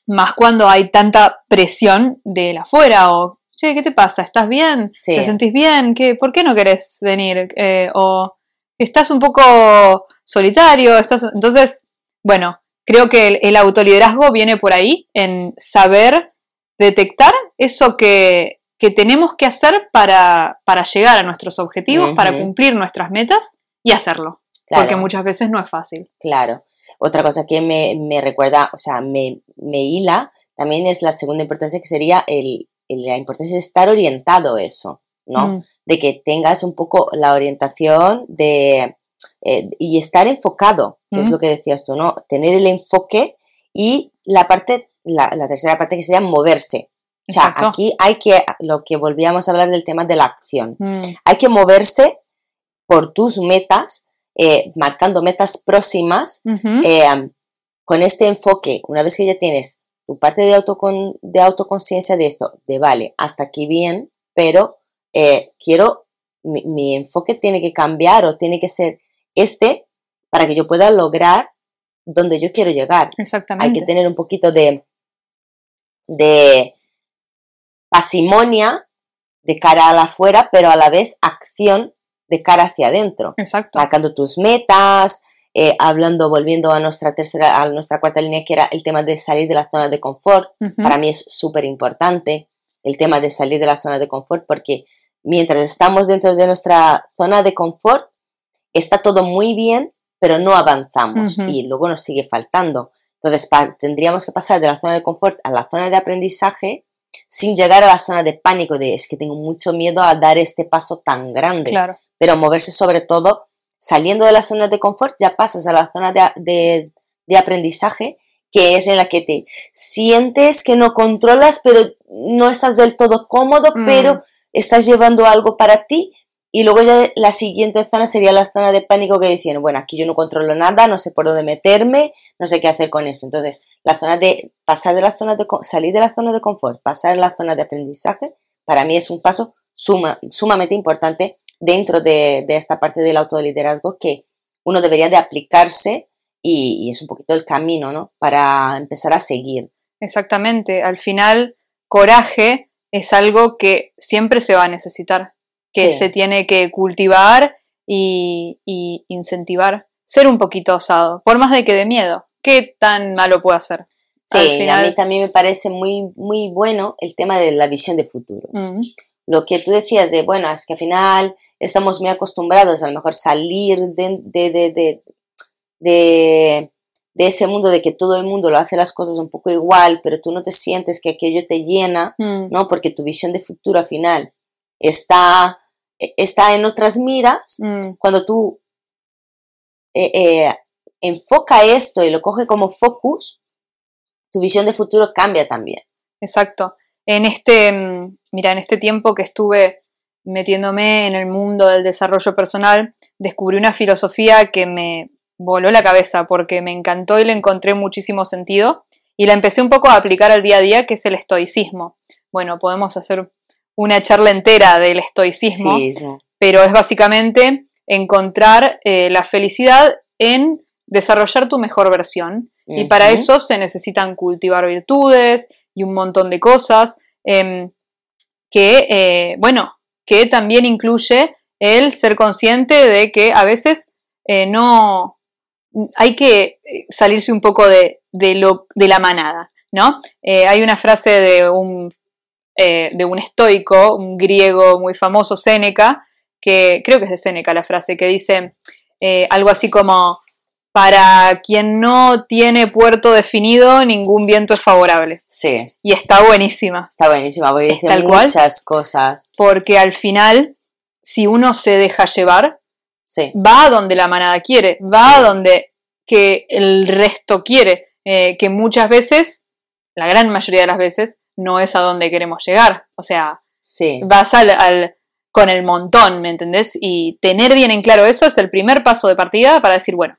Speaker 1: más cuando hay tanta presión de la afuera o, che, ¿qué te pasa? ¿Estás bien? ¿Te sentís bien? ¿Qué, ¿Por qué no querés venir? Eh, o estás un poco solitario, estás... Entonces, bueno, creo que el, autoliderazgo viene por ahí, en saber detectar eso que, tenemos que hacer para, llegar a nuestros objetivos, para cumplir nuestras metas y hacerlo. Porque muchas veces no es fácil.
Speaker 2: Claro. Otra cosa que me, recuerda, o sea, me, me, hila, también es la segunda importancia que sería el, la importancia de estar orientado a eso. ¿no? Mm. De que tengas un poco la orientación de, eh, y estar enfocado, que es mm. lo que decías tú, ¿no? Tener el enfoque y la parte, la, tercera parte que sería moverse. O sea, aquí hay que, lo que volvíamos a hablar del tema de la acción, mm. hay que moverse por tus metas, eh, marcando metas próximas, eh, con este enfoque, una vez que ya tienes tu parte de, autocon, de autoconciencia de esto, de vale, hasta aquí bien, pero eh, quiero, mi, enfoque tiene que cambiar o tiene que ser este para que yo pueda lograr donde yo quiero llegar.
Speaker 1: Exactamente.
Speaker 2: Hay que tener un poquito de, de pasimonia de cara a la afuera, pero a la vez acción de cara hacia adentro.
Speaker 1: Exacto.
Speaker 2: Marcando tus metas, eh, hablando, volviendo a nuestra tercera, a nuestra cuarta línea, que era el tema de salir de la zona de confort. Para mí es súper importante el tema de salir de la zona de confort porque mientras estamos dentro de nuestra zona de confort, está todo muy bien, pero no avanzamos y luego nos sigue faltando. Entonces, tendríamos que pasar de la zona de confort a la zona de aprendizaje sin llegar a la zona de pánico de es que tengo mucho miedo a dar este paso tan grande. Pero moverse sobre todo, saliendo de la zona de confort, ya pasas a la zona de, de aprendizaje, que es en la que te sientes que no controlas, pero no estás del todo cómodo, mm. pero estás llevando algo para ti. Y luego ya la siguiente zona sería la zona de pánico que dicen, bueno, aquí yo no controlo nada, no sé por dónde meterme, no sé qué hacer con esto. Entonces, la zona de pasar de la zona de salir de la zona de confort, pasar a la zona de aprendizaje, para mí es un paso suma, sumamente importante dentro de, esta parte del autoliderazgo que uno debería de aplicarse y, y, es un poquito el camino, ¿no? Para empezar a seguir.
Speaker 1: Exactamente. Al final, coraje es algo que siempre se va a necesitar, que se tiene que cultivar y, incentivar. Ser un poquito osado, por más de que de miedo. ¿Qué tan malo puede hacer?
Speaker 2: Sí, a mí también me parece muy, muy bueno el tema de la visión de futuro. Mm. Lo que tú decías de, bueno, es que al final estamos muy acostumbrados a lo mejor salir de, de, de de ese mundo de que todo el mundo lo hace las cosas un poco igual, pero tú no te sientes que aquello te llena, mm. ¿no? Porque tu visión de futuro al final está e, está en otras miras, mm. cuando tú eh, eh, enfoca esto y lo coge como focus, tu visión de futuro cambia también.
Speaker 1: Exacto. En este, mira, en este tiempo que estuve metiéndome en el mundo del desarrollo personal, descubrí una filosofía que me voló la cabeza porque me encantó y le encontré muchísimo sentido y la empecé un poco a aplicar al día a día, que es el estoicismo. Bueno, podemos hacer una charla entera del estoicismo, pero es básicamente encontrar eh, la felicidad en desarrollar tu mejor versión. Y para eso se necesitan cultivar virtudes y un montón de cosas em, que, eh, bueno, que también incluye el ser consciente de que a veces eh, no hay que salirse un poco de, lo, de la manada, ¿no? hay una frase de un eh, de un estoico, un griego muy famoso, Séneca, que creo que es de Séneca la frase, que dice eh, algo así como, para quien no tiene puerto definido, ningún viento es favorable.
Speaker 2: Sí.
Speaker 1: Y está buenísima.
Speaker 2: Está buenísima, porque dice muchas cosas.
Speaker 1: Porque al final, si uno se deja llevar, va a donde la manada quiere, va a donde que el resto quiere, eh, que muchas veces, la gran mayoría de las veces, no es a donde queremos llegar. O sea, vas al, con el montón, ¿me entendés? Y tener bien en claro eso es el primer paso de partida para decir, bueno,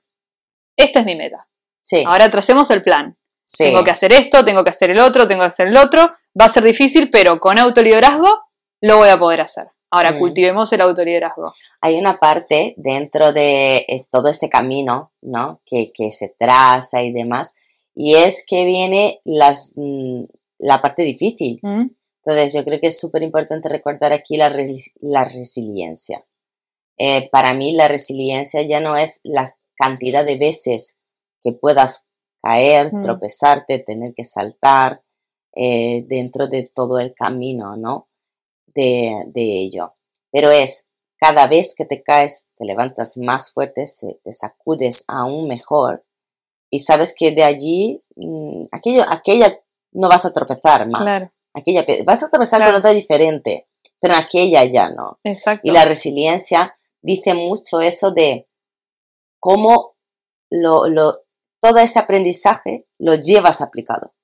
Speaker 1: esta es mi meta. Sí. Ahora tracemos el plan. Tengo que hacer esto, tengo que hacer el otro, tengo que hacer el otro. Va a ser difícil, pero con autoliderazgo lo voy a poder hacer. Ahora mm. cultivemos el autoliderazgo.
Speaker 2: Hay una parte dentro de todo este camino, ¿no? Que, que se traza y demás, y es que viene las, mm, la parte difícil. Mm. Entonces, yo creo que es súper importante recordar aquí la, la resiliencia. Eh, para mí, la resiliencia ya no es la cantidad de veces que puedas caer, mm. tropezarte, tener que saltar eh, dentro de todo el camino, ¿no? De, de, ello. Pero es cada vez que te caes, te levantas más fuerte, te sacudes aún mejor y sabes que de allí, mm, aquello, aquella no vas a tropezar más. Aquella, vas a tropezar con otra diferente, pero aquella ya no.
Speaker 1: Exacto.
Speaker 2: Y la resiliencia dice mucho eso de cómo lo, todo ese aprendizaje lo llevas aplicado.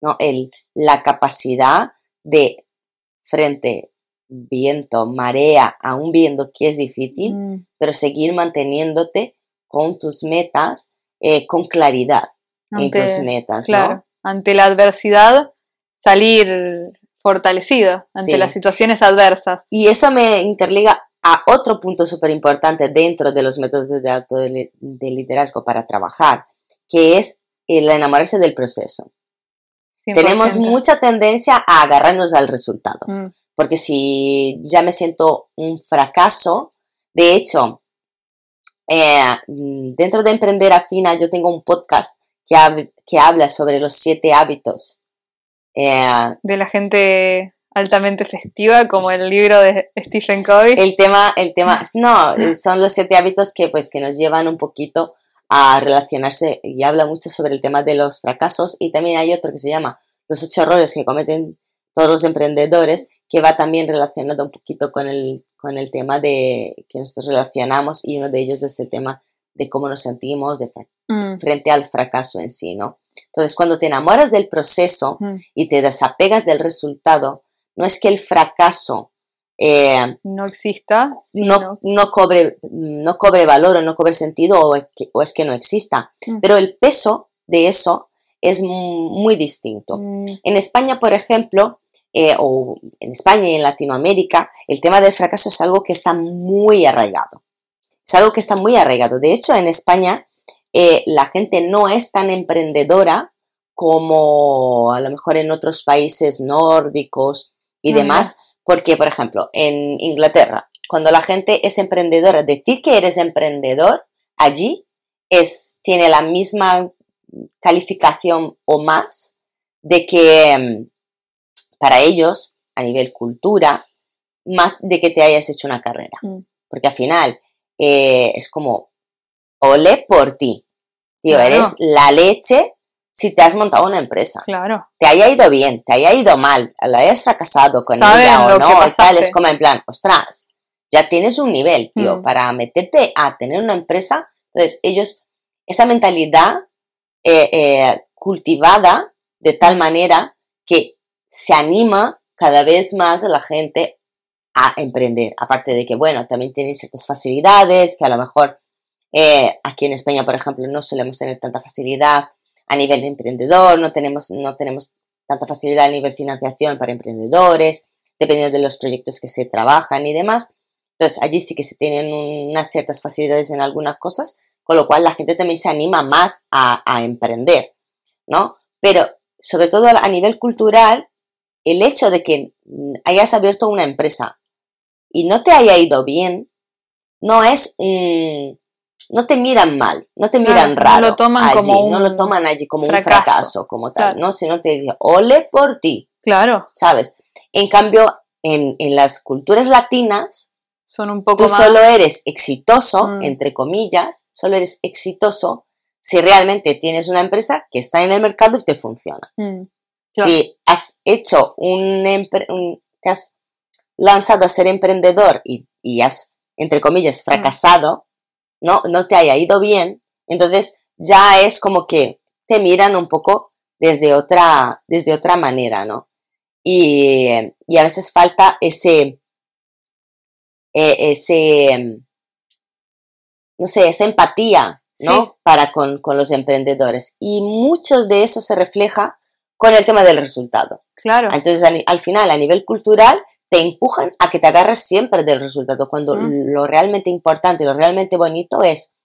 Speaker 2: ¿no? El, la capacidad de, frente viento, marea, aún viendo que es difícil, mm. pero seguir manteniéndote con tus metas eh, con claridad en tus metas. ¿no?
Speaker 1: ante la adversidad salir fortalecido ante las situaciones adversas.
Speaker 2: Y eso me interliga a otro punto súper importante dentro de los métodos de, auto de, liderazgo para trabajar, que es el enamorarse del proceso. Tenemos mucha tendencia a agarrarnos al resultado, mm. porque si ya me siento un fracaso, de hecho, eh, dentro de Emprender Afina yo tengo un podcast que, habla sobre los siete hábitos.
Speaker 1: Eh, de la gente altamente festiva, como el libro de Stephen Covey.
Speaker 2: El tema, el tema, no, son los siete hábitos que, pues, que nos llevan un poquito a relacionarse y habla mucho sobre el tema de los fracasos y también hay otro que se llama los ocho errores que cometen todos los emprendedores que va también relacionado un poquito con el, con el tema de que nosotros relacionamos y uno de ellos es el tema de cómo nos sentimos de mm. frente al fracaso en sí, ¿no? Entonces, cuando te enamoras del proceso mm. y te desapegas del resultado, no es que el fracaso
Speaker 1: eh, no exista,
Speaker 2: no, no, cobre, no cobre valor o no cobre sentido o es que, o es que no exista, mm. pero el peso de eso es muy distinto. En España, por ejemplo, eh, o en España y en Latinoamérica, el tema del fracaso es algo que está muy arraigado. Es algo que está muy arraigado. De hecho, en España eh, la gente no es tan emprendedora como a lo mejor en otros países nórdicos y demás, porque, por ejemplo, en Inglaterra, cuando la gente es emprendedora, decir que eres emprendedor allí es, tiene la misma calificación o más de que mm, para ellos, a nivel cultura, más de que te hayas hecho una carrera. Mm. Porque al final, eh, es como, ole por ti. Tío, eres la leche si te has montado una empresa.
Speaker 1: Claro.
Speaker 2: Te haya ido bien, te haya ido mal, lo hayas fracasado con ella o no, tal, es como en plan, ostras, ya tienes un nivel, tío, mm. para meterte a tener una empresa. Entonces, ellos, esa mentalidad eh, eh, cultivada de tal manera que se anima cada vez más a la gente a emprender. Aparte de que, bueno, también tienen ciertas facilidades que a lo mejor eh, aquí en España, por ejemplo, no solemos tener tanta facilidad a nivel de emprendedor, no tenemos, no tenemos tanta facilidad a nivel financiación para emprendedores, dependiendo de los proyectos que se trabajan y demás. Entonces, allí sí que se tienen unas ciertas facilidades en algunas cosas, con lo cual la gente también se anima más a, a emprender, ¿no? Pero, sobre todo a nivel cultural, el hecho de que hayas abierto una empresa y no te haya ido bien, no es un, no te miran mal, no te miran raro. No lo toman allí, como un no lo toman allí como un fracaso, como tal, ¿no? Sino te dicen, ole por ti.
Speaker 1: Claro.
Speaker 2: ¿Sabes? En cambio, en, las culturas latinas,
Speaker 1: son un poco
Speaker 2: tú solo eres exitoso, mm. entre comillas, solo eres exitoso si realmente tienes una empresa que está en el mercado y te funciona. Mm. Si has hecho un, te has lanzado a ser emprendedor y, y has, entre comillas, mm. No, no te haya ido bien, entonces ya es como que te miran un poco desde otra, desde otra manera, ¿no? Y, a veces falta ese, e, ese, no sé, esa empatía, ¿no? Para con, los emprendedores. Y muchos de eso se refleja con el tema del resultado.
Speaker 1: Claro.
Speaker 2: Entonces, al, final, a nivel cultural, te empujan a que te agarres siempre del resultado, cuando lo realmente importante, lo realmente bonito es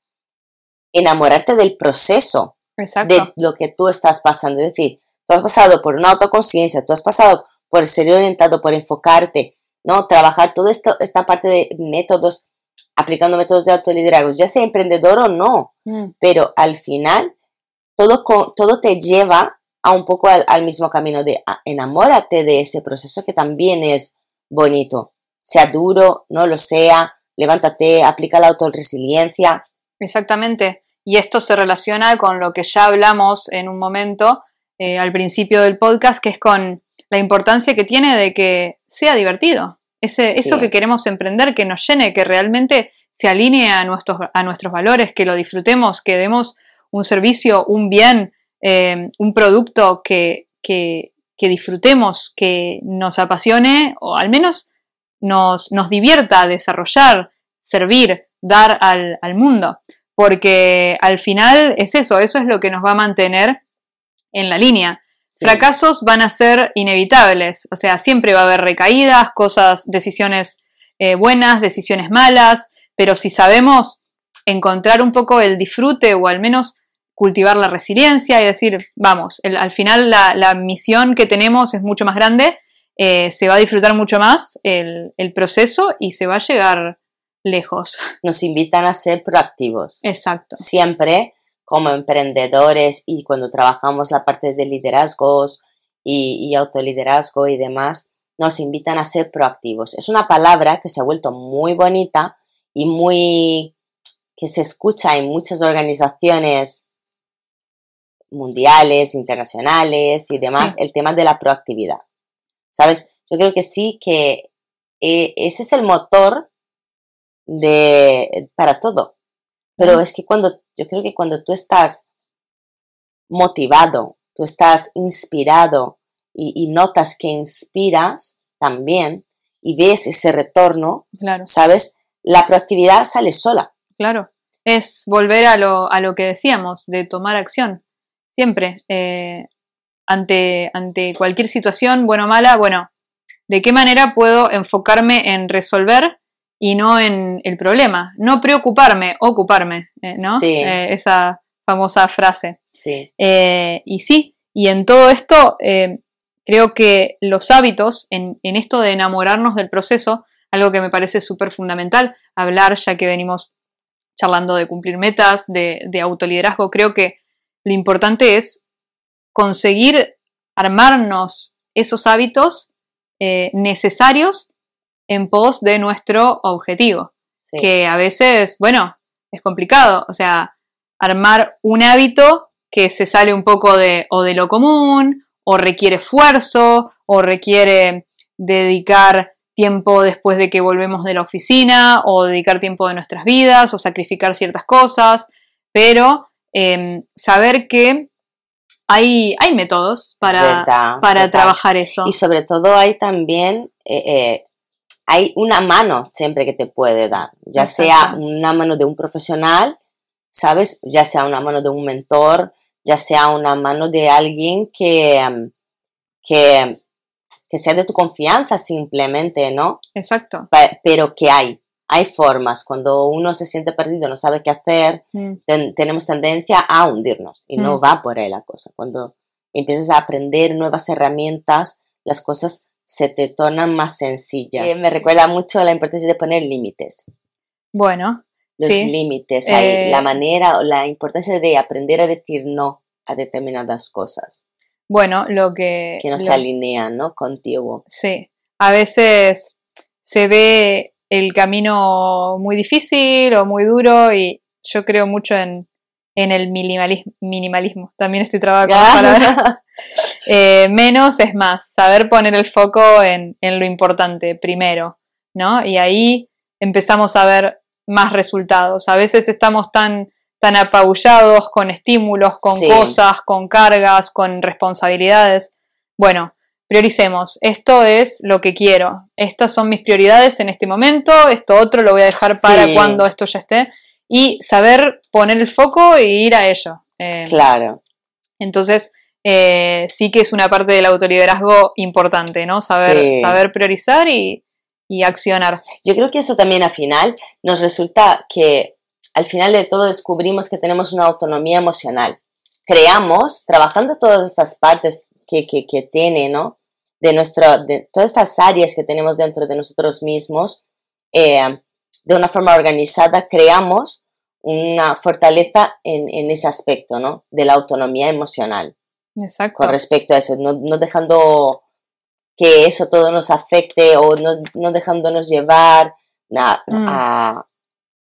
Speaker 2: enamorarte del proceso, de lo que tú estás pasando. Es decir, tú has pasado por una autoconciencia, tú has pasado por ser orientado, por enfocarte, ¿no? Trabajar toda esto, esta parte de métodos, aplicando métodos de autoliderazgo, ya sea emprendedor o no, mm. pero al final todo, todo te lleva a un poco al, al mismo camino de enamórate de ese proceso que también es bonito. Sea duro, no lo sea, levántate, aplica la autorresiliencia.
Speaker 1: Exactamente. Y esto se relaciona con lo que ya hablamos en un momento eh, al principio del podcast, que es con la importancia que tiene de que sea divertido. Ese, Eso que queremos emprender, que nos llene, que realmente se alinee a nuestros, a nuestros valores, que lo disfrutemos, que demos un servicio, un bien, eh, un producto que, que, que disfrutemos, que nos apasione o al menos nos, nos divierta desarrollar, servir, dar al, mundo. Porque al final es eso, eso es lo que nos va a mantener en la línea. Fracasos van a ser inevitables, o sea, siempre va a haber recaídas, cosas, decisiones eh, buenas, decisiones malas, pero si sabemos encontrar un poco el disfrute o al menos cultivar la resiliencia y decir, vamos, al final la, misión que tenemos es mucho más grande, eh, se va a disfrutar mucho más el, proceso y se va a llegar lejos.
Speaker 2: Nos invitan a ser proactivos.
Speaker 1: Exacto.
Speaker 2: Siempre como emprendedores y cuando trabajamos la parte de liderazgos y, y autoliderazgo y demás, nos invitan a ser proactivos. Es una palabra que se ha vuelto muy bonita y muy que se escucha en muchas organizaciones mundiales, internacionales y demás, el tema de la proactividad. ¿Sabes? Yo creo que sí que eh, ese es el motor de, para todo. Pero es que cuando, yo creo que cuando tú estás motivado, tú estás inspirado y, notas que inspiras también y ves ese retorno,
Speaker 1: claro.
Speaker 2: ¿sabes? La proactividad sale sola.
Speaker 1: Claro, es volver a lo, a lo que decíamos, de tomar acción siempre, eh, ante, ante cualquier situación, buena o mala, bueno, ¿de qué manera puedo enfocarme en resolver y no en el problema? No preocuparme, ocuparme, eh, ¿no?
Speaker 2: Sí.
Speaker 1: Eh, esa famosa frase.
Speaker 2: Sí.
Speaker 1: y sí, y en todo esto creo que los hábitos, en, esto de enamorarnos del proceso, algo que me parece súper fundamental, hablar ya que venimos charlando de cumplir metas, de, de autoliderazgo, creo que lo importante es conseguir armarnos esos hábitos eh, necesarios en pos de nuestro objetivo. Que a veces, bueno, es complicado. O sea, armar un hábito que se sale un poco de, o de lo común, o requiere esfuerzo, o requiere dedicar tiempo después de que volvemos de la oficina o dedicar tiempo de nuestras vidas o sacrificar ciertas cosas, pero em, saber que hay, hay métodos para, para trabajar eso.
Speaker 2: Y sobre todo hay también, eh, eh, hay una mano siempre que te puede dar, ya sea una mano de un profesional, ¿sabes? Ya sea una mano de un mentor, ya sea una mano de alguien que, em, que, que sea de tu confianza simplemente, ¿no?
Speaker 1: Exacto.
Speaker 2: pero que hay, hay formas. Cuando uno se siente perdido, no sabe qué hacer, mm. tenemos tendencia a hundirnos y no mm. va por ahí la cosa. Cuando empiezas a aprender nuevas herramientas, las cosas se te tornan más sencillas. Y me recuerda mucho la importancia de poner límites.
Speaker 1: Bueno.
Speaker 2: Los límites, eh, la manera o la importancia de aprender a decir no a determinadas cosas.
Speaker 1: Bueno, lo que...
Speaker 2: Que no se alinean, ¿no? Contigo.
Speaker 1: Sí. A veces se ve el camino muy difícil o muy duro y yo creo mucho en, el minimalismo, También estoy trabajando para eh, menos es más, saber poner el foco en, lo importante primero, ¿no? Y ahí empezamos a ver más resultados. A veces estamos tan, tan apabullados con estímulos, con cosas, con cargas, con responsabilidades. Bueno, prioricemos, esto es lo que quiero, estas son mis prioridades en este momento, esto otro lo voy a dejar para cuando esto ya esté, y saber poner el foco e ir a ello.
Speaker 2: Eh, claro.
Speaker 1: Entonces, eh, sí que es una parte del autoliderazgo importante, ¿no? Saber, saber priorizar y, y accionar.
Speaker 2: Yo creo que eso también al final nos resulta que al final de todo descubrimos que tenemos una autonomía emocional. Creamos, trabajando todas estas partes que, que, que tiene, ¿no? De, nuestra, de todas estas áreas que tenemos dentro de nosotros mismos, eh, de una forma organizada, creamos una fortaleza en, en, ese aspecto, ¿no? De la autonomía emocional.
Speaker 1: Exacto.
Speaker 2: Con respecto a eso, no, no dejando que eso todo nos afecte o no, no dejándonos llevar mm. a,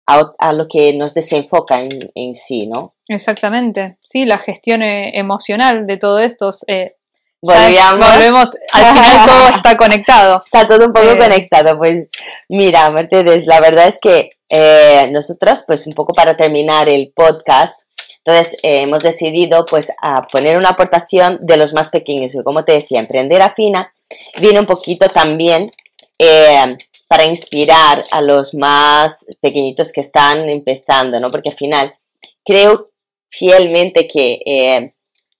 Speaker 2: a, a, lo que nos desenfoca en, en, sí, ¿no?
Speaker 1: Exactamente. Sí, la gestión eh, emocional de todo esto eh,
Speaker 2: Volvemos.
Speaker 1: al final todo está conectado.
Speaker 2: Está todo un poco eh. conectado. Pues mira, Mercedes, la verdad es que eh, nosotras, pues un poco para terminar el podcast, entonces eh, hemos decidido pues a poner una aportación de los más pequeños. Y como te decía, Emprender Afina viene un poquito también para inspirar a los más pequeñitos que están empezando, ¿no? Porque al final creo fielmente que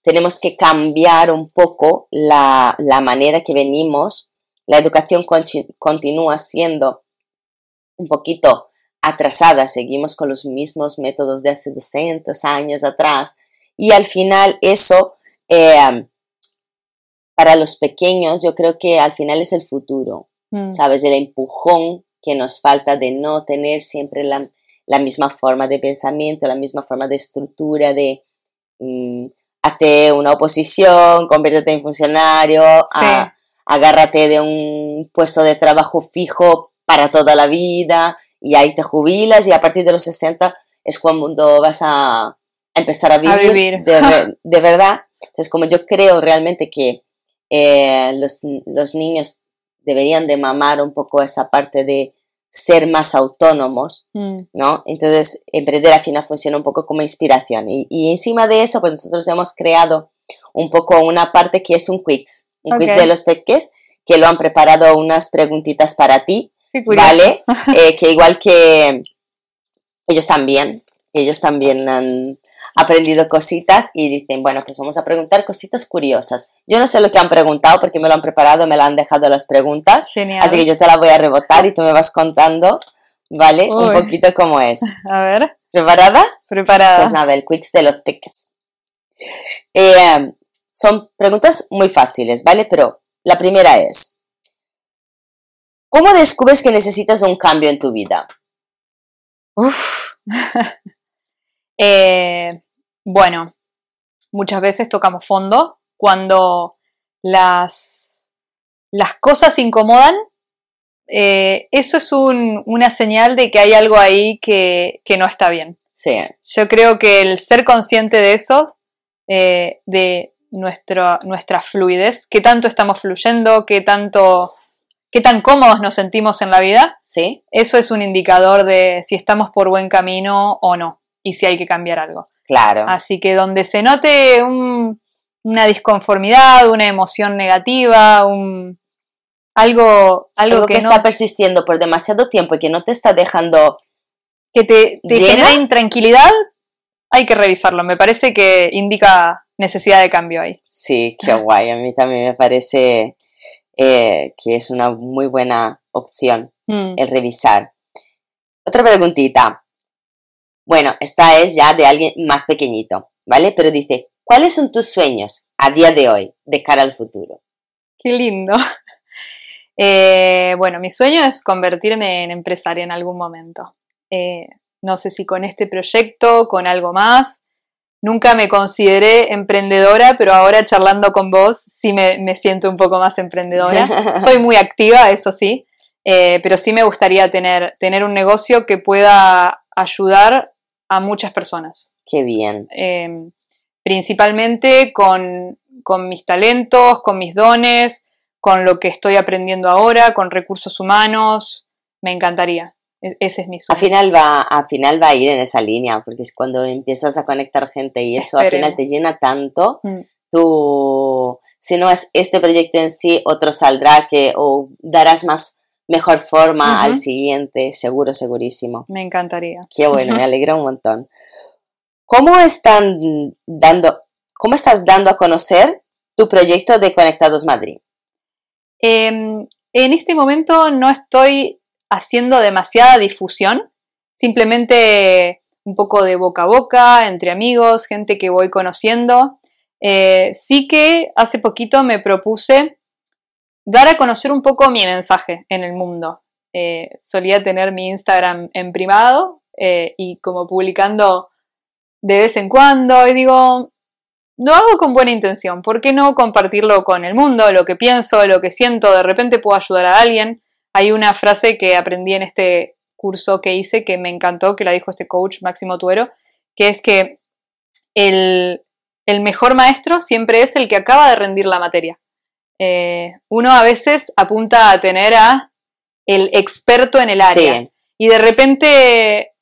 Speaker 2: tenemos que cambiar un poco la, manera que venimos. La educación continúa siendo un poquito atrasada, seguimos con los mismos métodos de hace 200 años atrás y al final eso, eh, para los pequeños, yo creo que al final es el futuro, mm. ¿sabes? El empujón que nos falta de no tener siempre la, misma forma de pensamiento, la misma forma de estructura, de... Mm, hazte una oposición, conviértete en funcionario, agárrate de un puesto de trabajo fijo para toda la vida y ahí te jubilas y a partir de los 60 es cuando vas a, empezar a vivir, De, verdad. Entonces, como yo creo realmente que eh, los, los niños deberían de mamar un poco esa parte de ser más autónomos, mm. ¿no? Entonces, emprender al final funciona un poco como inspiración. Y, encima de eso, pues nosotros hemos creado un poco una parte que es un quiz, un quiz de los peques, que lo han preparado unas preguntitas para ti, ¿vale? Eh, que igual que ellos también, ellos también han, aprendido cositas y dicen, bueno, pues vamos a preguntar cositas curiosas. Yo no sé lo que han preguntado porque me lo han preparado, me lo han dejado las preguntas. Así que yo te la voy a rebotar y tú me vas contando, ¿vale? Un poquito cómo es.
Speaker 1: A ver.
Speaker 2: ¿Preparada?
Speaker 1: Preparada.
Speaker 2: Pues nada, el quiz de los peques. Eh, son preguntas muy fáciles, ¿vale? Pero la primera es, ¿cómo descubres que necesitas un cambio en tu vida?
Speaker 1: Uf. eh, bueno, muchas veces tocamos fondo cuando las, las cosas incomodan. Eh, eso es una señal de que hay algo ahí que, no está bien.
Speaker 2: Sí.
Speaker 1: Yo creo que el ser consciente de eso, eh, de nuestra, nuestra fluidez, qué tanto estamos fluyendo, qué tanto, qué tan cómodos nos sentimos en la vida,
Speaker 2: ¿Sí?
Speaker 1: eso es un indicador de si estamos por buen camino o no y si hay que cambiar algo.
Speaker 2: Claro.
Speaker 1: Así que donde se note una disconformidad, una emoción negativa, un, algo, algo,
Speaker 2: que, está persistiendo por demasiado tiempo y que no te está dejando
Speaker 1: que te, te genera intranquilidad, hay que revisarlo. Me parece que indica necesidad de cambio ahí.
Speaker 2: Sí, qué guay. A mí también me parece eh, que es una muy buena opción mm. el revisar. Otra preguntita. Bueno, esta es ya de alguien más pequeñito, ¿vale? Pero dice, ¿cuáles son tus sueños a día de hoy de cara al futuro?
Speaker 1: Qué lindo. Eh, bueno, mi sueño es convertirme en empresaria en algún momento. Eh, no sé si con este proyecto, con algo más. Nunca me consideré emprendedora, pero ahora charlando con vos sí me, siento un poco más emprendedora. Soy muy activa, eso sí, eh, pero sí me gustaría tener, tener un negocio que pueda ayudar a muchas personas.
Speaker 2: Qué bien.
Speaker 1: Em, principalmente con, mis talentos, con mis dones, con lo que estoy aprendiendo ahora, con recursos humanos. Me encantaría. E, ese es mi sueño.
Speaker 2: Al final va, al final va a ir en esa línea, porque es cuando empiezas a conectar gente y eso al final te llena tanto. Mm. Tú, si no es este proyecto en sí, otro saldrá que o darás más mejor forma al siguiente, seguro, segurísimo.
Speaker 1: Me encantaría.
Speaker 2: Qué bueno, me alegra un montón. ¿Cómo están dando, cómo estás dando a conocer tu proyecto de Conectados Madrid?
Speaker 1: Em, en este momento no estoy haciendo demasiada difusión, simplemente un poco de boca a boca, entre amigos, gente que voy conociendo. Eh, sí que hace poquito me propuse dar a conocer un poco mi mensaje en el mundo. Eh, solía tener mi Instagram en privado eh, y como publicando de vez en cuando y digo, lo hago con buena intención, ¿por qué no compartirlo con el mundo, lo que pienso, lo que siento, de repente puedo ayudar a alguien? Hay una frase que aprendí en este curso que hice que me encantó, que la dijo este coach Máximo Tuero, que es que el, el mejor maestro siempre es el que acaba de rendir la materia. Eh, uno a veces apunta a tener a el experto en el área y de repente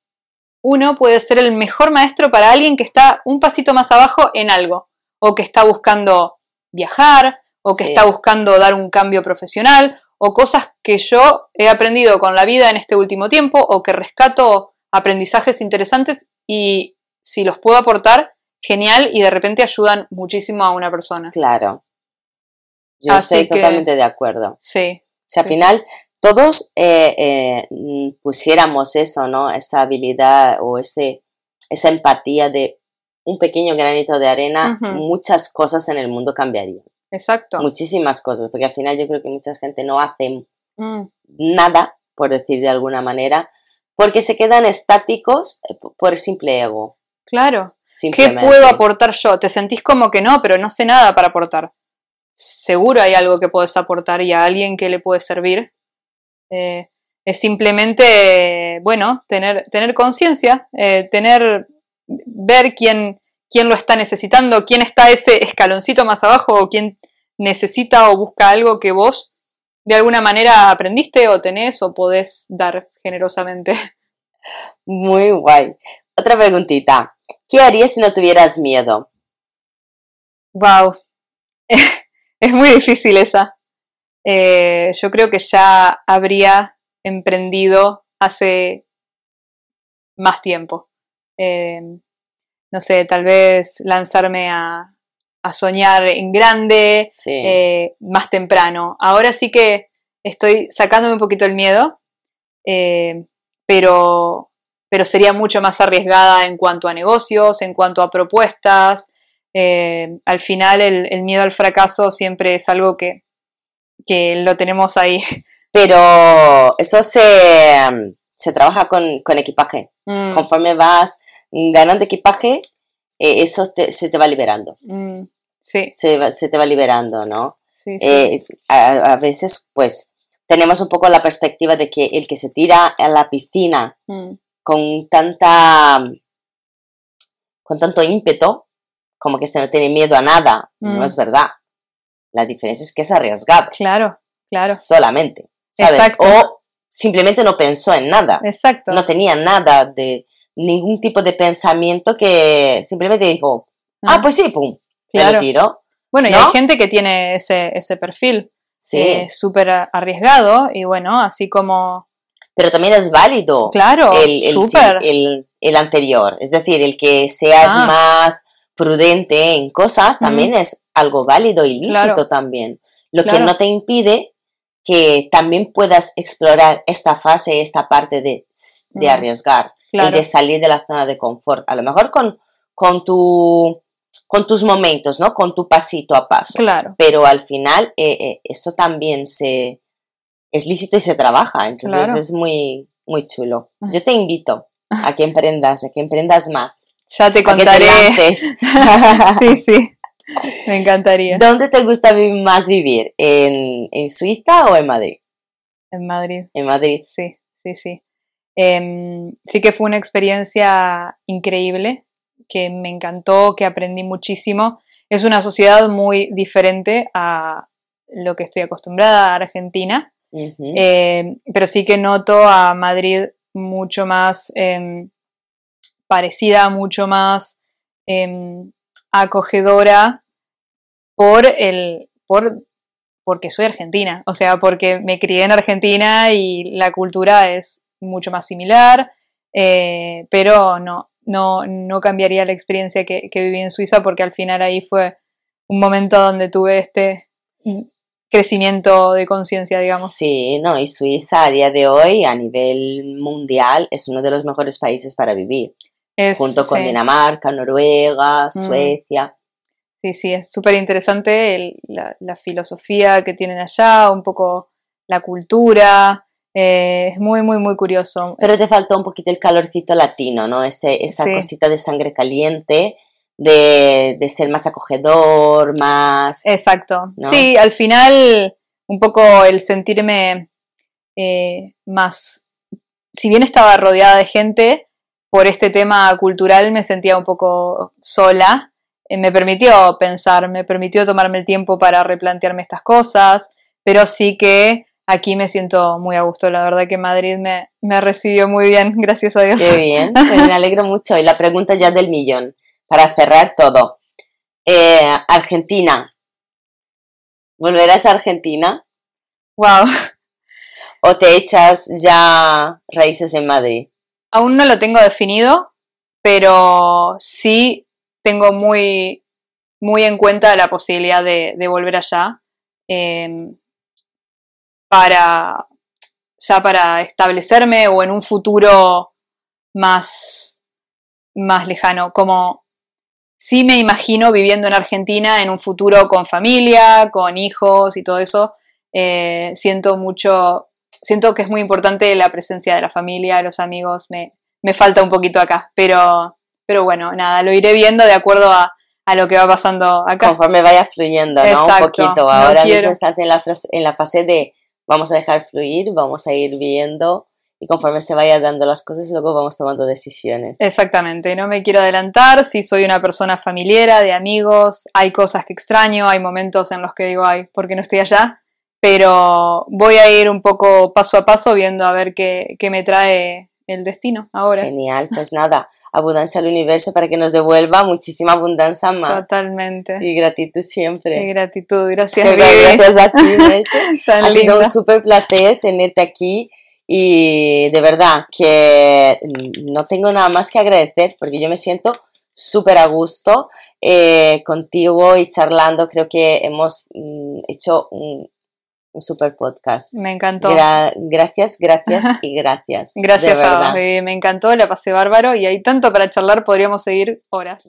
Speaker 1: uno puede ser el mejor maestro para alguien que está un pasito más abajo en algo o que está buscando viajar o que está buscando dar un cambio profesional o cosas que yo he aprendido con la vida en este último tiempo o que rescato aprendizajes interesantes y si los puedo aportar, genial y de repente ayudan muchísimo a una persona.
Speaker 2: Claro. Yo estoy totalmente de acuerdo.
Speaker 1: Sí.
Speaker 2: Si al final todos eh, eh, pusiéramos eso, ¿no? Esa habilidad o ese, esa empatía de un pequeño granito de arena, muchas cosas en el mundo cambiarían.
Speaker 1: Exacto.
Speaker 2: Muchísimas cosas, porque al final yo creo que mucha gente no hace mm. nada, por decir de alguna manera, porque se quedan estáticos eh, por simple ego.
Speaker 1: Claro. ¿Qué puedo aportar yo? Te sentís como que no, pero no sé nada para aportar seguro hay algo que puedes aportar y a alguien que le puede servir. Eh, es simplemente, bueno, tener, tener conciencia, eh, tener, ver quién, quién lo está necesitando, quién está ese escaloncito más abajo o quién necesita o busca algo que vos de alguna manera aprendiste o tenés o podés dar generosamente.
Speaker 2: Muy guay. Otra preguntita. ¿Qué harías si no tuvieras miedo?
Speaker 1: Wow. Es muy difícil esa. Eh, yo creo que ya habría emprendido hace más tiempo. Eh, no sé, tal vez lanzarme a, soñar en grande, eh, más temprano. Ahora sí que estoy sacándome un poquito el miedo, pero, pero sería mucho más arriesgada en cuanto a negocios, en cuanto a propuestas, eh, al final el, miedo al fracaso siempre es algo que, lo tenemos ahí.
Speaker 2: Pero eso se, trabaja con, equipaje. Mm. Conforme vas ganando equipaje, eh, eso se te va liberando.
Speaker 1: Mm, sí.
Speaker 2: Se, te va liberando, ¿no? Eh, a, veces, pues, tenemos un poco la perspectiva de que el que se tira a la piscina mm. con tanta con tanto ímpetu, como que este no tiene miedo a nada. No mm. es verdad. La diferencia es que es arriesgado.
Speaker 1: Claro, claro.
Speaker 2: Solamente. ¿sabes? O simplemente no pensó en nada.
Speaker 1: Exacto.
Speaker 2: No tenía nada de ningún tipo de pensamiento que simplemente dijo, ah, pues sí, pum, claro. me lo tiro.
Speaker 1: Bueno, y hay gente que tiene ese, ese perfil sí. súper arriesgado y bueno, así como...
Speaker 2: Pero también es válido
Speaker 1: claro,
Speaker 2: el, el, el, anterior, es decir, el que seas ah. más prudente en cosas también es algo válido y lícito también. Lo que no te impide que también puedas explorar esta fase, esta parte de, de arriesgar y de salir de la zona de confort. A lo mejor con, con tu con tus momentos, ¿no? Con tu pasito a paso.
Speaker 1: Claro.
Speaker 2: Pero al final eh, eh, eso también se es lícito y se trabaja, entonces es muy muy chulo. Yo te invito a que emprendas, a que emprendas más.
Speaker 1: Ya te contaré. sí, sí. Me encantaría.
Speaker 2: ¿Dónde te gusta más vivir? ¿En, ¿En, Suiza o en Madrid?
Speaker 1: En Madrid.
Speaker 2: En Madrid.
Speaker 1: Sí, sí, sí. Em, sí que fue una experiencia increíble que me encantó, que aprendí muchísimo. Es una sociedad muy diferente a lo que estoy acostumbrada a Argentina, eh, pero sí que noto a Madrid mucho más em, parecida, mucho más em, acogedora por el, por, porque soy argentina, o sea, porque me crié en Argentina y la cultura es mucho más similar, eh, pero no, no, no cambiaría la experiencia que, viví en Suiza porque al final ahí fue un momento donde tuve este crecimiento de conciencia, digamos.
Speaker 2: Sí, no, y Suiza a día de hoy a nivel mundial es uno de los mejores países para vivir, junto con Dinamarca, Noruega, mm. Suecia.
Speaker 1: Sí, sí, es súper interesante la, la, filosofía que tienen allá, un poco la cultura, eh, es muy, muy, muy curioso.
Speaker 2: Pero te faltó un poquito el calorcito latino, ¿no? Ese, esa cosita de sangre caliente, de, de, ser más acogedor, más...
Speaker 1: Exacto. Sí, al final un poco el sentirme eh, más... Si bien estaba rodeada de gente, por este tema cultural me sentía un poco sola. Eh, me permitió pensar, me permitió tomarme el tiempo para replantearme estas cosas, pero sí que aquí me siento muy a gusto. La verdad que Madrid me, me recibió muy bien, gracias a Dios.
Speaker 2: Qué bien, pues me alegro mucho. Y la pregunta ya del millón, para cerrar todo. Eh, Argentina. ¿Volverás a Argentina?
Speaker 1: Wow.
Speaker 2: ¿O te echas ya raíces en Madrid?
Speaker 1: Aún no lo tengo definido, pero sí tengo muy, muy en cuenta la posibilidad de, volver allá. Em, para ya para establecerme o en un futuro más, más lejano. Como sí me imagino viviendo en Argentina en un futuro con familia, con hijos y todo eso. Eh, siento mucho, siento que es muy importante la presencia de la familia, los amigos. Me, me falta un poquito acá, pero, pero bueno, nada, lo iré viendo de acuerdo a, a lo que va pasando acá.
Speaker 2: Conforme vaya fluyendo, ¿no? un poquito. Ahora mismo estás en la, en la fase de vamos a dejar fluir, vamos a ir viendo y conforme se vaya dando las cosas, luego vamos tomando decisiones.
Speaker 1: Exactamente, no me quiero adelantar, si soy una persona familiar, de amigos, hay cosas que extraño, hay momentos en los que digo, ay, ¿por qué no estoy allá? Pero voy a ir un poco paso a paso viendo a ver qué, qué me trae el destino ahora.
Speaker 2: Genial, pues nada, abundancia al universo para que nos devuelva muchísima abundancia más.
Speaker 1: Totalmente.
Speaker 2: Y gratitud siempre.
Speaker 1: Y gratitud, gracias.
Speaker 2: gracias a ti, Ha sido un súper placer tenerte aquí y de verdad que no tengo nada más que agradecer porque yo me siento súper a gusto eh, contigo y charlando. Creo que hemos mm, hecho un, un super podcast.
Speaker 1: Me encantó.
Speaker 2: gracias, gracias y gracias.
Speaker 1: Gracias, de verdad. me encantó, la pasé bárbaro y hay tanto para charlar, podríamos seguir horas.